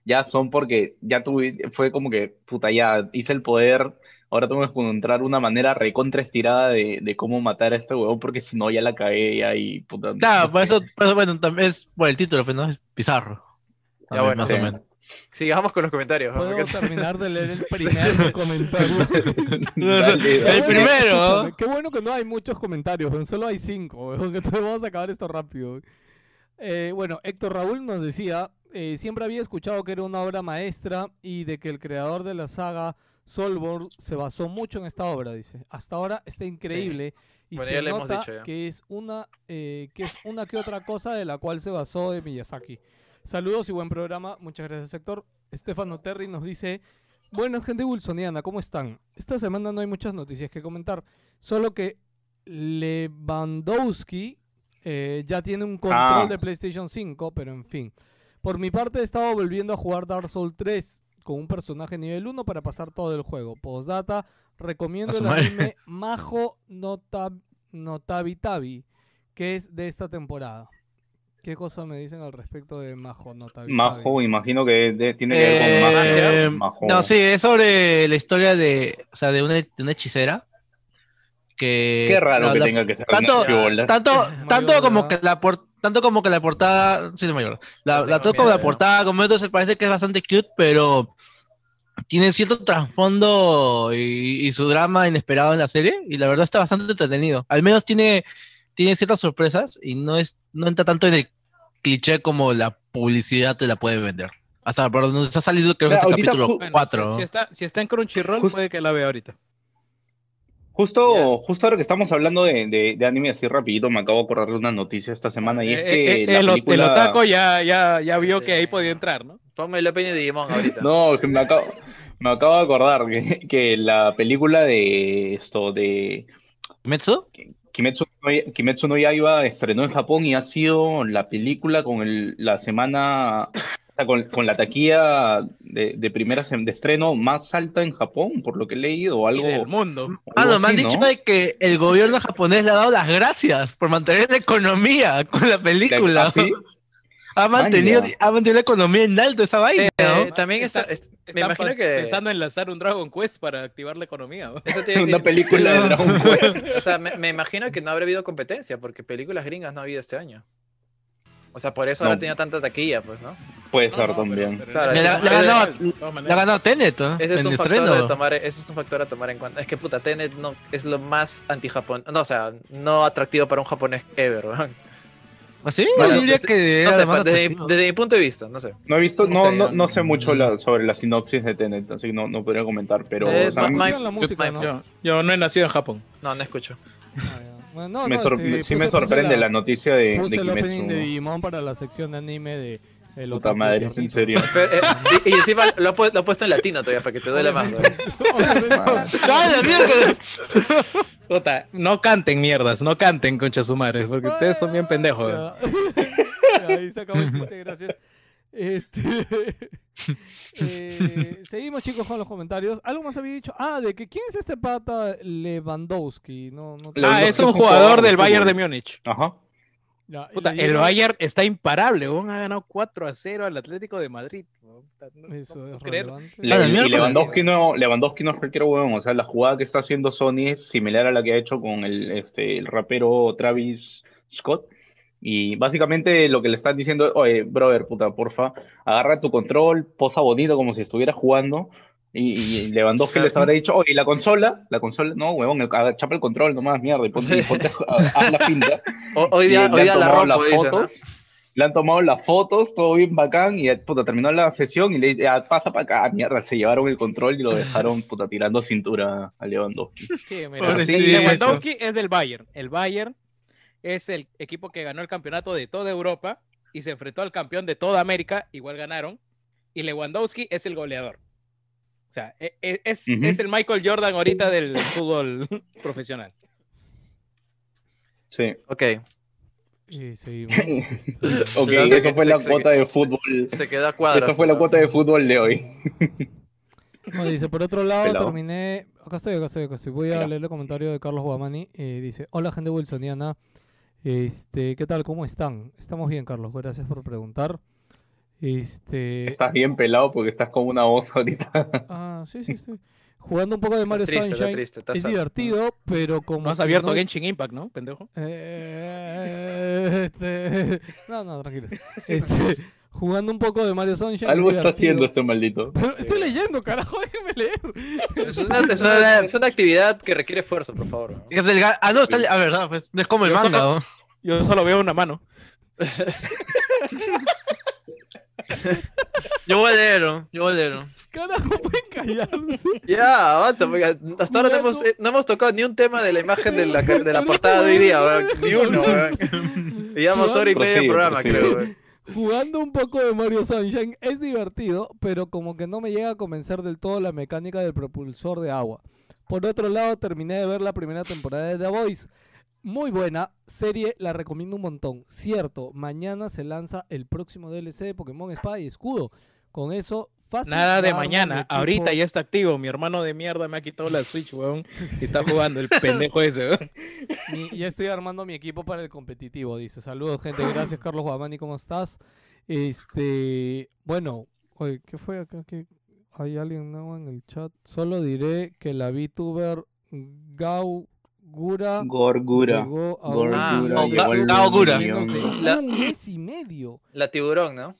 ya son porque ya tuve, fue como que, puta, ya hice el poder, ahora tengo que encontrar una manera recontra estirada de, de cómo matar a este huevón, porque si no ya la cagué ya y, puta, Claro, no por eso, por eso, bueno, también es por el título, pero no es Pizarro. También, bueno, más sí. o menos. Sigamos con los comentarios. Podemos Porque- terminar de leer el primer comentario. Dale, El bueno- primero. Qué bueno que no hay muchos comentarios, solo hay cinco. Entonces vamos a acabar esto rápido. Eh, bueno, Héctor Raúl nos decía, eh, siempre había escuchado que era una obra maestra y de que el creador de la saga Solborn se basó mucho en esta obra, dice. Hasta ahora está increíble y Bueno, se ya le hemos nota dicho ya. que es una eh, que es una que otra cosa de la cual se basó de Miyazaki. Saludos y buen programa. Muchas gracias, Héctor. Estefano Terry nos dice, buenas gente wilsoniana, ¿cómo están? Esta semana no hay muchas noticias que comentar, solo que Lewandowski eh, ya tiene un control Ah. de PlayStation 5, pero en fin. Por mi parte he estado volviendo a jugar Dark Souls 3 con un personaje nivel 1 para pasar todo el juego. Postdata, recomiendo el anime Majo Notab Notabitabi, que es de esta temporada. ¿Qué cosa me dicen al respecto de Majo Notabitabi? Majo, imagino que de- tiene que ver con. Eh, Majo. no, sí, es sobre la historia de, o sea, de una, de una hechicera. Que Qué raro la- que la- tenga que ser tanto, una tanto, tanto como que la por- tanto como que la portada, sí, es mayor. La, No la tengo tanto como la portada, como esto se parece que es bastante cute, pero tiene cierto trasfondo y, y su drama inesperado en la serie y la verdad está bastante entretenido. Al menos tiene, tiene ciertas sorpresas y no es, no entra tanto en el cliché como la publicidad te la puede vender. Hasta por donde se ha salido creo que este capítulo ju- Bueno, 4. Si, si está, si está en Crunchyroll, Just- puede que la vea ahorita. Justo, justo ahora que estamos hablando de, de, de anime así rapidito, me acabo de acordar de una noticia esta semana y es Eh, que eh, la el, o- el película... otaco ya, ya, ya vio Sí. que ahí podía entrar, ¿no? Ponme el opening de Digimon ahorita. No, me acabo, me acabo de acordar que, que la película de esto, de ¿Metsu? Kimetsu no, Kimetsu no Yaiba estrenó en Japón y ha sido la película con el, la semana, con, con la taquilla de, de primera de estreno más alta en Japón, por lo que he leído, o algo, del mundo. Ah, no, me han dicho ¿no? de que el gobierno japonés le ha dado las gracias por mantener la economía con la película. ¿Ah, sí? Ha mantenido, ha mantenido la economía en alto esa vaina. Eh, ¿no? también está, Está- es- me imagino que pensando en lanzar un Dragon Quest para activar la economía. ¿no? eso Una película de Dragon Quest. O sea, me, me imagino que no habrá habido competencia porque películas gringas no ha habido este año. O sea, por eso No. ahora tenía tanta taquilla, pues, ¿no? Puede ser pero- también. pero- Claro, Le ese ha- ganado- Tenet, ¿no? Ese es un factor tomar, ese es un factor a tomar en cuenta. Es que puta, Tenet no, es lo más anti-Japón. No, o sea, no atractivo para un japonés ever, weón. ¿Ah, sí? Bueno, Yo diría desde- que No era sé, más desde, mi- atractivo. desde mi punto de vista, no sé. No he visto, No no, sé, no, sé mucho la- sobre la sinopsis de Tenet, así que no, no podría comentar, pero Eh, o sea, ma- me- ma- Escuchan la música, ¿no? Yo, yo no he nacido en Japón. No, no escucho. Ah, ya. Bueno, no, me no, sor- sí, sí puse- me sorprende la, noticia de, de Puse el opening de. Digimon para la sección de anime de el Puta madre, es en serio. Pero, eh, y, y encima lo ha, lo ha puesto en latino todavía para que te duele más. weón. ¡Ah, la mierda! Puta, no canten mierdas, no canten concha su madre, porque ustedes son bien pendejos. Ya. Ya, Ahí se acabó el chiste, gracias. Este... eh, seguimos chicos con los comentarios. Algo más había dicho. Ah, de que quién es este pata Lewandowski. No, no. Ah, es un es un jugador jugador de del Bayern de. Múnich. Ajá. Y Puta, le el Bayern está imparable, weón, ha ganado 4 a 0 al Atlético de Madrid. no- Eso no es creer. Le- y. Lewandowski no, Lewandowski no es cualquier huevón, o sea, la jugada que está haciendo Sony es similar a la que ha hecho con el, este, el rapero Travis Scott. Y básicamente lo que le están diciendo es, oye, brother, puta, porfa, agarra tu control, posa bonito como si estuviera jugando. Y, y Lewandowski les habrá dicho, oye, la consola, la consola, no, huevón, el- chapa el control nomás, mierda, y ponte, y ponte a, la pinta. O- hoy día, le hoy han día la tomado rompo, las dice, le han tomado las fotos, todo bien bacán, y puta, terminó la sesión y le ya, pasa para acá, mierda, se llevaron el control y lo dejaron puta tirando cintura a Lewandowski. Sí, mira, sí, Lewandowski es del Bayern. El Bayern es el equipo que ganó el campeonato de toda Europa y se enfrentó al campeón de toda América, igual ganaron. Y Lewandowski es el goleador. O sea, e- e- es, es el Michael Jordan ahorita del fútbol profesional. Sí. Ok, Y seguimos. Ok, eso fue la se- cuota de se- fútbol. se quedó a cuadros. Eso fue la cuota de fútbol de hoy. Dice, por otro lado, Pelado. terminé. Acá estoy, acá estoy, acá estoy. Voy a leer el comentario de Carlos Guamani. eh, dice: Hola, gente wilsoniana. Este, ¿qué tal? ¿Cómo están? Estamos bien, Carlos. Gracias por preguntar. Este. Estás bien pelado porque estás como una voz ahorita. Ah, sí, sí, sí. Jugando un poco de Mario triste, está Sunshine. triste, está es divertido, pero como. No has que abierto no- Genshin Impact, ¿no, pendejo? Eh, este, no, no, tranquilos. Este, jugando un poco de Mario Sunshine. es Algo está divertido. haciendo este maldito. Pero estoy leyendo, carajo, déjeme leer. Es una, es una- es una actividad que requiere esfuerzo, por favor. ¿no? Es el Ah, no, está. Ah, verdad, pues. No es como el Yo manga, solo- ¿no? Yo solo veo una mano. Yo voy a leerlo. Yo voy a leerlo. Carajo, pueden callarse. Ya, avanza, porque hasta ahora no hemos, eh, no hemos tocado ni un tema de la imagen de la, de la portada de hoy día. Ni uno, weón. Llevamos hora y media de programa, prosigue. creo, weón. Jugando un poco de Mario Sunshine es divertido, pero como que no me llega a convencer del todo la mecánica del propulsor de agua. Por otro lado, terminé de ver la primera temporada de The Voice. Muy buena serie, la recomiendo un montón. Cierto, mañana se lanza el próximo DLC de Pokémon Espada y Escudo. Con eso, fácil. Nada de mañana, ahorita ya está activo. Mi hermano de mierda me ha quitado la Switch, weón. Y está jugando el pendejo ese, weón. Mi- ya estoy armando mi equipo para el competitivo, dice. Saludos, gente. Gracias, Carlos Guamani, ¿cómo estás? Este, bueno, oye, ¿qué fue acá? ¿Qué- ¿Hay alguien nuevo en el chat? Solo diré que la VTuber Gau Gura Gorgura. llegó a Gorgura. un Ah, Gao Gura. menos de La- un mes y medio. La tiburón, ¿no?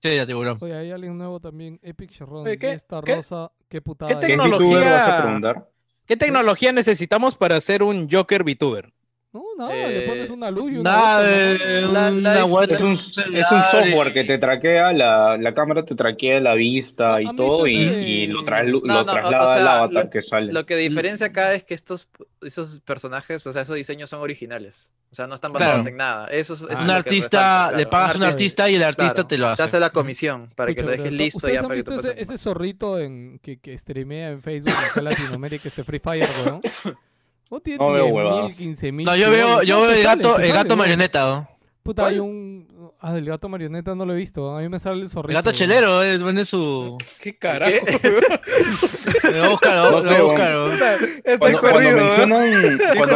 Sí, ya tiburón. Oye, hay alguien nuevo también. Epic Sherron, Oye, ¿qué- esta qué- rosa, qué putada. qué es. ¿Qué tecnología? VTuber vas a preguntar? ¿Qué tecnología necesitamos para hacer un Joker VTuber? No, nada, le Eh, pones una luz y una Nada de ¿no? La- una la- web- Es un, es un y- software que te traquea la, la cámara, te traquea la vista y ¿Han todo y, ese- y lo, traes, No, lo no, traslada o sea, al avatar lo- que sale. Lo que diferencia acá es que estos esos personajes, o sea, esos diseños son originales. O sea, no están basados Claro. en nada. Eso es, eso es un que artista, resalta, le pagas a un artista- y el artista claro, te lo hace. Te hace la comisión para que Escucha, lo dejes listo ¿Ustedes ya han para que visto puedas ese, ese zorrito en, que, que streamea en Facebook acá en Latinoamérica, este Free Fire, weón? No tiene No veo 10.000, huevadas. 15.000 No, yo veo, yo veo el gato, el gato marioneta. ¿no? Puta, hay un... Ah, el gato marioneta no lo he visto. A mí me sale el zorrito. El gato chelero, eh, pone su. ¿Qué carajo? Lo voy a buscar, lo voy a buscar, Cuando, ¿eh?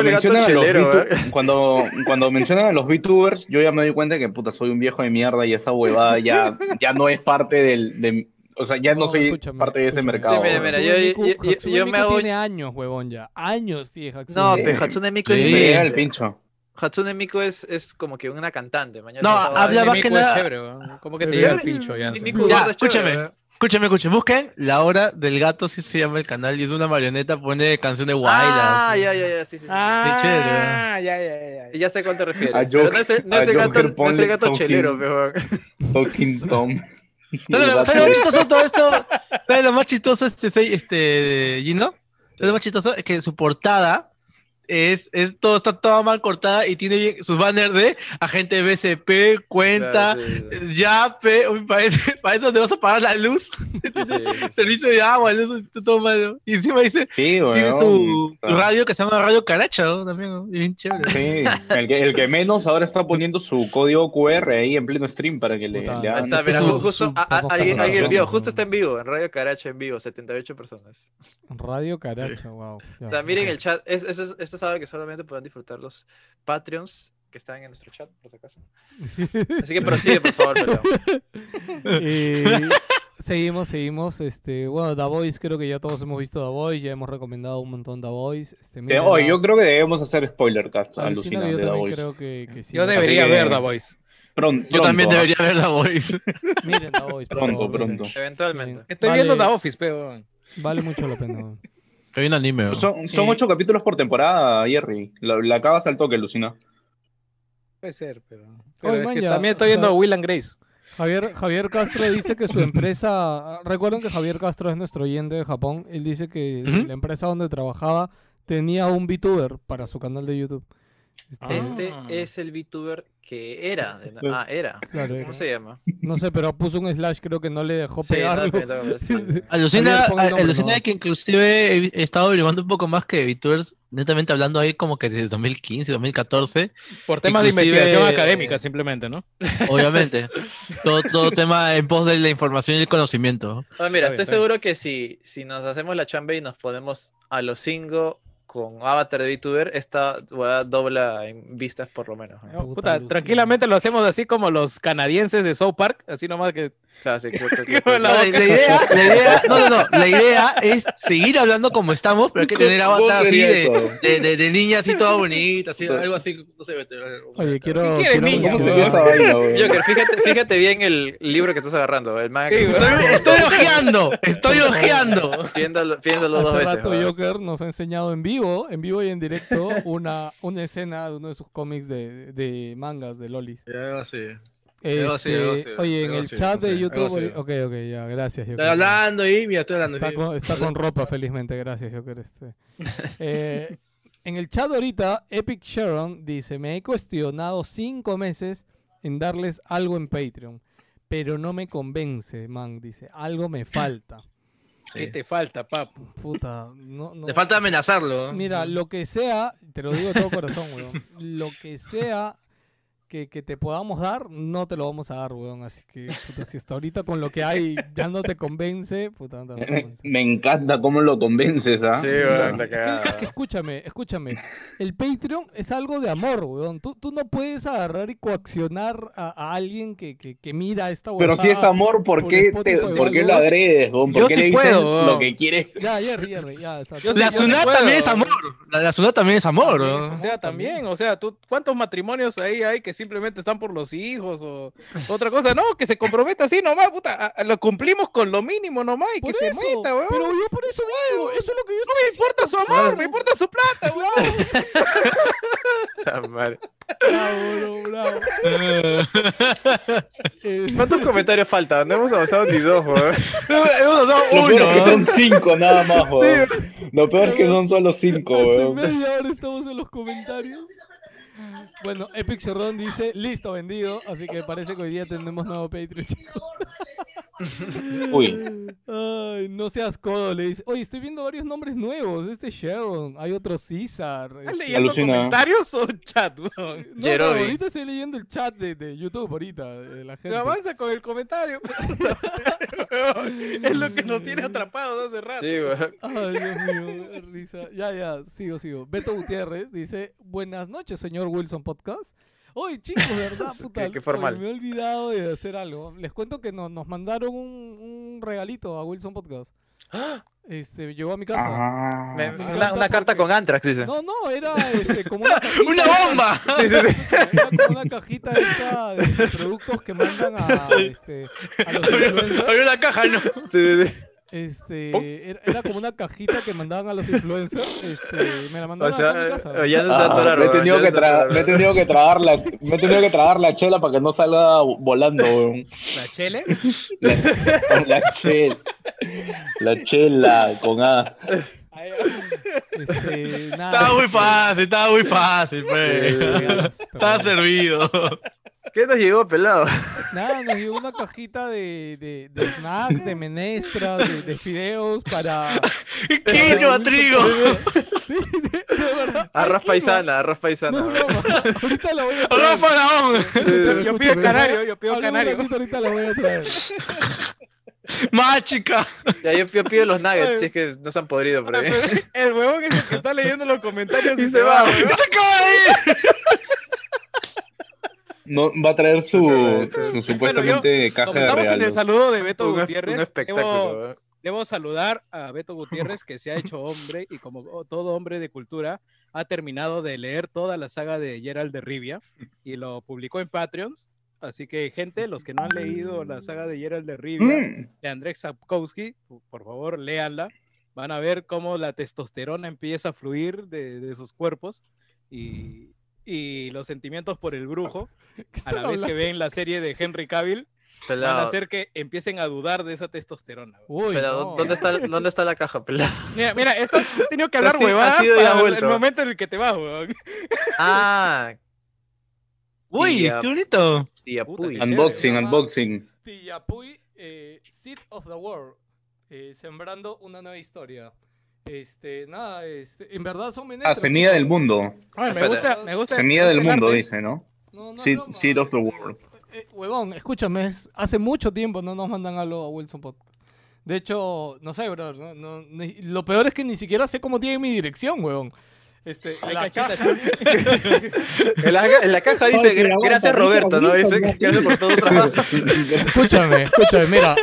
mencionan, a los ¿eh? cuando, cuando mencionan a los VTubers, yo ya me doy cuenta que puta soy un viejo de mierda y esa huevada ya, ya no es parte del, de, o sea, ya no, No, soy escúchame, parte de ese escúchame. mercado. Sí, mira, mira, yo- me hago- tiene años, huevón, ya. Años tiene Hatsune No, pero Hatsune Miku es el pincho. Hatsune Miku es, es como que una cantante. mañana No, habla más que es nada- chévere, weón. ¿Cómo que te llega el pincho, ya? Ya, escúchame. Escúchame, escúchame. Busquen La Hora del Gato, sí se llama el canal, y es una marioneta, pone canción de Wailas. Ah, ya, ya, ya, sí, sí. sí. Ah, chévere. ya, ya, ya, ya. Ya sé a cuál te refieres. A pero Joker- no es el, no a es el gato, no es el gato chelero, peor. Talking Tom. ¿Sabes lo, más chistoso todo esto? ¿Sabes lo más chistoso este, este Gino? ¿Sabes lo más chistoso? Es que su portada es, es todo, está toda mal cortada y tiene bien sus banners de agente BCP, cuenta, Claro, sí, sí. Yape, uy, parece, parece donde vas a pagar la luz, Sí, sí, sí. servicio de agua, eso está todo mal. Y encima dice, tiene su, radio que se llama Radio Caracha, ¿no? También, bien chévere. Sí, el que, el que menos ahora está poniendo su código QR ahí en pleno stream para que le, le ahí Ahí hagan está, mira, Su- ju- justo su a- a- poco alguien, cargado. alguien vio, justo está en vivo, en Radio Caracha en vivo, 78 personas. Radio Caracha, wow. O sea, miren el chat, es, es- es- algo que solamente pueden disfrutar los Patreons que están en nuestro chat, por si acaso. Así que prosigue, por favor. Eh, seguimos, seguimos. Este, bueno, The Voice, creo que ya todos hemos visto The Voice, ya hemos recomendado un montón The Voice. Este, oye, la- yo creo que debemos hacer spoiler cast, alucina yo de The Voice. creo que, que sí. Yo debería que- ver The Voice. Pronto, Yo también pronto, debería ver la voice. Miren The Voice, Pronto, pronto. Eventualmente. Estoy Vale. viendo The Office, pero. Vale mucho la pena. Weón. Hay un anime. ¿no? Son, son Eh, ocho capítulos por temporada, Jerry. La, la acabas al toque, Lucina. Puede ser, pero. pero Oye, es man, que ya, también o estoy viendo sea- Will and Grace. Javier, Javier Castro dice que su empresa, recuerden que Javier Castro es nuestro oyente de Japón, él dice que la empresa donde trabajaba tenía un VTuber para su canal de YouTube. Este, Este Ah. es el VTuber que era. de- Pues, Ah, era. Claro, ¿Cómo era. se llama? No sé, pero puso un slash, creo que no le dejó Sí, pegarlo. Alucina, nombre, alucina no. que inclusive he, estado averiguando un poco más que VTubers, netamente hablando ahí como que desde 2015, 2014, Por temas de investigación académica, simplemente, ¿no? obviamente. todo, todo tema en pos de la información y el conocimiento. Ah, mira, estoy seguro que si, si nos hacemos la chamba y nos ponemos a los cinco con avatar de VTuber, esta weá dobla en vistas por lo menos. ¿no? No, Puta puta, alucina. tranquilamente lo hacemos así como los canadienses de South Park, así nomás que. Sí, que- La idea, la idea, no, no, no, la idea es seguir hablando como estamos, pero hay que tener ¿Cómo avatar así de, eso? de, de, de niña así toda bonita, así, algo así, no sé. Oye, quiero... Joker, fíjate, fíjate bien el libro que estás agarrando. El manga Sí. Estoy, estoy ojeando, estoy ojeando. Piénsalo, piénsalo dos veces. Joker nos ha enseñado en vivo, en vivo y en directo, una, una escena de uno de sus cómics de, de mangas, de lolis. Algo así. Este, Algo así, algo así, oye, en el así, chat de YouTube... Ok, ok, ya, gracias. Joker. Estoy hablando ahí, mira, estoy hablando. Está sí. con, está con ropa, felizmente. Gracias, Joker. Este. Eh, en el chat ahorita, Epic Sharon dice: Me he cuestionado cinco meses en darles algo en Patreon, pero no me convence, man. Dice: Algo me falta. ¿Qué Sí. te falta, papu? Puta, no, no. Le falta amenazarlo. Mira, lo que sea, te lo digo de todo corazón, weón. Lo que sea que, que te podamos dar, no te lo vamos a dar, weón. Así que, puta, si hasta ahorita con lo que hay ya no te convence, puta, no te convencer. Me encanta cómo lo convences, ¿ah? Sí, weón, Es que- cagada. es que escúchame, escúchame. El Patreon es algo de amor, weón. Tú, tú no puedes agarrar y coaccionar a, a alguien que, que, que mira esta Pero si es amor, ¿por por qué, te, ¿por qué lo agredes? weón? ¿Por Yo qué sí le dices puedo, lo weón. que quieres? Ya, Jerry, Jerry, ya está. Yo La sí, sí Sunat puedo. también es amor. La, la Sunat también es amor. ¿no? O sea, también, o sea, tú, ¿cuántos matrimonios ahí hay que simplemente están por los hijos o otra cosa. No, que se comprometa así nomás, puta. a- a- Lo cumplimos con lo mínimo nomás y Por que se eso, meta, weón. Pero yo por eso digo, eso es lo que yo No me importa su amor, me importa su plata, weón. Bravo, bro, bravo. Eh, ¿Cuántos comentarios faltan? No hemos avanzado ni dos, weón. Hemos Lo peor es que uno. son cinco nada más, weón. Lo peor es que son solo cinco, Hace weón. media hora estamos en los comentarios. Bueno, Epic Cerrón dice, listo, vendido. Así que parece que hoy día tenemos nuevo Patreon, chicos. Uy, Ay, no seas codo, le dice. Oye, estoy viendo varios nombres nuevos. Este es Sharon, hay otro César. ¿Estás este- leyendo Alucina. comentarios o chat, weón? No, no, ahorita estoy leyendo el chat de, de YouTube, ahorita, de la gente. Avanza con el comentario. es lo que nos tiene atrapados hace rato. Sí, weón. Ay, Dios mío, qué risa. Ya, ya, sigo, sigo. Beto Gutiérrez dice, buenas noches, señor Wilson Podcast. Oye, chicos, ¿verdad? Puta, Qué- qué formal. oye, me he olvidado de hacer algo. Les cuento que nos, nos mandaron un, un regalito a Wilson Podcast. Este, llegó a mi casa. Ah. Me- Me una, una carta con Antrax, dice. No, no, era este, como una cajita. ¡Una bomba! Era como una cajita esta de, de productos que mandan a, este, a los influencers. Abrió la caja, no. Sí, sí, sí. Este, era, era como una cajita que mandaban a los influencers. Este, me la O mandaron sea, acá a mi casa. ya se Ah, me, he tenido ya que atoraron. me he tenido que tragar la, me he tenido que tragar la chela para que no salga volando, weón. La chele. La, la chela. La chela con A. Este, nada, Estaba muy este, fácil, estaba muy fácil, pues. digamos, Estaba servido. ¿Qué nos llegó, pelado? Nada, nos llegó una cajita de, de, de snacks, de menestras, de, de fideos para. Quinoa, trigo. Sí, de, de verdad. Arroz paisana, arroz No paisana. broma. Ahorita la voy a traer. Yo pido canario, yo pido canario. ratito, ahorita la voy a traer. Más chica. Ya, yo, yo pido los nuggets, si es que no se han podrido por ahí. El huevón es el que está leyendo los comentarios Y se va, weón. ¡Se acaba de ir! No, va a traer su, su supuestamente Bueno, caja de estamos en el regalos. saludo de Beto Un, Gutiérrez, un espectáculo. debo, weón. debo saludar a Beto Gutiérrez que se ha hecho hombre y como todo hombre de cultura ha terminado de leer toda la saga de Gerald de Rivia y lo publicó en Patreons. Así que gente, los que no han leído la saga de Gerald de Rivia Mm, de Andrzej Sapkowski, por favor, léanla. Van a ver cómo la testosterona empieza a fluir de, de sus cuerpos y, y los sentimientos por el brujo, ¿Qué a la vez que ven la serie de Henry Cavill, van a hacer que empiecen a dudar de esa testosterona. Uy, Pero, no. ¿dónde, está, ¿dónde está la caja, pelado? Mira, mira, esto he tenido que hablar para el- momento en el que te vas, huevón. Ah, Uy, Tía. qué bonito. tía Puy. Unboxing, unboxing. Tillapuy, eh, Seed of the World, eh, sembrando una nueva historia. Este, nada, este, en verdad son Ah, menestras. semilla del mundo. Ay, me gusta, me gusta. Semilla del el mundo, arte. dice, ¿no? No, no Seed- Seed of the este, World. eh, huevón, escúchame, es- hace mucho tiempo no nos mandan algo a Wilson Podcast. De hecho, no sé, bro. no- no- ni- lo peor es que ni siquiera sé cómo tiene mi dirección, huevón. Este, Ay, la caja- En la, en la caja dice, Oye, "Gra- aguanta, gracias Roberto, ¿no? Dice, gracias por todo tu trabajo. escúchame, escúchame, mira.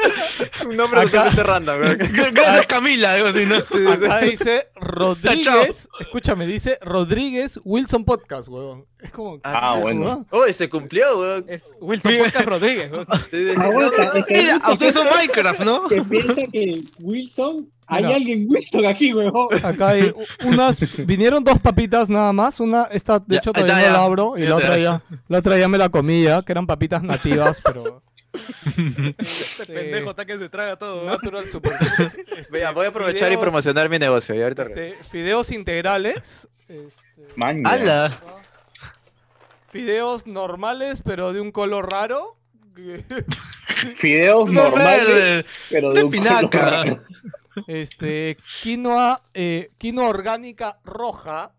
Un nombre Acá- totalmente random, weón. Gracias Camila, algo así, ¿no? Acá dice Rodríguez, escúchame, dice Rodríguez Wilson Podcast, huevón. Es como... Ah, ¿qué bueno. huevón? Oye, se cumplió, weón. Es Wilson Podcast Rodríguez. huevón. Mira, ustedes son Minecraft, ¿no? que piensa que Wilson, hay alguien Wilson aquí, huevón. Acá hay unas, vinieron dos papitas nada más, una está, de Ya, hecho todavía está, no la abro, y Ya la otra ya. la otra ya me la comía, que eran papitas nativas, pero... Este pendejo está que se traga todo. Natural Superfoods. Este, Vea, voy a aprovechar y promocionar mi negocio. Y ahorita este, fideos integrales. este. ¡Hala! fideos normales, pero de un color raro. Fideos normales, pero de de un color. Este, quinoa, eh, quinoa orgánica roja.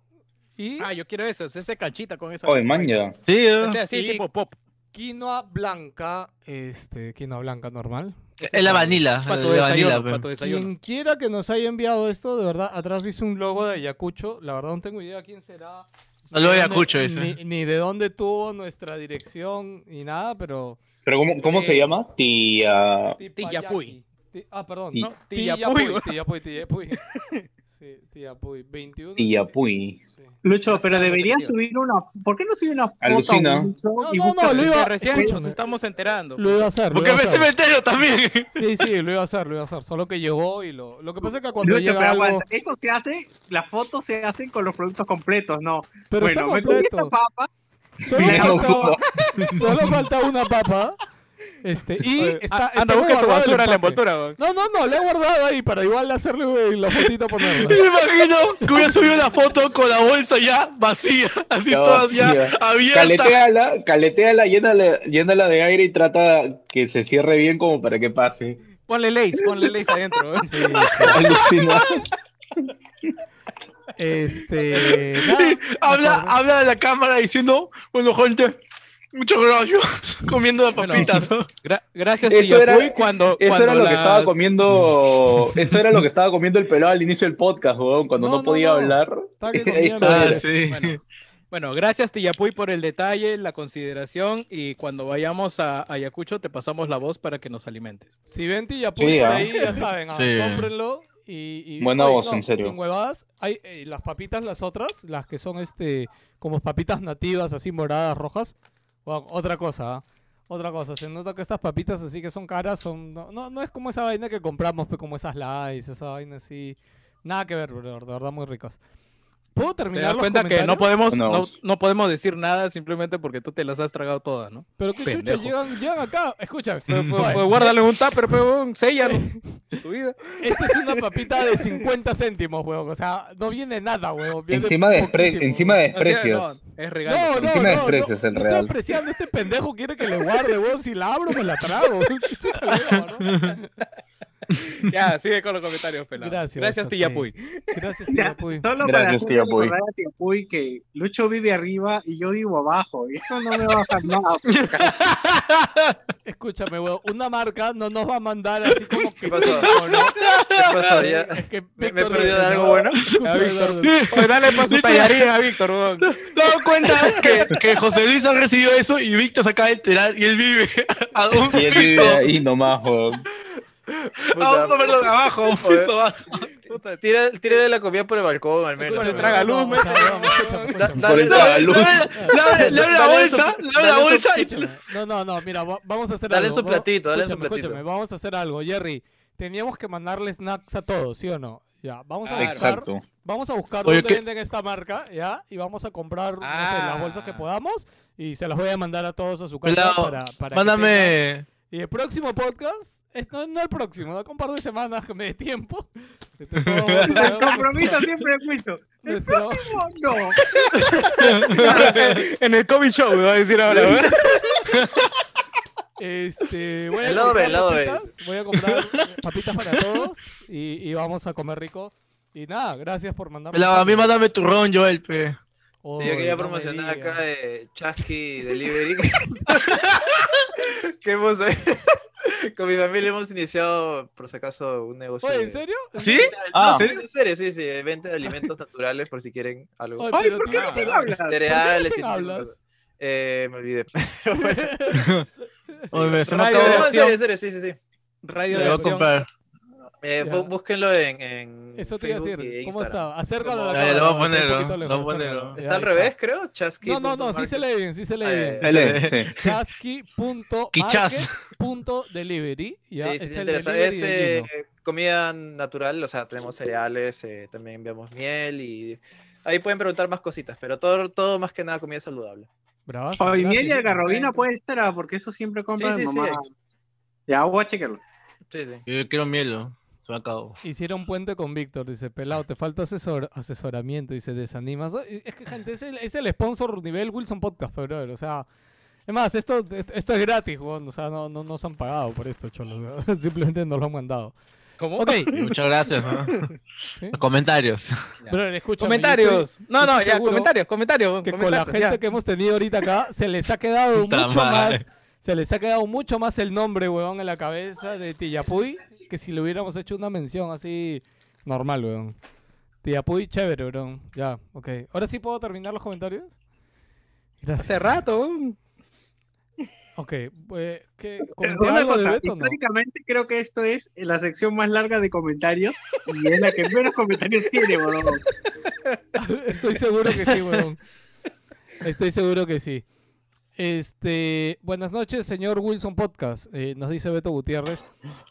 Y Ah, yo quiero eso, ese canchita con esa. Oye, maña. Sí, O eh. sea, así, Y- tipo pop. quinoa blanca. Este, quinoa blanca normal. es la vanilla. Para tu La vanilla, desayuno, pe. para tu desayuno. Quien quiera que nos haya enviado esto, de verdad, atrás dice un logo de Ayacucho. La verdad no tengo idea quién será. Saludo de Ni Ayacucho. Ni, ni de dónde tuvo nuestra dirección ni nada, pero... Pero ¿cómo, cómo se llama? Tía... Tillapuy. Ah, perdón. Ti- No, Tillapuy, Tillapuy. güey. Tillapuy, Tillapuy. Sí, tía Puy. 21. Tía Puy. Sí. Lucho, pero repetido. subir una. ¿Por qué no subir una foto? Alucina. Lucho, No, no, no, lo iba- recién escúchame. nos estamos enterando. Lo iba a hacer. Porque me hacer. cementerio también. Sí, sí, lo iba a hacer, lo iba a hacer. Solo que llegó y lo. Lo que pasa es que cuando Lucho, llega pero algo. aguanta. Eso se hace, las fotos se hacen con los productos completos, ¿no? Pero bueno, está me comí esta completo. papa. Solo Mira, falta, solo falta una papa. Este, y Oye, está. a- anda, tengo busca tu guardado el basura en la empaque. envoltura, weón. No, no, no, la he guardado ahí para igual hacerle eh, la fotito ponerla. Me imagino que hubiera subido una foto con la bolsa ya vacía, así Ya todas ya abiertas. Caleteala, caleteala, llénala, llénala de aire y trata que se cierre bien como para que pase. Ponle lace, ponle lace adentro. weón. Alucina. Este. nada, Habla, ¿no? habla de la cámara diciendo, bueno, gente, muchas gracias. Comiendo ¿no? Gra- gracias, Eso era- cuando, Eso cuando era lo que estaba comiendo. Eso era lo que estaba comiendo el pelado al inicio del podcast, weón, cuando No, no, no, podía no. hablar. Nada. era. sí. Bueno, bueno, gracias Tiyapuy por el detalle, la consideración y cuando vayamos a Ayacucho te pasamos la voz para que nos alimentes. Si ven Tillapuy Sí, por ah. ahí, ya saben, ah, Sí. cómprenlo. Y, y- Buena oye, voz, no, en serio. Sin huevadas, hay eh, las papitas, las otras, las que son este como papitas nativas, así moradas, rojas. Otra cosa, ¿ah? otra cosa. Se nota que estas papitas así que son caras, son no, no, no es como esa vaina que compramos, pues como esas lights, esa vaina así. Nada que ver, bro, de verdad muy ricas. ¿Puedo Te terminar das los cuenta que no podemos, no, no podemos decir nada simplemente porque tú te las has tragado todas, ¿no? Pero qué chucha, Pendejo. llegan, llegan acá. Escúchame. Pues, pues, pues guárdale un tupper, pero sella tu vida. Esta es una papita de 50 céntimos, weón. O sea, no viene nada, weón. Viene Encima de, encima de O sea, precios. no, es regalo. No, no, Encima de no, precios, no, el real. estoy apreciando. Este pendejo quiere que le guarde, weón. Si la abro, me la trago. ¿Qué chucha no? Ya, sigue con los comentarios, pelado. Gracias, Gracias. Gracias, tía Puy. Solo para Gracias, tía Puy. recordar a tía Puy que Lucho vive arriba y yo vivo abajo. Y esto no me va a bajar nada. Escúchame, weón. Una marca no nos va a mandar así como que ¿Qué pasó? ¿Qué pasó? Ya. Es que ¿Me- me he Víctor perdido de algo no, bueno? A Víctor. Oye, dale para su tallarín a Víctor, weón. ¿Te has dado cuenta que, que José Luis ha recibido eso y Víctor se acaba de enterar y él vive a un Y él piso, vive ahí nomás, weón. A un, perdón, abajo, a un piso abajo. Puta, tira, tírale la comida por el balcón al menos. Traga luz, escúchame. dale- dale- la Dale su- bolsa, le abre la dale su- bolsa No, no, no, mira, va- vamos a hacer Dale algo. su va- platito, dale su platito. escúchame, vamos a hacer algo, Jerry. Teníamos que mandarle snacks a todos, ¿sí o no? Ya, vamos a Claro. buscar, Exacto. vamos a buscar Oye, dónde venden esta marca, ¿ya? Y vamos a comprar, no sé, las bolsas que Ah. podamos y se las voy a mandar a todos a su casa para, para que tengan. Mándame. Y el próximo podcast, no, no el próximo, da con un par de semanas que me dé tiempo. Este, todo El compromiso siempre es. El nuestro- próximo no. en el COVID show, me va a decir ahora. Este, voy a El lado B, comprar el lado B. papitas, voy a comprar papitas para todos y, y vamos a comer rico. Y nada, gracias por mandarme. A mí mándame turrón, Joel, pe. Sí, Oye, yo quería no promocionar acá de Chasky Delivery. que hemos con mi familia hemos iniciado, por si acaso, un negocio. Oye, de- ¿en serio? ¿Sí? No, Ah. sí, en serio, sí, sí, venta de alimentos naturales por si quieren algo. Oye, Ay, pero ¿por qué no se pero- habla? Cereales ¿por qué y no se de hablas? Eh, me olvidé. Oye, me- se me Radio acabó. no, en acción. serio, en serio, sí, sí, sí. Radio de comprar. Eh, Ya. bú- búsquenlo en, en Eso te iba a decir. y ¿Cómo Instagram. está? Acércalo a la cámara, lo voy a poner, poquito lo lejos, voy a poner. acércalo. Está al revés, creo. Chasky. No, no, no, sí se lee bien, sí se lee bien. ya, sí. Ya, Sí, sí, es sí, el Es de eh, comida natural, o sea, tenemos cereales, eh, también enviamos miel y ahí pueden preguntar más cositas, pero todo, todo más que nada comida saludable. Bravazo, Oye, gracias, miel y algarrobina puede ser, ah, porque eso siempre compra Sí, sí, sí, mamá. Ya, voy a chequearlo. Sí, sí. Yo quiero miel, se me acabó. Hicieron puente con Víctor, dice, pelado, te falta asesor asesoramiento, dice, desanimas. Es que, gente, es el, es el sponsor nivel Wilson Podcast, pero, brother, o sea... Es más, esto, esto es gratis, weón, o sea, no, no nos han pagado por esto, cholos, weón, simplemente nos lo han mandado. ¿Cómo? Ok, Muchas gracias. ¿no? ¿Sí? Comentarios. Comentarios. estoy- No, no, ya, comentarios, comentarios. que con la gente ya. que hemos tenido ahorita acá, se les ha quedado Puta mucho madre. más, se les ha quedado mucho más el nombre, weón, en la cabeza de Tillapuy, que si le hubiéramos hecho una mención así normal, weón. Tillapuy, chévere, weón. Ya, ok. Ahora sí puedo terminar los comentarios. Gracias. Hace rato. weón. Ok, pues, ¿qué, comenté Una algo de cosa, Beto o no? históricamente creo que esto es la sección más larga de comentarios y es la que menos comentarios tiene, bro. Estoy seguro que sí, weón. Estoy seguro que sí. Este, buenas noches, señor Wilson Podcast. eh, nos dice Beto Gutiérrez.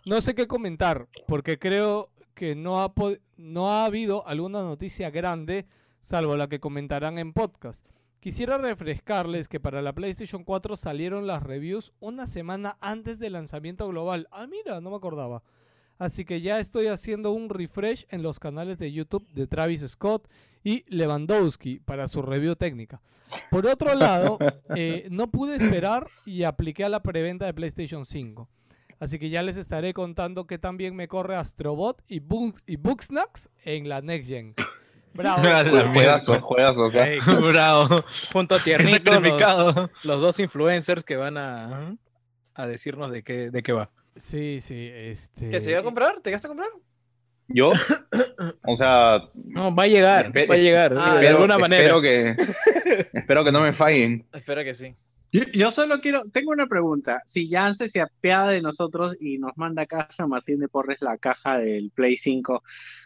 No sé qué comentar, porque creo que no ha, no ha habido alguna noticia grande, salvo la que comentarán en podcast. Quisiera refrescarles que para la PlayStation 4 salieron las reviews una semana antes del lanzamiento global. Ah, mira, no me acordaba. Así que ya estoy haciendo un refresh en los canales de YouTube de Travis Scott y Lewandowski para su review técnica. Por otro lado, eh, no pude esperar y apliqué a la preventa de PlayStation 5. Así que ya les estaré contando que también me corre Astrobot y, Bug- y Bugsnax en la Next Gen. Bravo. Juegazo, juegazo, o sea. Bravo. Tiernito, los dos influencers que van a, a decirnos de qué, de qué va. Sí, sí, este... ¿Que se iba a comprar? ¿Te vas a comprar? Yo, o sea, No, va a llegar, va a llegar, Ah, de espero- alguna manera. espero que, espero que no me fallen. Espera que sí. Yo, yo solo quiero, tengo una pregunta. Si Yance se apiada de nosotros y nos manda a casa Martín de Porres la caja del Play 5,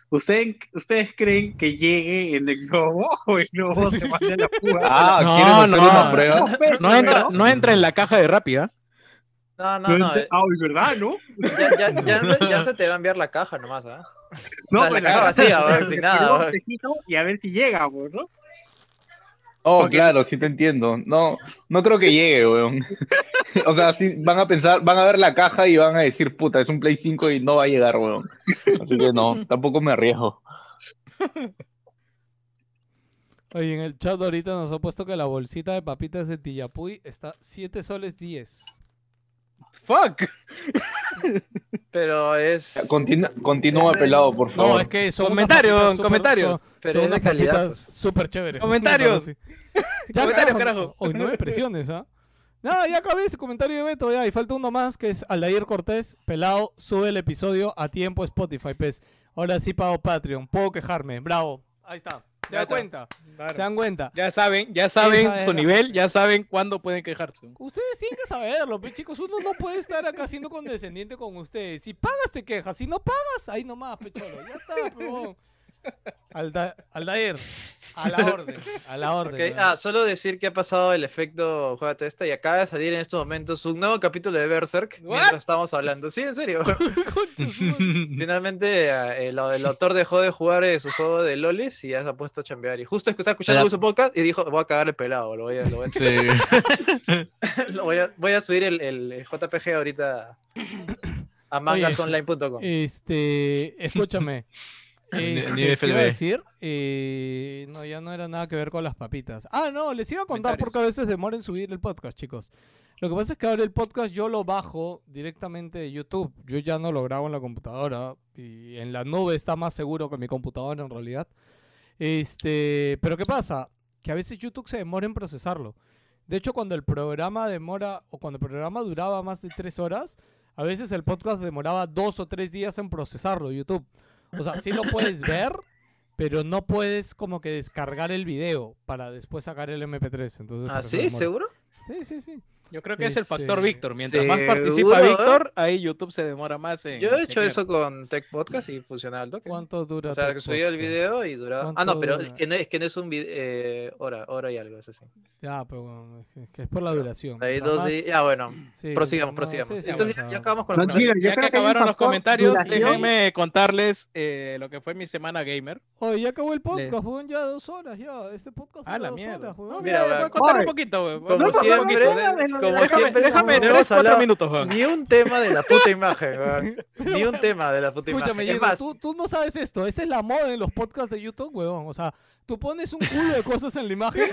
¿ustedes, ¿ustedes creen que llegue en el globo o el globo se mande a la fuga? Ah, No, ¿quieres hacer no. una prueba? No entra, no entra en la caja de Rappi, ¿ah? No, no, no. eh, Ah, es verdad, ¿no? Ya, ya, ya, se, ya se te va a enviar la caja nomás, ¿ah? No, O sea, la pues, caja vacía, pero ¿no? sin nada. Y a ver si llega, pues, ¿no? Oh, Porque- claro, sí te entiendo. No, no creo que llegue, weón. O sea, sí van a pensar, van a ver la caja y van a decir, puta, es un Play 5 y no va a llegar, weón. Así que no, tampoco me arriesgo. Oye, en el chat ahorita nos ha puesto que la bolsita de papitas de Tillapuy está 7 soles 10. Fuck. Pero es. Continúa, continúa pelado, por favor. No, es que son Comentarios, comentarios. son- Pero son es de calidad. Súper chéveres. Comentarios. Sí. Ya, Comentarios, carajo. Hoy no me presiones, ¿ah? No, ya acabé este comentario de Beto, ya. Y falta uno más, que es Aldair Cortés. Pelado, sube el episodio a tiempo Spotify, pues. Ahora sí pago Patreon. Puedo quejarme. Bravo. Ahí está. ¿Se dan cuenta? Claro. ¿Se dan cuenta? Ya saben, ya saben Esa su nivel, ya saben cuándo pueden quejarse. Ustedes tienen que saberlo, pues, chicos. Uno no puede estar acá siendo condescendiente con ustedes. Si pagas, te quejas. Si no pagas, ahí nomás, pecholo. Ya está, pebón. Alda Aldair, a la orden. A la orden. Ah, solo decir que ha pasado el efecto Juega Testa y acaba de salir en estos momentos un nuevo capítulo de Berserk What? mientras estamos hablando. Sí, en serio. Finalmente, eh, el, el autor dejó de jugar eh, su juego de Lolis y ya se ha puesto a chambear. Y justo es que estaba escuchando su podcast y dijo: Voy a cagar el pelado. Lo voy a, lo voy a, Sí. lo voy a- voy a subir el, el JPG ahorita a mangasonline.com. Este, escúchame. Ni- Este, ni ¿qué iba a FLB. decir? Eh, no, ya no era nada que ver con las papitas. Ah, no, les iba a contar porque a veces demora en subir el podcast, chicos. Lo que pasa es que ahora el podcast yo lo bajo directamente de YouTube. Yo ya no lo grabo en la computadora y en la nube está más seguro que mi computadora en realidad. Este, pero ¿qué pasa? Que a veces YouTube se demora en procesarlo. De hecho, cuando el programa demora o cuando el programa duraba más de tres horas, a veces el podcast demoraba dos o tres días en procesarlo, YouTube. O sea, sí lo puedes ver, pero no puedes como que descargar el video para después sacar el MP3. Entonces, ¿Ah, sí? ¿Seguro? Sí, sí, sí. Yo creo que es el Este, factor Víctor. Mientras más participa ¿eh? Víctor, ahí YouTube se demora más en. Yo he hecho eso con Tech Podcast y funcionaba al toque. ¿Cuánto dura? O sea, que subía el video y duraba. Ah, ¿Cuánto no, pero dura? es que no es, que no es un video. hora, hora y algo, eso sí. Ya, pero bueno, es que- es es por la duración. Ahí dos más- di- Ya, bueno, sí, prosigamos, no, prosigamos. sí, sí, Entonces sea, ya acabamos con los Tranquilo, comentarios. yo Ya que acabaron los comentarios, duración. déjenme contarles eh, lo que fue mi semana gamer. Oye, ya acabó el podcast, weón, ya dos horas, ya. Este podcast Ah, la mierda. No, Mira, mira, voy a contar un poquito, weón. Como siempre, como Déjame, siempre, déjame no tres, cuatro hablado minutos, weón. Ni un tema de la puta imagen, weón. Ni un tema de la puta Escúchame, imagen. Es Diego, más, tú, tú no sabes esto. Esa es la moda en los podcasts de YouTube, weón. O sea, tú pones un culo de cosas en la imagen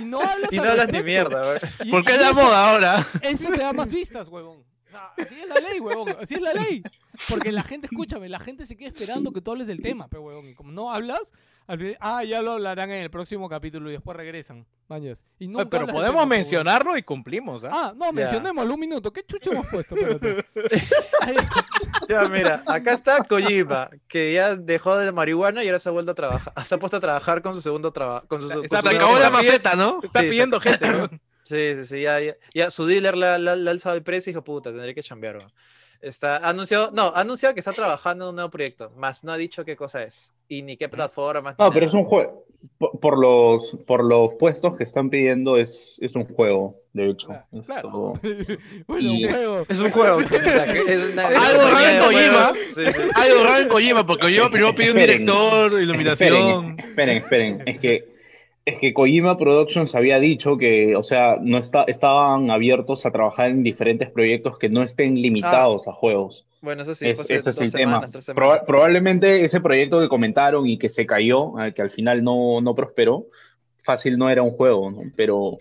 y no hablas y no hablas ni mierda, weón. ¿Por qué es la moda ahora? Eso te da más vistas, huevón. O sea, así es la ley, huevón. Así es la ley. Porque la gente, escúchame, la gente se queda esperando que tú hables del tema, pero huevón. Y como no hablas, al fin- ah, ya lo hablarán en el próximo capítulo y después regresan. Mañas. Y nunca Pero podemos tema, huevón. mencionarlo y cumplimos, ¿ah? Ah, no, mencionémoslo un minuto. ¿Qué chucha hemos puesto? Ya, mira, acá está Kojima, que ya dejó de la marihuana y ahora se ha vuelto a trabajar. Se ha puesto a trabajar con su segundo trabajo. Con su, Está- con su acabó la trabajo. maceta, ¿no? Está Sí, pidiendo gente. Sí, sí, sí, ya, ya, ya su dealer le, ha- le ha- le ha alzado el precio y dijo, puta, tendré que chambear. weón". Está ha anunciado, no, ha anunciado que está trabajando en un nuevo proyecto, más no ha dicho qué cosa es y ni qué plataforma. No, pero es un juego. Por, por los, por los puestos que están pidiendo, es, es un juego, de hecho. Claro, Es claro. todo- bueno, un juego. Es un juego. es una- Algo raro en Kojima. juegos. Sí, sí. Algo raro en Kojima, porque Kojima primero pidió un director, iluminación. Esperen, esperen, esperen. Es que, es que Kojima Productions había dicho que, o sea, no está, estaban abiertos a trabajar en diferentes proyectos que no estén limitados a juegos. Bueno, eso sí, Es- ese es el semanas, tema. Proba- probablemente ese proyecto que comentaron y que se cayó, eh, que al final no, no prosperó, fácil no era un juego, ¿no? Pero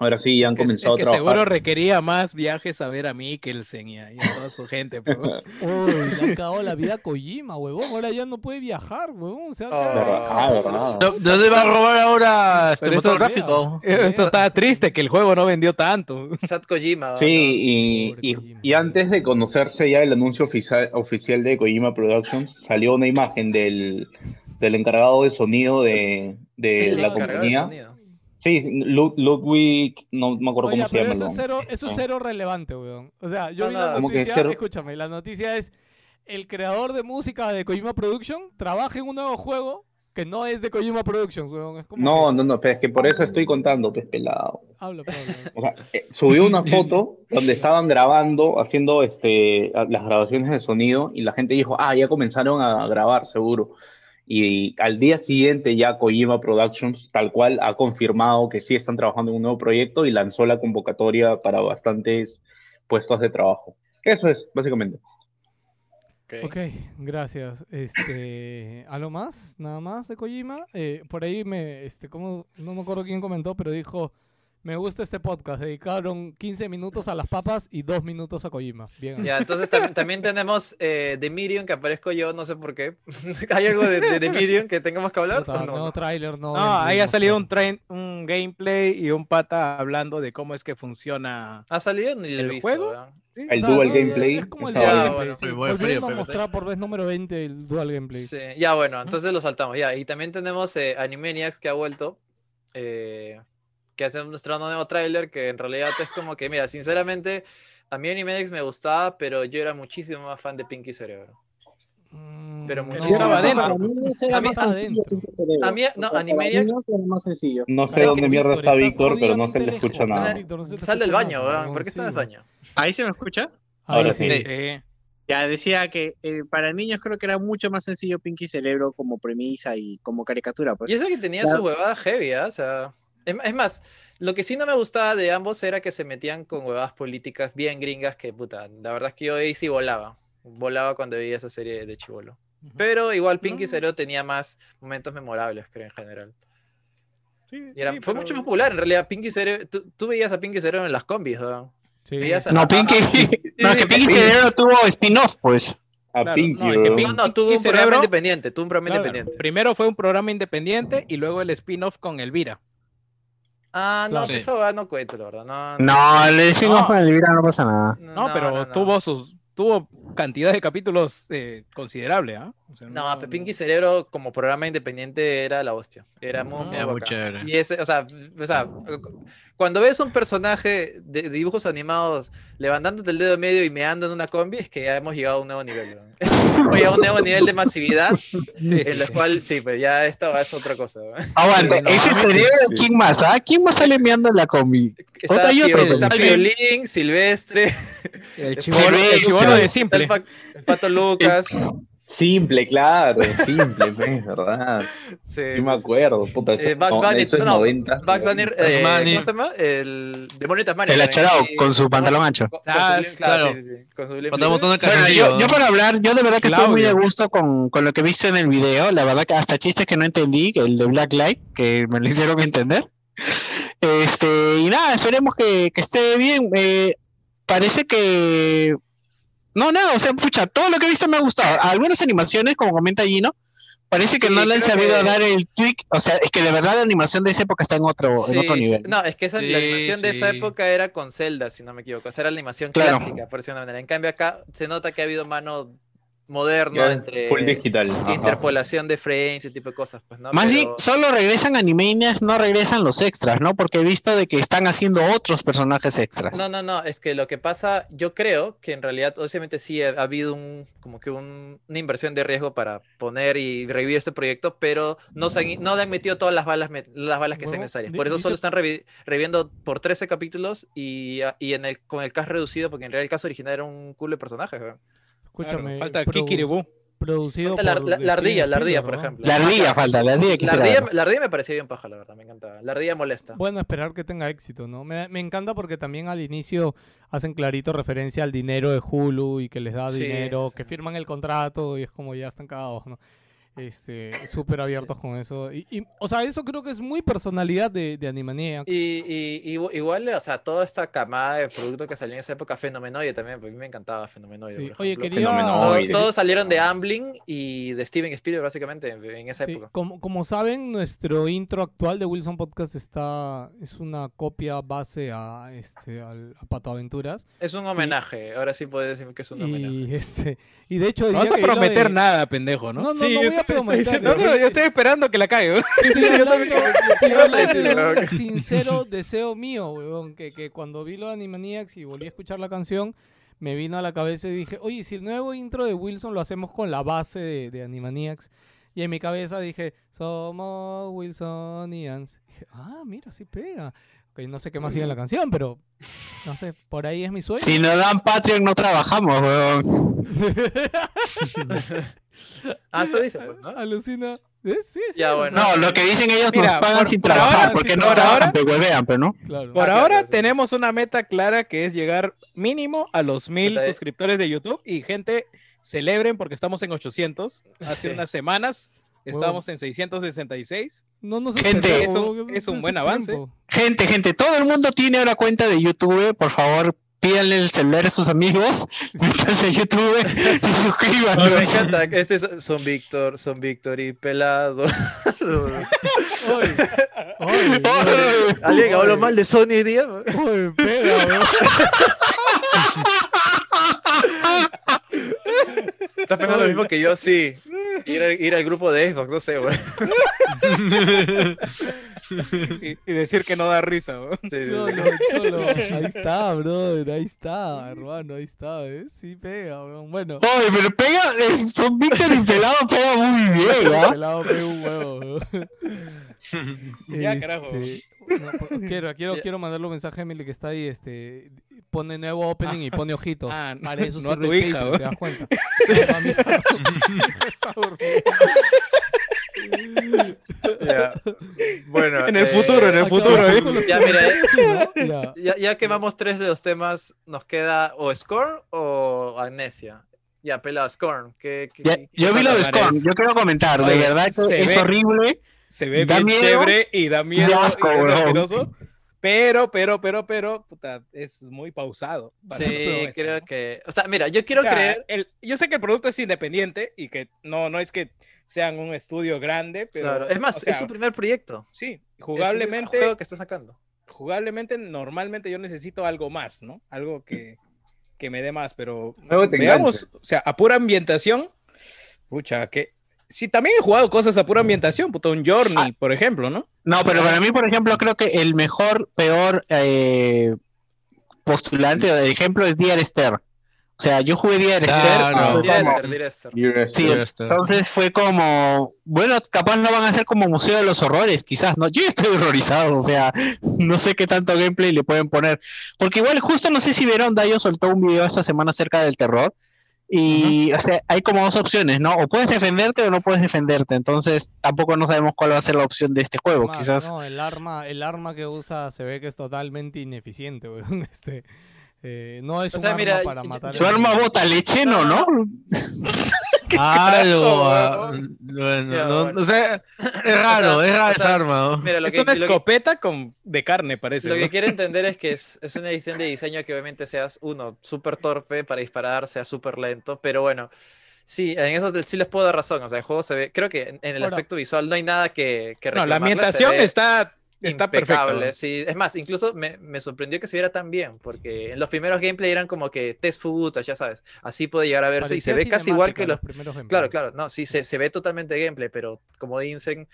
ahora sí ya han Es que- comenzado es que a trabajar. seguro requería más viajes a ver a Mikkelsen y a, y a toda su gente. Uy, le han cagado la vida a Kojima, huevón. Ahora ya no puede viajar, huevón. Se va a Oh, quedar Verdad, acá. verdad. ¿De dónde va a robar ahora este motor gráfico? Esto está triste, que el juego no vendió tanto. Sat Kojima. Sí, y, Pobre y- Kojima. y antes de conocerse ya el anuncio oficial, oficial de Kojima Productions, salió una imagen del, del encargado de sonido de, de El la encargado de compañía. Sí, Lud- Ludwig, no me acuerdo Oye, cómo se llama. eso es cero, eso es cero relevante, weón. O sea, yo No, vi no, la ¿cómo que noticia, cero? escúchame, la noticia es el creador de música de Kojima Production trabaja en un nuevo juego que no es de Kojima Productions, weón. Es como No, que- no, no, pero es que por eso estoy contando, pues pelado. Habla, pues. O sea, eh, subió una foto donde estaban grabando, haciendo este, las grabaciones de sonido y la gente dijo, ah, ya comenzaron a grabar, seguro. Y al día siguiente ya Kojima Productions, tal cual, ha confirmado que sí están trabajando en un nuevo proyecto y lanzó la convocatoria para bastantes puestos de trabajo. Eso es, básicamente. Ok. Ok, gracias. Este, ¿algo más? ¿Nada más de Kojima? Eh, por ahí me, este, como, no me acuerdo quién comentó, pero dijo, me gusta este podcast. Dedicaron 15 minutos a las papas y 2 minutos a Kojima. Bien. Ya, entonces tam- también tenemos eh, The Medium, que aparezco yo, no sé por qué. ¿Hay algo de, de The Medium que tengamos que hablar? Puta, o no? nuevo tráiler, no. No, ahí ha salido un, train- un gameplay y un pata hablando de cómo es que funciona. ¿Ha salido? Ni ¿El visto. juego? Sí, El O sea, dual no, gameplay. Es como el dual gameplay. Sí. bueno, fue Volvieron frío, a mostrar por vez número 20 el dual gameplay. Sí, ya bueno, entonces lo saltamos, ya. Y también tenemos eh, Animaniacs que ha vuelto, eh, que hace nuestro nuevo tráiler, que en realidad es como que, mira, sinceramente, a mí Animaniacs me gustaba, pero yo era muchísimo más fan de Pinky Cerebro. Mm, Pero no. muchísimo estaba más. adentro. Para mí era A mí- más sencillo. A mí- no, Animaniacs- era más sencillo. No sé dónde mierda está Víctor, pero no se le escucha nada. No Sal del baño, nada, weón. ¿Por qué estás en el baño? ¿Ahí se me escucha? Ahora sí. Ya decía que eh, para niños creo que era mucho más sencillo Pinky Cerebro como premisa y como caricatura. Pues. Y eso que tenía Claro. su huevada heavy, ¿ah? O sea. Es, es más, lo que sí no me gustaba de ambos era que se metían con huevadas políticas bien gringas que, puta, la verdad es que yo ahí sí volaba. Volaba cuando veía esa serie de Chivolo. Pero igual Pinky. Cerebro tenía más momentos memorables, creo, en general. Sí, Y era- sí, fue pero- mucho más popular, en realidad. Pinky Cerebro, tú, tú veías a Pinky Cerebro en las combis, ¿no? Sí. Veías a- No, Pinky, no, que Pinky Cerebro tuvo spin-off, pues. A Claro, Pinky, no. Pinky- No, no, tuvo un programa Cerebro- independiente, tuvo un programa Claro, independiente. Primero fue un programa independiente y luego el spin-off con Elvira. Ah, no, eso ah, no cuento, la verdad. No, No, spin-off No. con el Elvira no pasa nada. No, pero tuvo sus tuvo cantidad de capítulos eh, considerable, ¿ah? O sea, No, pero Pinky Cerebro como programa independiente era la hostia. Era muy, muy Era muy chévere. Y ese, o sea, o sea, cuando ves un personaje de dibujos animados levantándote el dedo medio y meando en una combi, es que ya hemos llegado a un nuevo nivel. ¿no? Hemos llegado a un nuevo nivel de masividad, en el cual, sí, pues ya esto es otra cosa. ¿no? Aguanta, no, ese cerebro, ¿quién más? ¿Ah? ¿Quién más sale meando en la combi? Está, Otra y otra, Pio- está. Piolín, Silvestre, el chivolo, el de simple. el, pa- el Pato Lucas. Simple, claro, simple, pues, ¿verdad? Sí, Sí sí, me acuerdo, puta, eso, Eh, Bugs no, Bunny, eso es no, 90. Bugs Bunny, eh. ¿cómo se llama? El demonio de Tasmania. El achorado, Y- con su pantalón ancho. Con, con Ah, su claro, claro. sí, sí, con su Bueno, yo, yo para hablar, yo de verdad que estoy muy de Claudio. gusto con, con lo que he visto en el video. La verdad que hasta chistes que no entendí, que el de Black Light, que me lo hicieron entender. Este, y nada, esperemos que, que esté bien. Eh, parece que. No, nada, o sea, pucha, todo lo que he visto me ha gustado. Algunas animaciones, como comenta Gino, parece que Sí, no le han sabido que- dar el tweak. O sea, es que de verdad la animación de esa época está en otro, en otro nivel. No, es que esa, la Sí, animación de esa época era con Zelda, si no me equivoco. O sea, era la animación Claro. clásica, por decirlo de una manera. En cambio, acá se nota que ha habido mano moderno Ya, entre full digital. ajá. interpolación de frames, ese tipo de cosas, pues, ¿no? Más bien, Pero- solo regresan Animaniacs, no regresan los extras, ¿no? Porque he visto de que están haciendo otros personajes extras. No, no, no, es que lo que pasa, yo creo que en realidad, obviamente sí ha, ha habido un, como que un- una inversión de riesgo para poner y revivir este proyecto, pero no, se han, no le han metido todas las balas, las balas que sean Bueno, necesarias. di- Por eso dice- solo están revi- reviviendo por 13 capítulos y, y en el, con el cast reducido, porque en realidad el caso original era un culo de personajes. weón. Escúchame. falta Kikiribu. Producido Falta la, por la- la ardilla, Steven la ardilla, por ¿no? ejemplo. La ardilla falta, la ardilla La ardilla, la ardilla me parecía bien paja, la verdad, me encantaba. La ardilla molesta. Bueno, esperar que tenga éxito, ¿no? Me, me encanta porque también al inicio hacen clarito referencia al dinero de Hulu y que les da Sí, dinero, sí, que sí. firman el contrato y es como ya están cagados, ¿no? Este, súper abiertos con eso. Y, y, o sea, eso creo que es muy personalidad de, de Animaniacs. Y, y- y- igual, o sea, toda esta camada de productos que salió en esa época, Fenomenoide también, porque a mí me encantaba Fenomenoide. Sí, Oye, Todos salieron de Amblin y de Steven Spielberg, básicamente, en, esa Sí, época. como, como saben, nuestro intro actual de Wilson Podcast está es una copia base a este al, a Pato Aventuras Es un homenaje, ahora sí puedes decir que es un homenaje. y este y de hecho No vas a prometer de- nada, pendejo, ¿no? No, no, Sí, no voy No, no, yo estoy esperando que la cague. weón. Estoy hablando- estoy ibas a hablando decir, de un weón? sincero deseo mío, weón, que, que cuando vi lo de Animaniacs y volví a escuchar la canción, me vino a la cabeza y dije, oye, si el nuevo intro de Wilson lo hacemos con la base de, de Animaniacs. Y en mi cabeza dije, somos Wilsonians. Dije, ah, mira, sí pega. Ok, no sé qué más sigue en la canción, pero no sé, por ahí es mi sueño. Si nos dan Patreon no trabajamos, weón. Ah, eso dice, pues, ¿no? Alucina. Eh, Sí, sí. Ya, bueno. No, lo que dicen ellos Mira, nos pagan por- sin por trabajar, ahora, porque no por trabajan, te huevean, pero no. claro. Por Ah, claro, ahora sí. tenemos una meta clara que es llegar mínimo a los mil suscriptores de YouTube y gente celebren porque estamos en 800. Hace Sí. unas semanas estábamos en 666. No nos Gente, es un- es un buen avance. Gente, gente, todo el mundo tiene ahora cuenta de YouTube, por favor, pídanle el celular a sus amigos, métanse a YouTube y No, me suscríbanse. encanta. que Este es- son Víctor, son Víctor y Pelado. Ay, ay, ay. ¿Alguien habló mal de Sony hoy día? Uy, pega. ¿Estás pensando lo mismo que yo? Sí. Ir, al- ir al grupo de Xbox, no sé, güey. Y, y decir que no da risa. ¿no? Sí, sí, Cholo, sí. cholo. Ahí está, brother. Ahí está, hermano. Ahí está, ¿eh? Sí, pega, weón. Bueno. Oye, pero pega, es- son Víctor y Pelado pega muy bien, ¿ah? Pelado pega un huevo. Ya, carajo. Este, no, po- quiero, quiero, quiero mandarle un mensaje a Emily que está ahí, este, pone nuevo opening y pone ojitos. Ah, Para eso no a tu hija. ¿te das cuenta? Bueno. En el eh, futuro, en el futuro, ¿eh? Ya, mira, eh. Ya. Ya, quemamos tres de los temas, nos queda o Scorn o Amnesia. Ya, pelado, Scorn. ¿Qué, qué- Ya- qué yo vi lo de Scorn, yo quiero comentar, de verdad que es ve- horrible. Se ve bien miedo chévere y da miedo y asco, y es weón. asqueroso. Pero, pero, pero, pero, puta, es muy pausado. Sí, creo ¿no? que. O sea, mira, yo quiero O sea, creer. el- yo sé que el producto es independiente y que no, no es que sean un estudio grande, pero. Claro. Es más, o sea, es su primer proyecto. Sí, Es jugablemente, juego que está sacando. jugablemente, normalmente yo necesito algo más, ¿no? Algo que, que me dé más, pero Algo te veamos, o sea, a pura ambientación, pucha, que si también he jugado cosas a pura ambientación, puta, un Journey, por ejemplo, ¿no? No, pero para mí, por ejemplo, creo que el mejor, peor eh, postulante o de ejemplo es Dear Esther. O sea, yo jugué Dear Esther. Como- Esther, Sí, entonces fue como, bueno, capaz no van a ser como Museo de los Horrores, quizás, ¿no? Yo estoy horrorizado, o sea, no sé qué tanto gameplay le pueden poner. Porque igual, justo no sé si vieron, Dayo soltó un video esta semana acerca del terror. Y, o sea, hay como dos opciones, ¿no? O puedes defenderte o no puedes defenderte. Entonces, tampoco no sabemos cuál va a ser la opción de este juego. Quizás. No, el arma, el arma que usa se ve que es totalmente ineficiente, weón. Este, eh, no es O un sea, arma mira, para yo- matar. Su arma bota leche, ¿no? Algo. carajo, ah? Bueno, no, o sea, es raro, O sea, es raro o esa arma. ¿no? Mira, lo es que, una lo que- escopeta con, de carne, parece. Lo ¿no? que quiero entender es que es, es una edición de diseño que obviamente seas, uno, súper torpe para disparar, sea súper lento, pero bueno, sí, en eso sí les puedo dar razón, o sea, el juego se ve, creo que en, en el aspecto visual no hay nada que, que No, la ambientación ve- está Está impecable. perfecto. Sí. Es más, incluso me, me sorprendió que se viera tan bien, porque en los primeros gameplay eran como que test footage, ya sabes. Así puede llegar a verse y se ve casi igual que los. primeros Claro, gameplays. claro, no, sí, se, se ve totalmente gameplay, pero como dicen,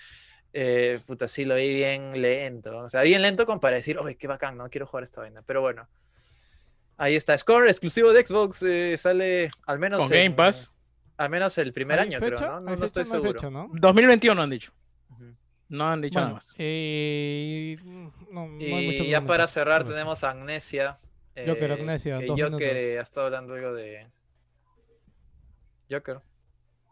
eh, puta, sí lo vi bien lento. O sea, bien lento como para decir, oye, qué bacán, no quiero jugar esta vaina. Pero bueno, ahí está. Score exclusivo de Xbox, eh, sale al menos. Con Game en- Pass. Al menos el primer ¿Hay año, fecha? creo, ¿no? No, ¿Hay no estoy seguro. fecha, ¿no? 2021 han dicho. Ujú. No han dicho Bueno, nada más. eh, no, no hay mucho Y que ya para cerrar Bueno. tenemos a Amnesia. Joker, eh, Amnesia, que dos Joker minutos. ha estado hablando algo de... Joker.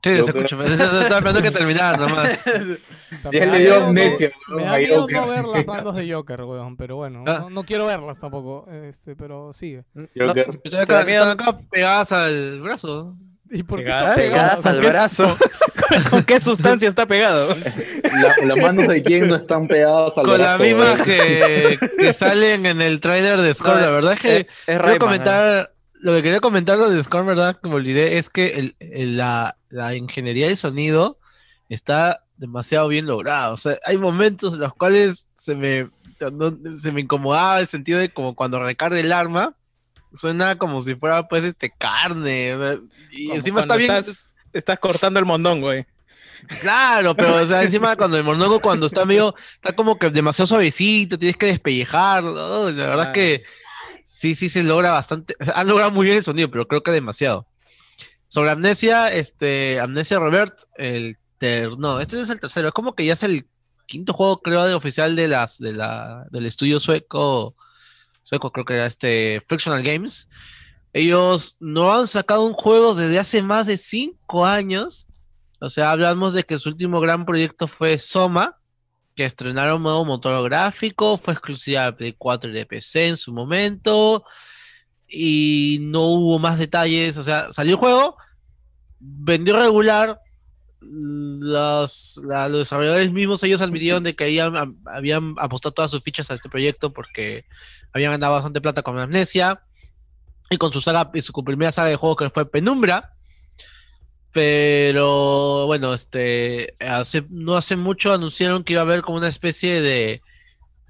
Sí, Yo se escucha. Estaba esperando que terminar nomás. Ya le dio no- amnesia, Me da miedo Joker. no ver las bandas de Joker, weón, pero bueno, Ah. no, no quiero verlas tampoco, este, pero sigue. Joker. No, están acá pegadas al brazo. ¿Y por qué Pegadas, está pegado? pegadas al brazo. ¿Con qué sustancia está pegado? La- las manos de quién no están pegadas al Con las brazo, mismas weón. que, que salen en el trailer de Score. La verdad es que Es, es Quiero Rayman, comentar, lo que quería comentar de Score, ¿verdad? Que me olvidé, es que el- el- la, la ingeniería del sonido está demasiado bien lograda. O sea, hay momentos en los cuales se me, no- se me incomodaba el sentido de como cuando recarga el arma, suena como si fuera pues este carne. Y Como encima está bien. Estás, estás cortando el mondón, güey. Claro, pero o sea, encima cuando el mondongo cuando está medio, está como que demasiado suavecito, tienes que despellejarlo. La verdad es que sí, sí se logra bastante. o sea, han logrado muy bien el sonido, pero creo que demasiado. Sobre Amnesia, este, Amnesia Revert, el ter- no, este es el tercero, es como que ya es el quinto juego, creo, de oficial de las, de la, del estudio sueco, sueco, creo que era este, Frictional Games. Ellos no han sacado un juego desde hace más de cinco años. O sea, hablamos de que su último gran proyecto fue Soma, que estrenaron un nuevo motor gráfico, fue exclusiva de Play 4 y de PC en su momento, y no hubo más detalles. O sea, salió el juego, vendió regular. Los, los desarrolladores mismos ellos admitieron de que habían, habían apostado todas sus fichas a este proyecto porque habían ganado bastante plata con Amnesia y con su saga y su primera saga de juegos que fue Penumbra. Pero bueno, este hace, no hace mucho anunciaron que iba a haber como una especie de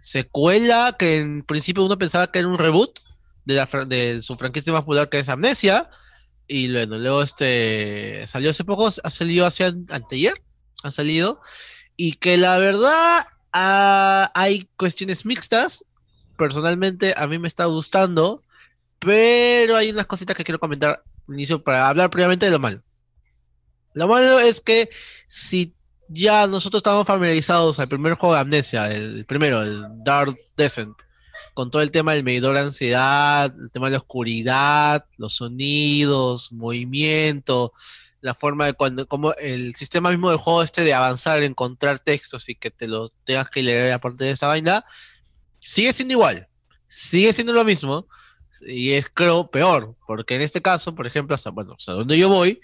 secuela que en principio uno pensaba que era un reboot de, la, de su franquicia más popular que es Amnesia. Y bueno, luego este salió hace poco, ha salido hace an- anteayer, ha salido. Y que la verdad ah, hay cuestiones mixtas. Personalmente a mí me está gustando, pero hay unas cositas que quiero comentar inicio para hablar previamente de lo malo. Lo malo es que si ya nosotros estamos familiarizados al primer juego de Amnesia, el primero, el Dark Descent, con todo el tema del medidor de ansiedad, el tema de la oscuridad, los sonidos, movimiento, la forma de cuando, como el sistema mismo del juego este de avanzar, encontrar textos y que te lo tengas que leer aparte de esa vaina, sigue siendo igual, sigue siendo lo mismo, y es creo peor, porque en este caso, por ejemplo, hasta, bueno, hasta donde yo voy,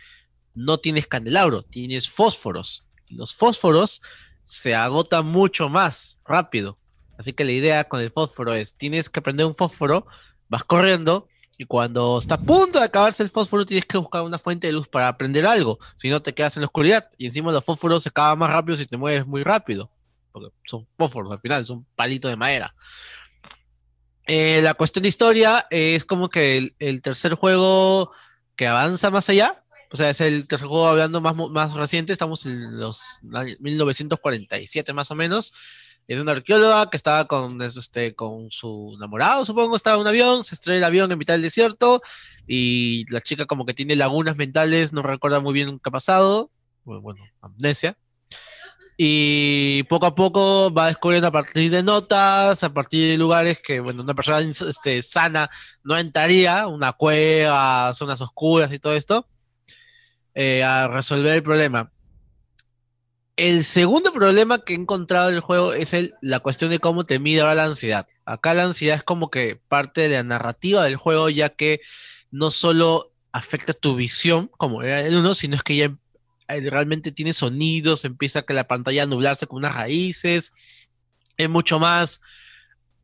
no tienes candelabro, tienes fósforos. Los fósforos se agotan mucho más rápido. Así que la idea con el fósforo es, tienes que prender un fósforo, vas corriendo y cuando está a punto de acabarse el fósforo tienes que buscar una fuente de luz para prender algo, si no te quedas en la oscuridad y encima los fósforos se acaban más rápido si te mueves muy rápido, porque son fósforos al final, son palitos de madera. Eh, la cuestión de historia es como que el, el tercer juego que avanza más allá, o sea, es el tercer juego hablando más, más reciente, estamos en los años 1947 más o menos. Es una arqueóloga que estaba con, es, este, con su enamorado, supongo, estaba en un avión, se estrella el avión en mitad del desierto y la chica como que tiene lagunas mentales, no recuerda muy bien qué ha pasado, bueno, amnesia. Y poco a poco va descubriendo a partir de notas, a partir de lugares que, bueno, una persona este, sana no entraría, una cueva, zonas oscuras y todo esto, eh, a resolver el problema. El segundo problema que he encontrado en el juego es el, la cuestión de cómo te mide ahora la ansiedad. Acá la ansiedad es como que parte de la narrativa del juego, ya que no solo afecta tu visión, como era el uno, sino es que ya realmente tiene sonidos, empieza que la pantalla a nublarse con unas raíces. Es mucho más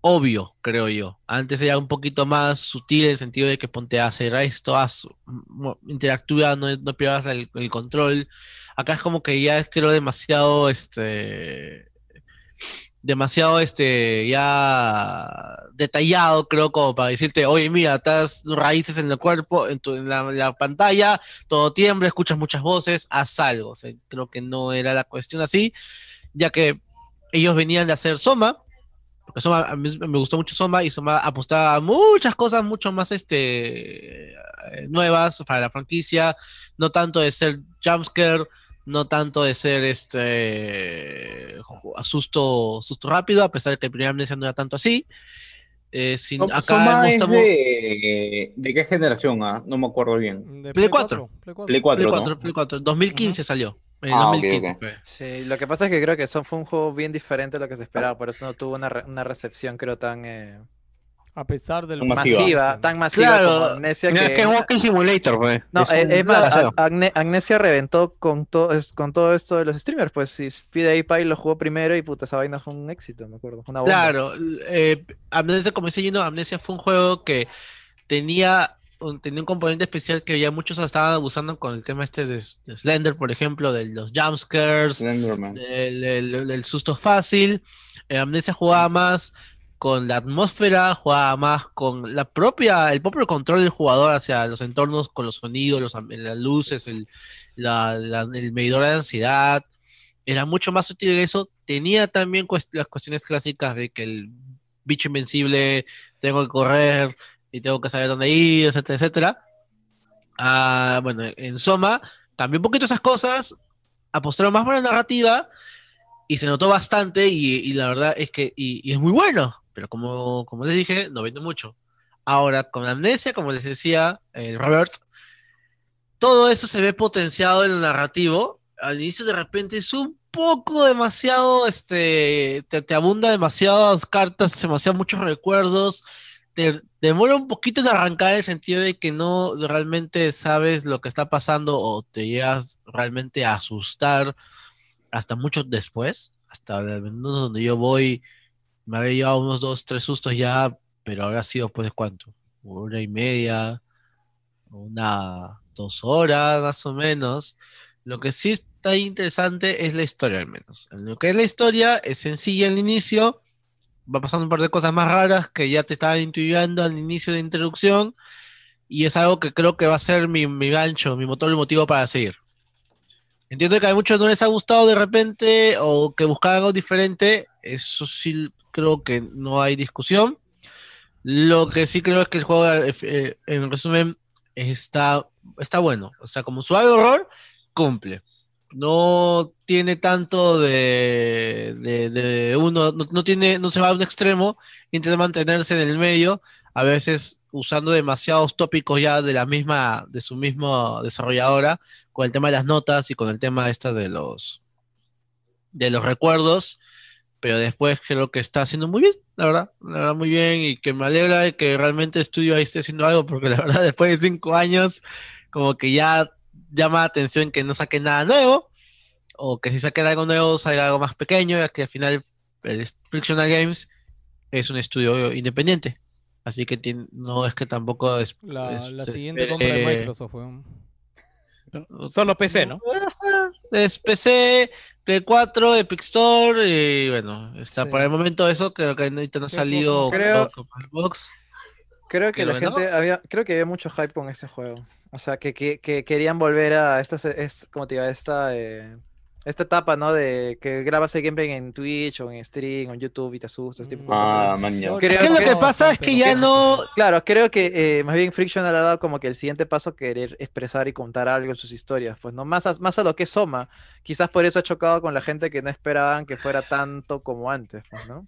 obvio, creo yo. Antes era un poquito más sutil en el sentido de que ponte a hacer esto, haz, mo- interactúa, no, no pierdas el, el control. Acá es como que ya es creo demasiado, este, demasiado este ya detallado, creo, como para decirte, oye, mira, estás raíces en el cuerpo, en, tu, en la, la pantalla, todo tiembla, escuchas muchas voces, haz algo. O sea, creo que no era la cuestión así, ya que ellos venían de hacer Soma, porque Soma, a mí me gustó mucho Soma y Soma apostaba a muchas cosas mucho más este, eh, nuevas para la franquicia, no tanto de ser jumpscare, no tanto de ser este susto, susto rápido, a pesar de que el primer Amnesia no era tanto así. Eh, sin, Soma acá es estamos de, ¿de qué generación? ah? No me acuerdo bien. De Play 4. Play 4. Play 4, Play ¿no? 4, Play 4. 2015 salió. En Ah, ok, 2015 ok. fue. Sí, lo que pasa es que creo que son, fue un juego bien diferente a lo que se esperaba, por eso no tuvo una, re- una recepción, creo, tan eh, A pesar del Masiva. masiva, tan masiva Claro. como Amnesia No, es que... que es Walking Simulator, pues. No, Es más, Agne- Amnesia reventó con, todo es- con todo esto de los streamers, pues si PewDiePie lo jugó primero y puta, esa vaina fue un éxito, me acuerdo, una bomba. Claro, eh, Amnesia, como dice Gino, Amnesia fue un juego que tenía un, tenía un componente especial que ya muchos estaban abusando con el tema este de, de Slender, por ejemplo, de los jumpscares, Slenderman. del, del- del susto fácil. Eh, Amnesia jugaba más con la atmósfera, jugaba más con la propia, el propio control del jugador hacia los entornos, con los sonidos, los, las luces, el, la- el medidor de ansiedad. Era mucho más útil en eso. Tenía también las cuestiones clásicas de que el bicho invencible, tengo que correr y tengo que saber dónde ir, etcétera, etcétera. Ah, bueno, en Soma cambió un poquito esas cosas, apostaron más por la narrativa y se notó bastante y, la verdad es que y es muy bueno, pero como, como les dije, no vende mucho. Ahora, con Amnesia, como les decía eh, Robert, todo eso se ve potenciado en el narrativo. Al inicio de repente es un poco demasiado, este, te, te abunda demasiadas cartas, demasiado muchos recuerdos, te demora un poquito en arrancar en el sentido de que no realmente sabes lo que está pasando o te llegas realmente a asustar hasta mucho después, hasta menos donde yo voy, me había llevado unos dos, tres sustos ya, pero habrá sido pues de cuánto, una y media, una, dos horas más o menos. Lo que sí está interesante es la historia al menos. En lo que es la historia es sencilla al inicio, va pasando un par de cosas más raras que ya te estaban intuyendo al inicio de introducción y es algo que creo que va a ser mi, mi gancho, mi motor y motivo para seguir. Entiendo que a muchos no les ha gustado de repente o que buscan algo diferente, eso sí creo que no hay discusión. Lo que sí creo es que el juego, eh, eh, en resumen, está, está bueno. O sea, como suave horror, cumple. No tiene tanto de, uno, no, no tiene, no se va a un extremo, intenta mantenerse en el medio, a veces usando demasiados tópicos ya de la misma, de su misma desarrolladora, con el tema de las notas y con el tema esta de los de los recuerdos, pero después creo que está haciendo muy bien, la verdad, la verdad muy bien, y que me alegra de que realmente estudio ahí esté haciendo algo, porque la verdad después de cinco años, como que ya llama la atención que no saquen nada nuevo, o que si saquen algo nuevo salga algo más pequeño, ya que al final el Frictional Games es un estudio independiente. Así que tiene- no es que tampoco es, La, es- la siguiente espere- compra de Microsoft fue un- Solo PC, ¿no? Es PC, Play 4, Epic Store y bueno, está Sí. por el momento eso, creo que ahorita no ha salido Creo- Xbox. Creo que Pero la bueno. gente había, creo que había mucho hype con ese juego. O sea, que, que, que querían volver a esta, se- es, como te digo, esta, eh, esta etapa, ¿no? De que grabas el gameplay en Twitch o en stream o en YouTube y te asustas, ese tipo de cosas. Ah, Creo Es que lo que que no, pasa es que ya no, Claro, creo que eh, más bien Frictional ha dado como que el siguiente paso querer expresar y contar algo en sus historias, pues no más a, más a lo que Soma. Quizás por eso ha chocado con la gente que no esperaban que fuera tanto como antes, pues, ¿no?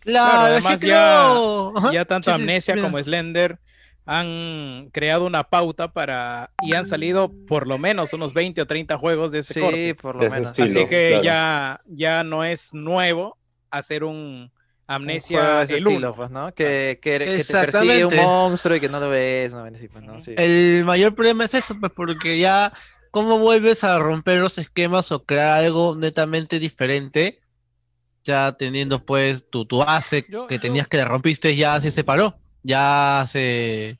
claro, es que además ya- creo-. Ya tanto Sí, sí, Amnesia como Slender han creado una pauta para y han salido por lo menos unos 20 o 30 juegos de ese Sí, corte. por lo menos. estilo. Así que claro. ya, ya no es nuevo hacer un Un Amnesia de ese el estilo, pues, ¿no? Que, que, que te persigue Exactamente. un monstruo y que no lo ves, no ves, pues, ¿no? Sí. El mayor problema es eso, pues porque ya, ¿cómo vuelves a romper los esquemas o crear algo netamente diferente? Ya teniendo pues tu, tu base Yo- que yo- tenías que la rompiste, ya se separó, ya se,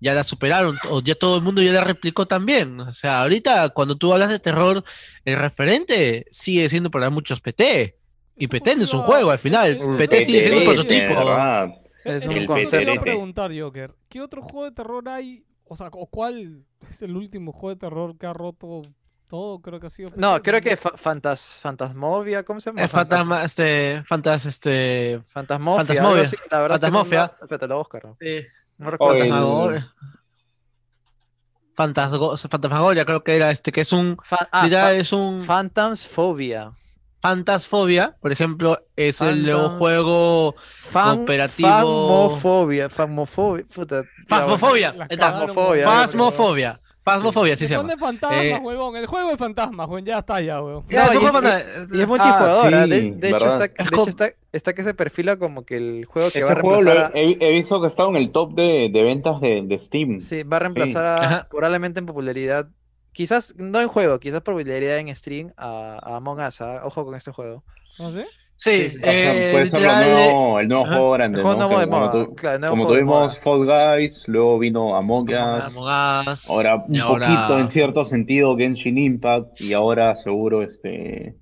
ya la superaron, o ya todo el mundo ya la replicó también. O sea, ahorita cuando tú hablas de terror, el referente sigue siendo para muchos PT. Y PT no es un juego al final. PT sigue siendo prototipo. Es un te concepto. quería preguntar, Joker. ¿Qué otro juego de terror hay? O sea, ¿o ¿cuál es el último juego de terror que ha roto todo? Creo que ha sido. No, creo que fa- fantas, Fantasmovia, ¿cómo se llama? Es fantasma, este, fantas, este, Fantasmofia. Fantasmovia. así, La verdad que no- sí, No recuerdo. Oye, el- Fantasmagoria. Fantasgo- Fantasmagoria creo que era este, que es un, Fa- ah, fa- es un Phantoms Phobia. Fantasfobia, por ejemplo, es el nuevo juego Fan, Cooperativo- Famofobia. Famofobia. Puta. ya, Fasmofobia. Fasmofobia, Le se llama. fantasmas, Eh, huevón. El juego de fantasmas, weón. Ya está, ya, weón. Ya, No, es un y- juego y- es multijugador. ¿ah? de, sí, de hecho, ¿verdad? está, Es de hecho está, está que se perfila como que el juego que Ese va a juego lo reemplazar a, he, he visto que estaba en el top de, de ventas de, de Steam. sí, va a reemplazar a, Ajá. probablemente en popularidad, quizás no en juego, quizás por popularidad en stream a, a Among Us. ¿ah? Ojo con este juego. ¿No sé? Sí, Sí, eh, puede ser lo nuevo- el nuevo Ajá. juego El grande, juego ¿no? nuevo Que de como moda. tu- claro, el nuevo como juego de tuvimos moda. Fall Guys, luego vino Among Us, Among Us, ahora un ahora poquito en cierto sentido Genshin Impact y ahora seguro este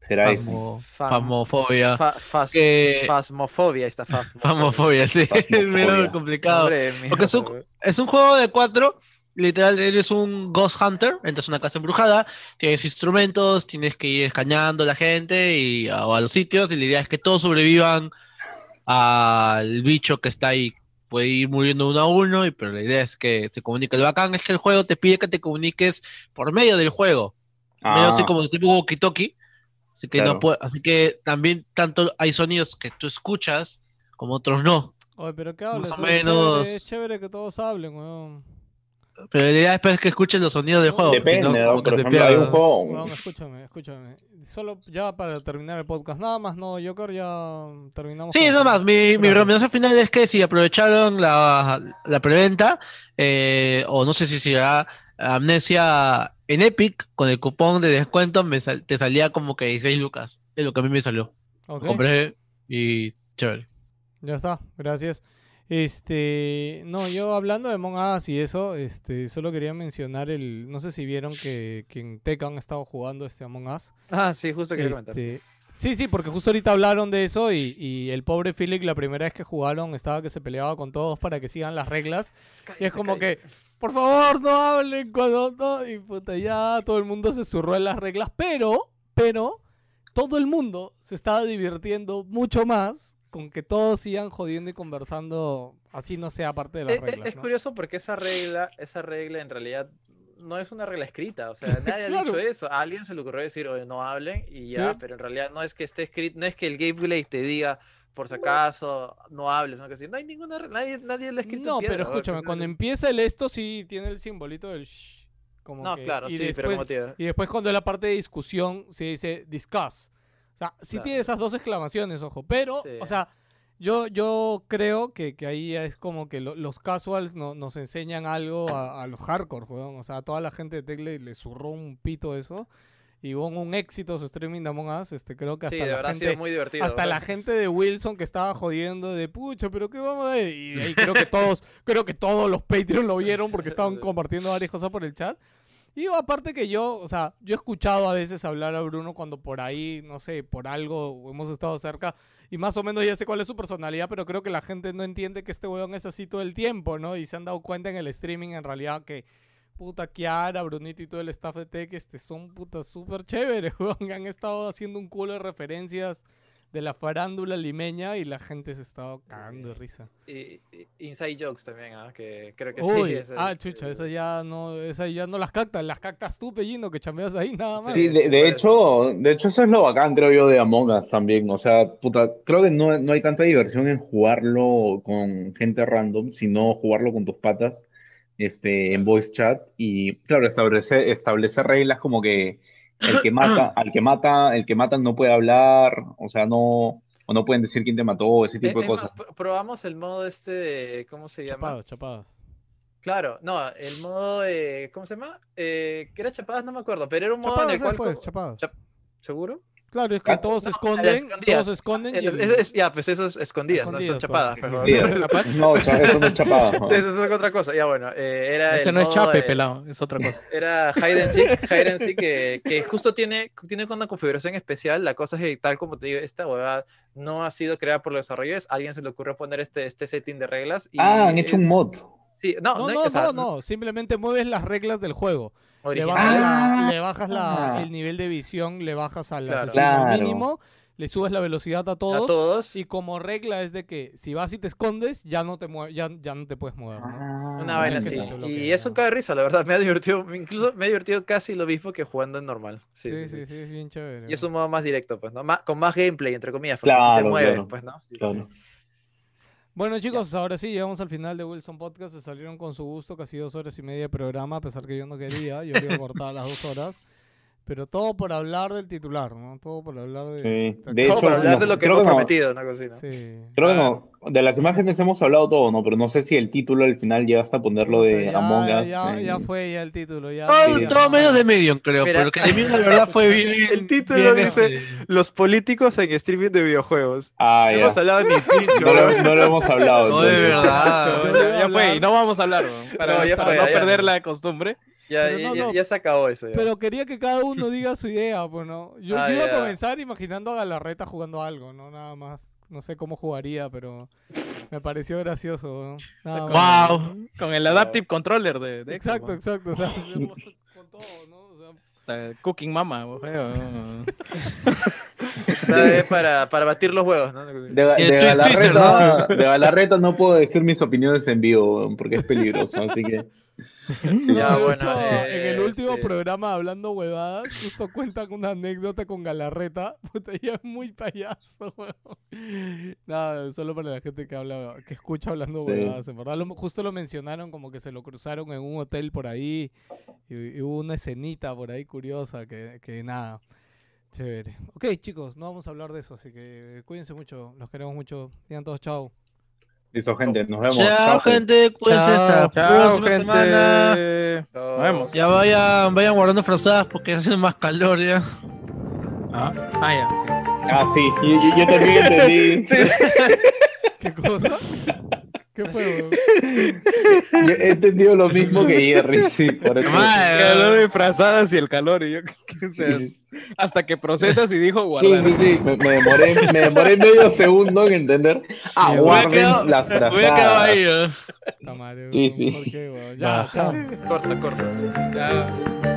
será ese. Fasmo- Fam- Fasmofobia. Fa- fas- que- Fasmofobia, ahí está Fasmofobia. Fasmofobia, sí, es medio complicado. Porque es un, weón. es un juego de cuatro. Literal, eres un Ghost Hunter. Entras a una casa embrujada. Tienes instrumentos. Tienes que ir escañando a la gente y a, a los sitios. Y la idea es que todos sobrevivan al bicho que está ahí. Puede ir muriendo uno a uno. Y, pero la idea es que se comunique. Lo bacán es que el juego te pide que te comuniques por medio del juego. Medio así Ah, como tipo walkie-talkie. Así que, no puede- así que también tanto hay sonidos que tú escuchas como otros no. Oye, pero qué hables. Más o oye, chévere, menos- Es chévere que todos hablen, weón. Pero la idea después es que escuchen los sonidos del juego. depende, si no, Por ejemplo, hay un juego escúchame, escúchame. Solo ya para terminar el podcast. Nada más, no, Joker, ya terminamos. Sí, nada más. Mi, mi recomendación final es que si aprovecharon la, la preventa, eh, o no sé si será Amnesia en Epic, con el cupón de descuento me sal- te salía como que 16 lucas. Es lo que a mí me salió. Ok, Lo compré y chévere. ya está, gracias. Este, no, yo hablando de Among Us y eso, este, solo quería mencionar el, no sé si vieron que, que en Tekken han estado jugando este Among Us. Ah, sí, justo quería comentar. Este, sí, sí, porque justo ahorita hablaron de eso y, y el pobre Philip la primera vez que jugaron estaba que se peleaba con todos para que sigan las reglas. Y es como que, por favor, no hablen cuando no. Y puta, ya todo el mundo se zurró en las reglas. Pero, pero, todo el mundo se estaba divirtiendo mucho más con que todos sigan jodiendo y conversando así no sea parte de las Eh, eh, reglas. es ¿no? curioso porque esa regla, esa regla en realidad no es una regla escrita, o sea, nadie ha dicho eso. A alguien se le ocurrió decir, oye, no hablen y ya, Sí. pero en realidad no es que esté escrito, no es que el gameplay te diga, por si acaso, no hables, no que. No hay ninguna, nadie, nadie lo ha escrito. No, piedra, pero escúchame, cuando empieza el esto sí tiene el simbolito del shh. Como No, que- claro, y sí, pero después- como te digo, Y después cuando es la parte de discusión se dice discuss. O sea, sí Claro. tiene esas dos exclamaciones, ojo. Pero, Sí. o sea, yo, yo creo que, que ahí es como que lo- los casuals no- nos enseñan algo a, a los hardcore, weón. O sea, a toda la gente de Tecle le zurró un pito eso. Y hubo un éxito su streaming de Among Us. Este, creo que hasta sí, la verdad gente... muy divertido. Hasta la gente de Wilson que estaba jodiendo de pucha, pero qué vamos a ver. Y ahí creo que todos, creo que todos los Patreon lo vieron porque estaban compartiendo varias cosas por el chat. Y aparte que yo, o sea, yo he escuchado a veces hablar a Bruno cuando por ahí, no sé, por algo hemos estado cerca y más o menos ya sé cuál es su personalidad, pero creo que la gente no entiende que este weón es así todo el tiempo, ¿no? Y se han dado cuenta en el streaming en realidad que puta Kiara, Brunito y todo el staff de Tech este, son putas súper chéveres, weón. Han estado haciendo un culo de referencias de la farándula limeña y la gente se estaba cagando de risa. Y, y- Inside Jokes también, ¿ah? que creo que Uy, sí. ah, chucha, esas ya no, esas ya no las captas, las captas tú, Pellino, que chambeas ahí nada más. Sí, de, hecho, de hecho eso es lo bacán, creo yo, de Among Us también. O sea, puta, creo que no, no hay tanta diversión en jugarlo con gente random, sino jugarlo con tus patas, este, en voice chat. Y claro, establecer, establecer reglas como que el que mata, al que mata, el que matan no puede hablar, o sea, no, o no pueden decir quién te mató, ese Eh, tipo de es más, cosas. pr- probamos el modo este de, ¿cómo se llama? Chapados, chapados. Claro, no, el modo de, ¿cómo se llama? Eh, que era chapadas, no me acuerdo, pero era un modo en el cual... es, pues. Chap- ¿Seguro? Claro, es que todos se esconden, escondida. todos se esconden. y Es- el- es- es- ya, pues eso es escondidas, no son chapadas. pues. No, eso no es chapada. no. Eso es otra cosa. Ya bueno, eh, era Ese el no es chape, de- pelado, es otra cosa. Era Hide and Seek, Hide and Seek que, que justo tiene, tiene una configuración especial. La cosa es que, tal como te digo, esta huevada no ha sido creada por los desarrolladores. Alguien se le ocurrió poner este, este setting de reglas. Y Ah, han hecho es- un mod. Sí, no, No, no, no, o sea, no, no, simplemente mueves las reglas del juego. Le originales. bajas, la- Ah. le bajas la- el nivel de visión, le bajas al Claro. asesino Claro. mínimo, le subes la velocidad a todos. a todos. Y como regla es de que si vas y te escondes, ya no te ya, ya no te puedes mover, ¿no? Ah, Una vaina así. Y eso cae de risa, la verdad. Me ha divertido. Incluso me ha divertido casi lo mismo que jugando en normal. Sí, Sí, sí, sí, sí. sí, es bien chévere. Y es un modo más directo, pues, ¿no? Más- con más gameplay, entre comillas, porque si Claro, te mueves, claro, pues, ¿no? Sí, sí, claro. sí. Bueno chicos, ahora sí, llegamos al final de Wilson Podcast. Se salieron con su gusto casi dos horas y media de programa, a pesar que yo no quería. Yo iba a cortar las dos horas. Pero todo por hablar del titular, ¿no? Todo por hablar de... Sí. de- Todo hecho, para hablar no, de lo que hemos que no. prometido, una cosa así, ¿no? Sí. Creo que no. De las imágenes hemos hablado todo, ¿no? Pero no sé si el título al final llegaste a ponerlo de Ya, Among ya, Us. Ya, ya fue ya el título. Ya, Todo, ya- todo medio de medium, creo. Mira, pero que de la verdad, fue bien. El título bien, dice, este, Los políticos en streaming de videojuegos. Ah, No ya. hemos hablado ni pincho, No no lo hemos hablado. No, de verdad. Ya, fue, y no vamos a hablar, para, No, ya para fue, no ya, perder la costumbre. Ya, ya, no, ya- no. ya se acabó eso. ya. Pero quería que cada uno diga su idea, pues, ¿no? Yo, Ah, yo iba ya. a comenzar imaginando a Galarreta jugando algo, ¿no? Nada más. No sé cómo jugaría, pero me pareció gracioso, ¿no? Nada más. Wow. Con el Adaptive Controller de, de Exacto, exacto. O sea, con todo, ¿no? O sea, Cooking Mama, para, para batir los huevos, ¿no? De, de Galarreta, de Galarreta no puedo decir mis opiniones en vivo, porque es peligroso, así que... Ya, bueno, hecho, en el eh, último sí. programa hablando huevadas, justo cuentan una anécdota con Galarreta. Puta, ella es muy payaso, weón. Nada, solo para la gente que habla, que escucha hablando Sí. huevadas, en verdad. Lo- justo lo mencionaron como que se lo cruzaron en un hotel por ahí. Y, y hubo una escenita por ahí curiosa que, que nada. Chévere. Ok, chicos, no vamos a hablar de eso, así que cuídense mucho, los queremos mucho. Digan todos chao. Listo, gente, nos vemos. Chao, gente. Cuídense hasta la Chao, próxima gente. semana. Nos vemos. Ya vayan, vayan guardando frazadas porque hace más calor ya. Ah, ah, ya, sí. Ah, sí, yo, yo- yo también entendí. ¿Qué cosa? ¿Qué fue? Yo he entendido lo mismo que Jerry, sí, por eso. Madre. Que habló de frazadas y el calor y yo o sea, Sí, hasta que procesas y dijo sí, guardar. sí, sí, me, me demoré, me demoré medio segundo en entender. Ah, Me guarden quedado- las me he quedado frazadas. ahí. ¿eh? Madre, Sí, sí. Ya, chao. Corta, corta. Ya.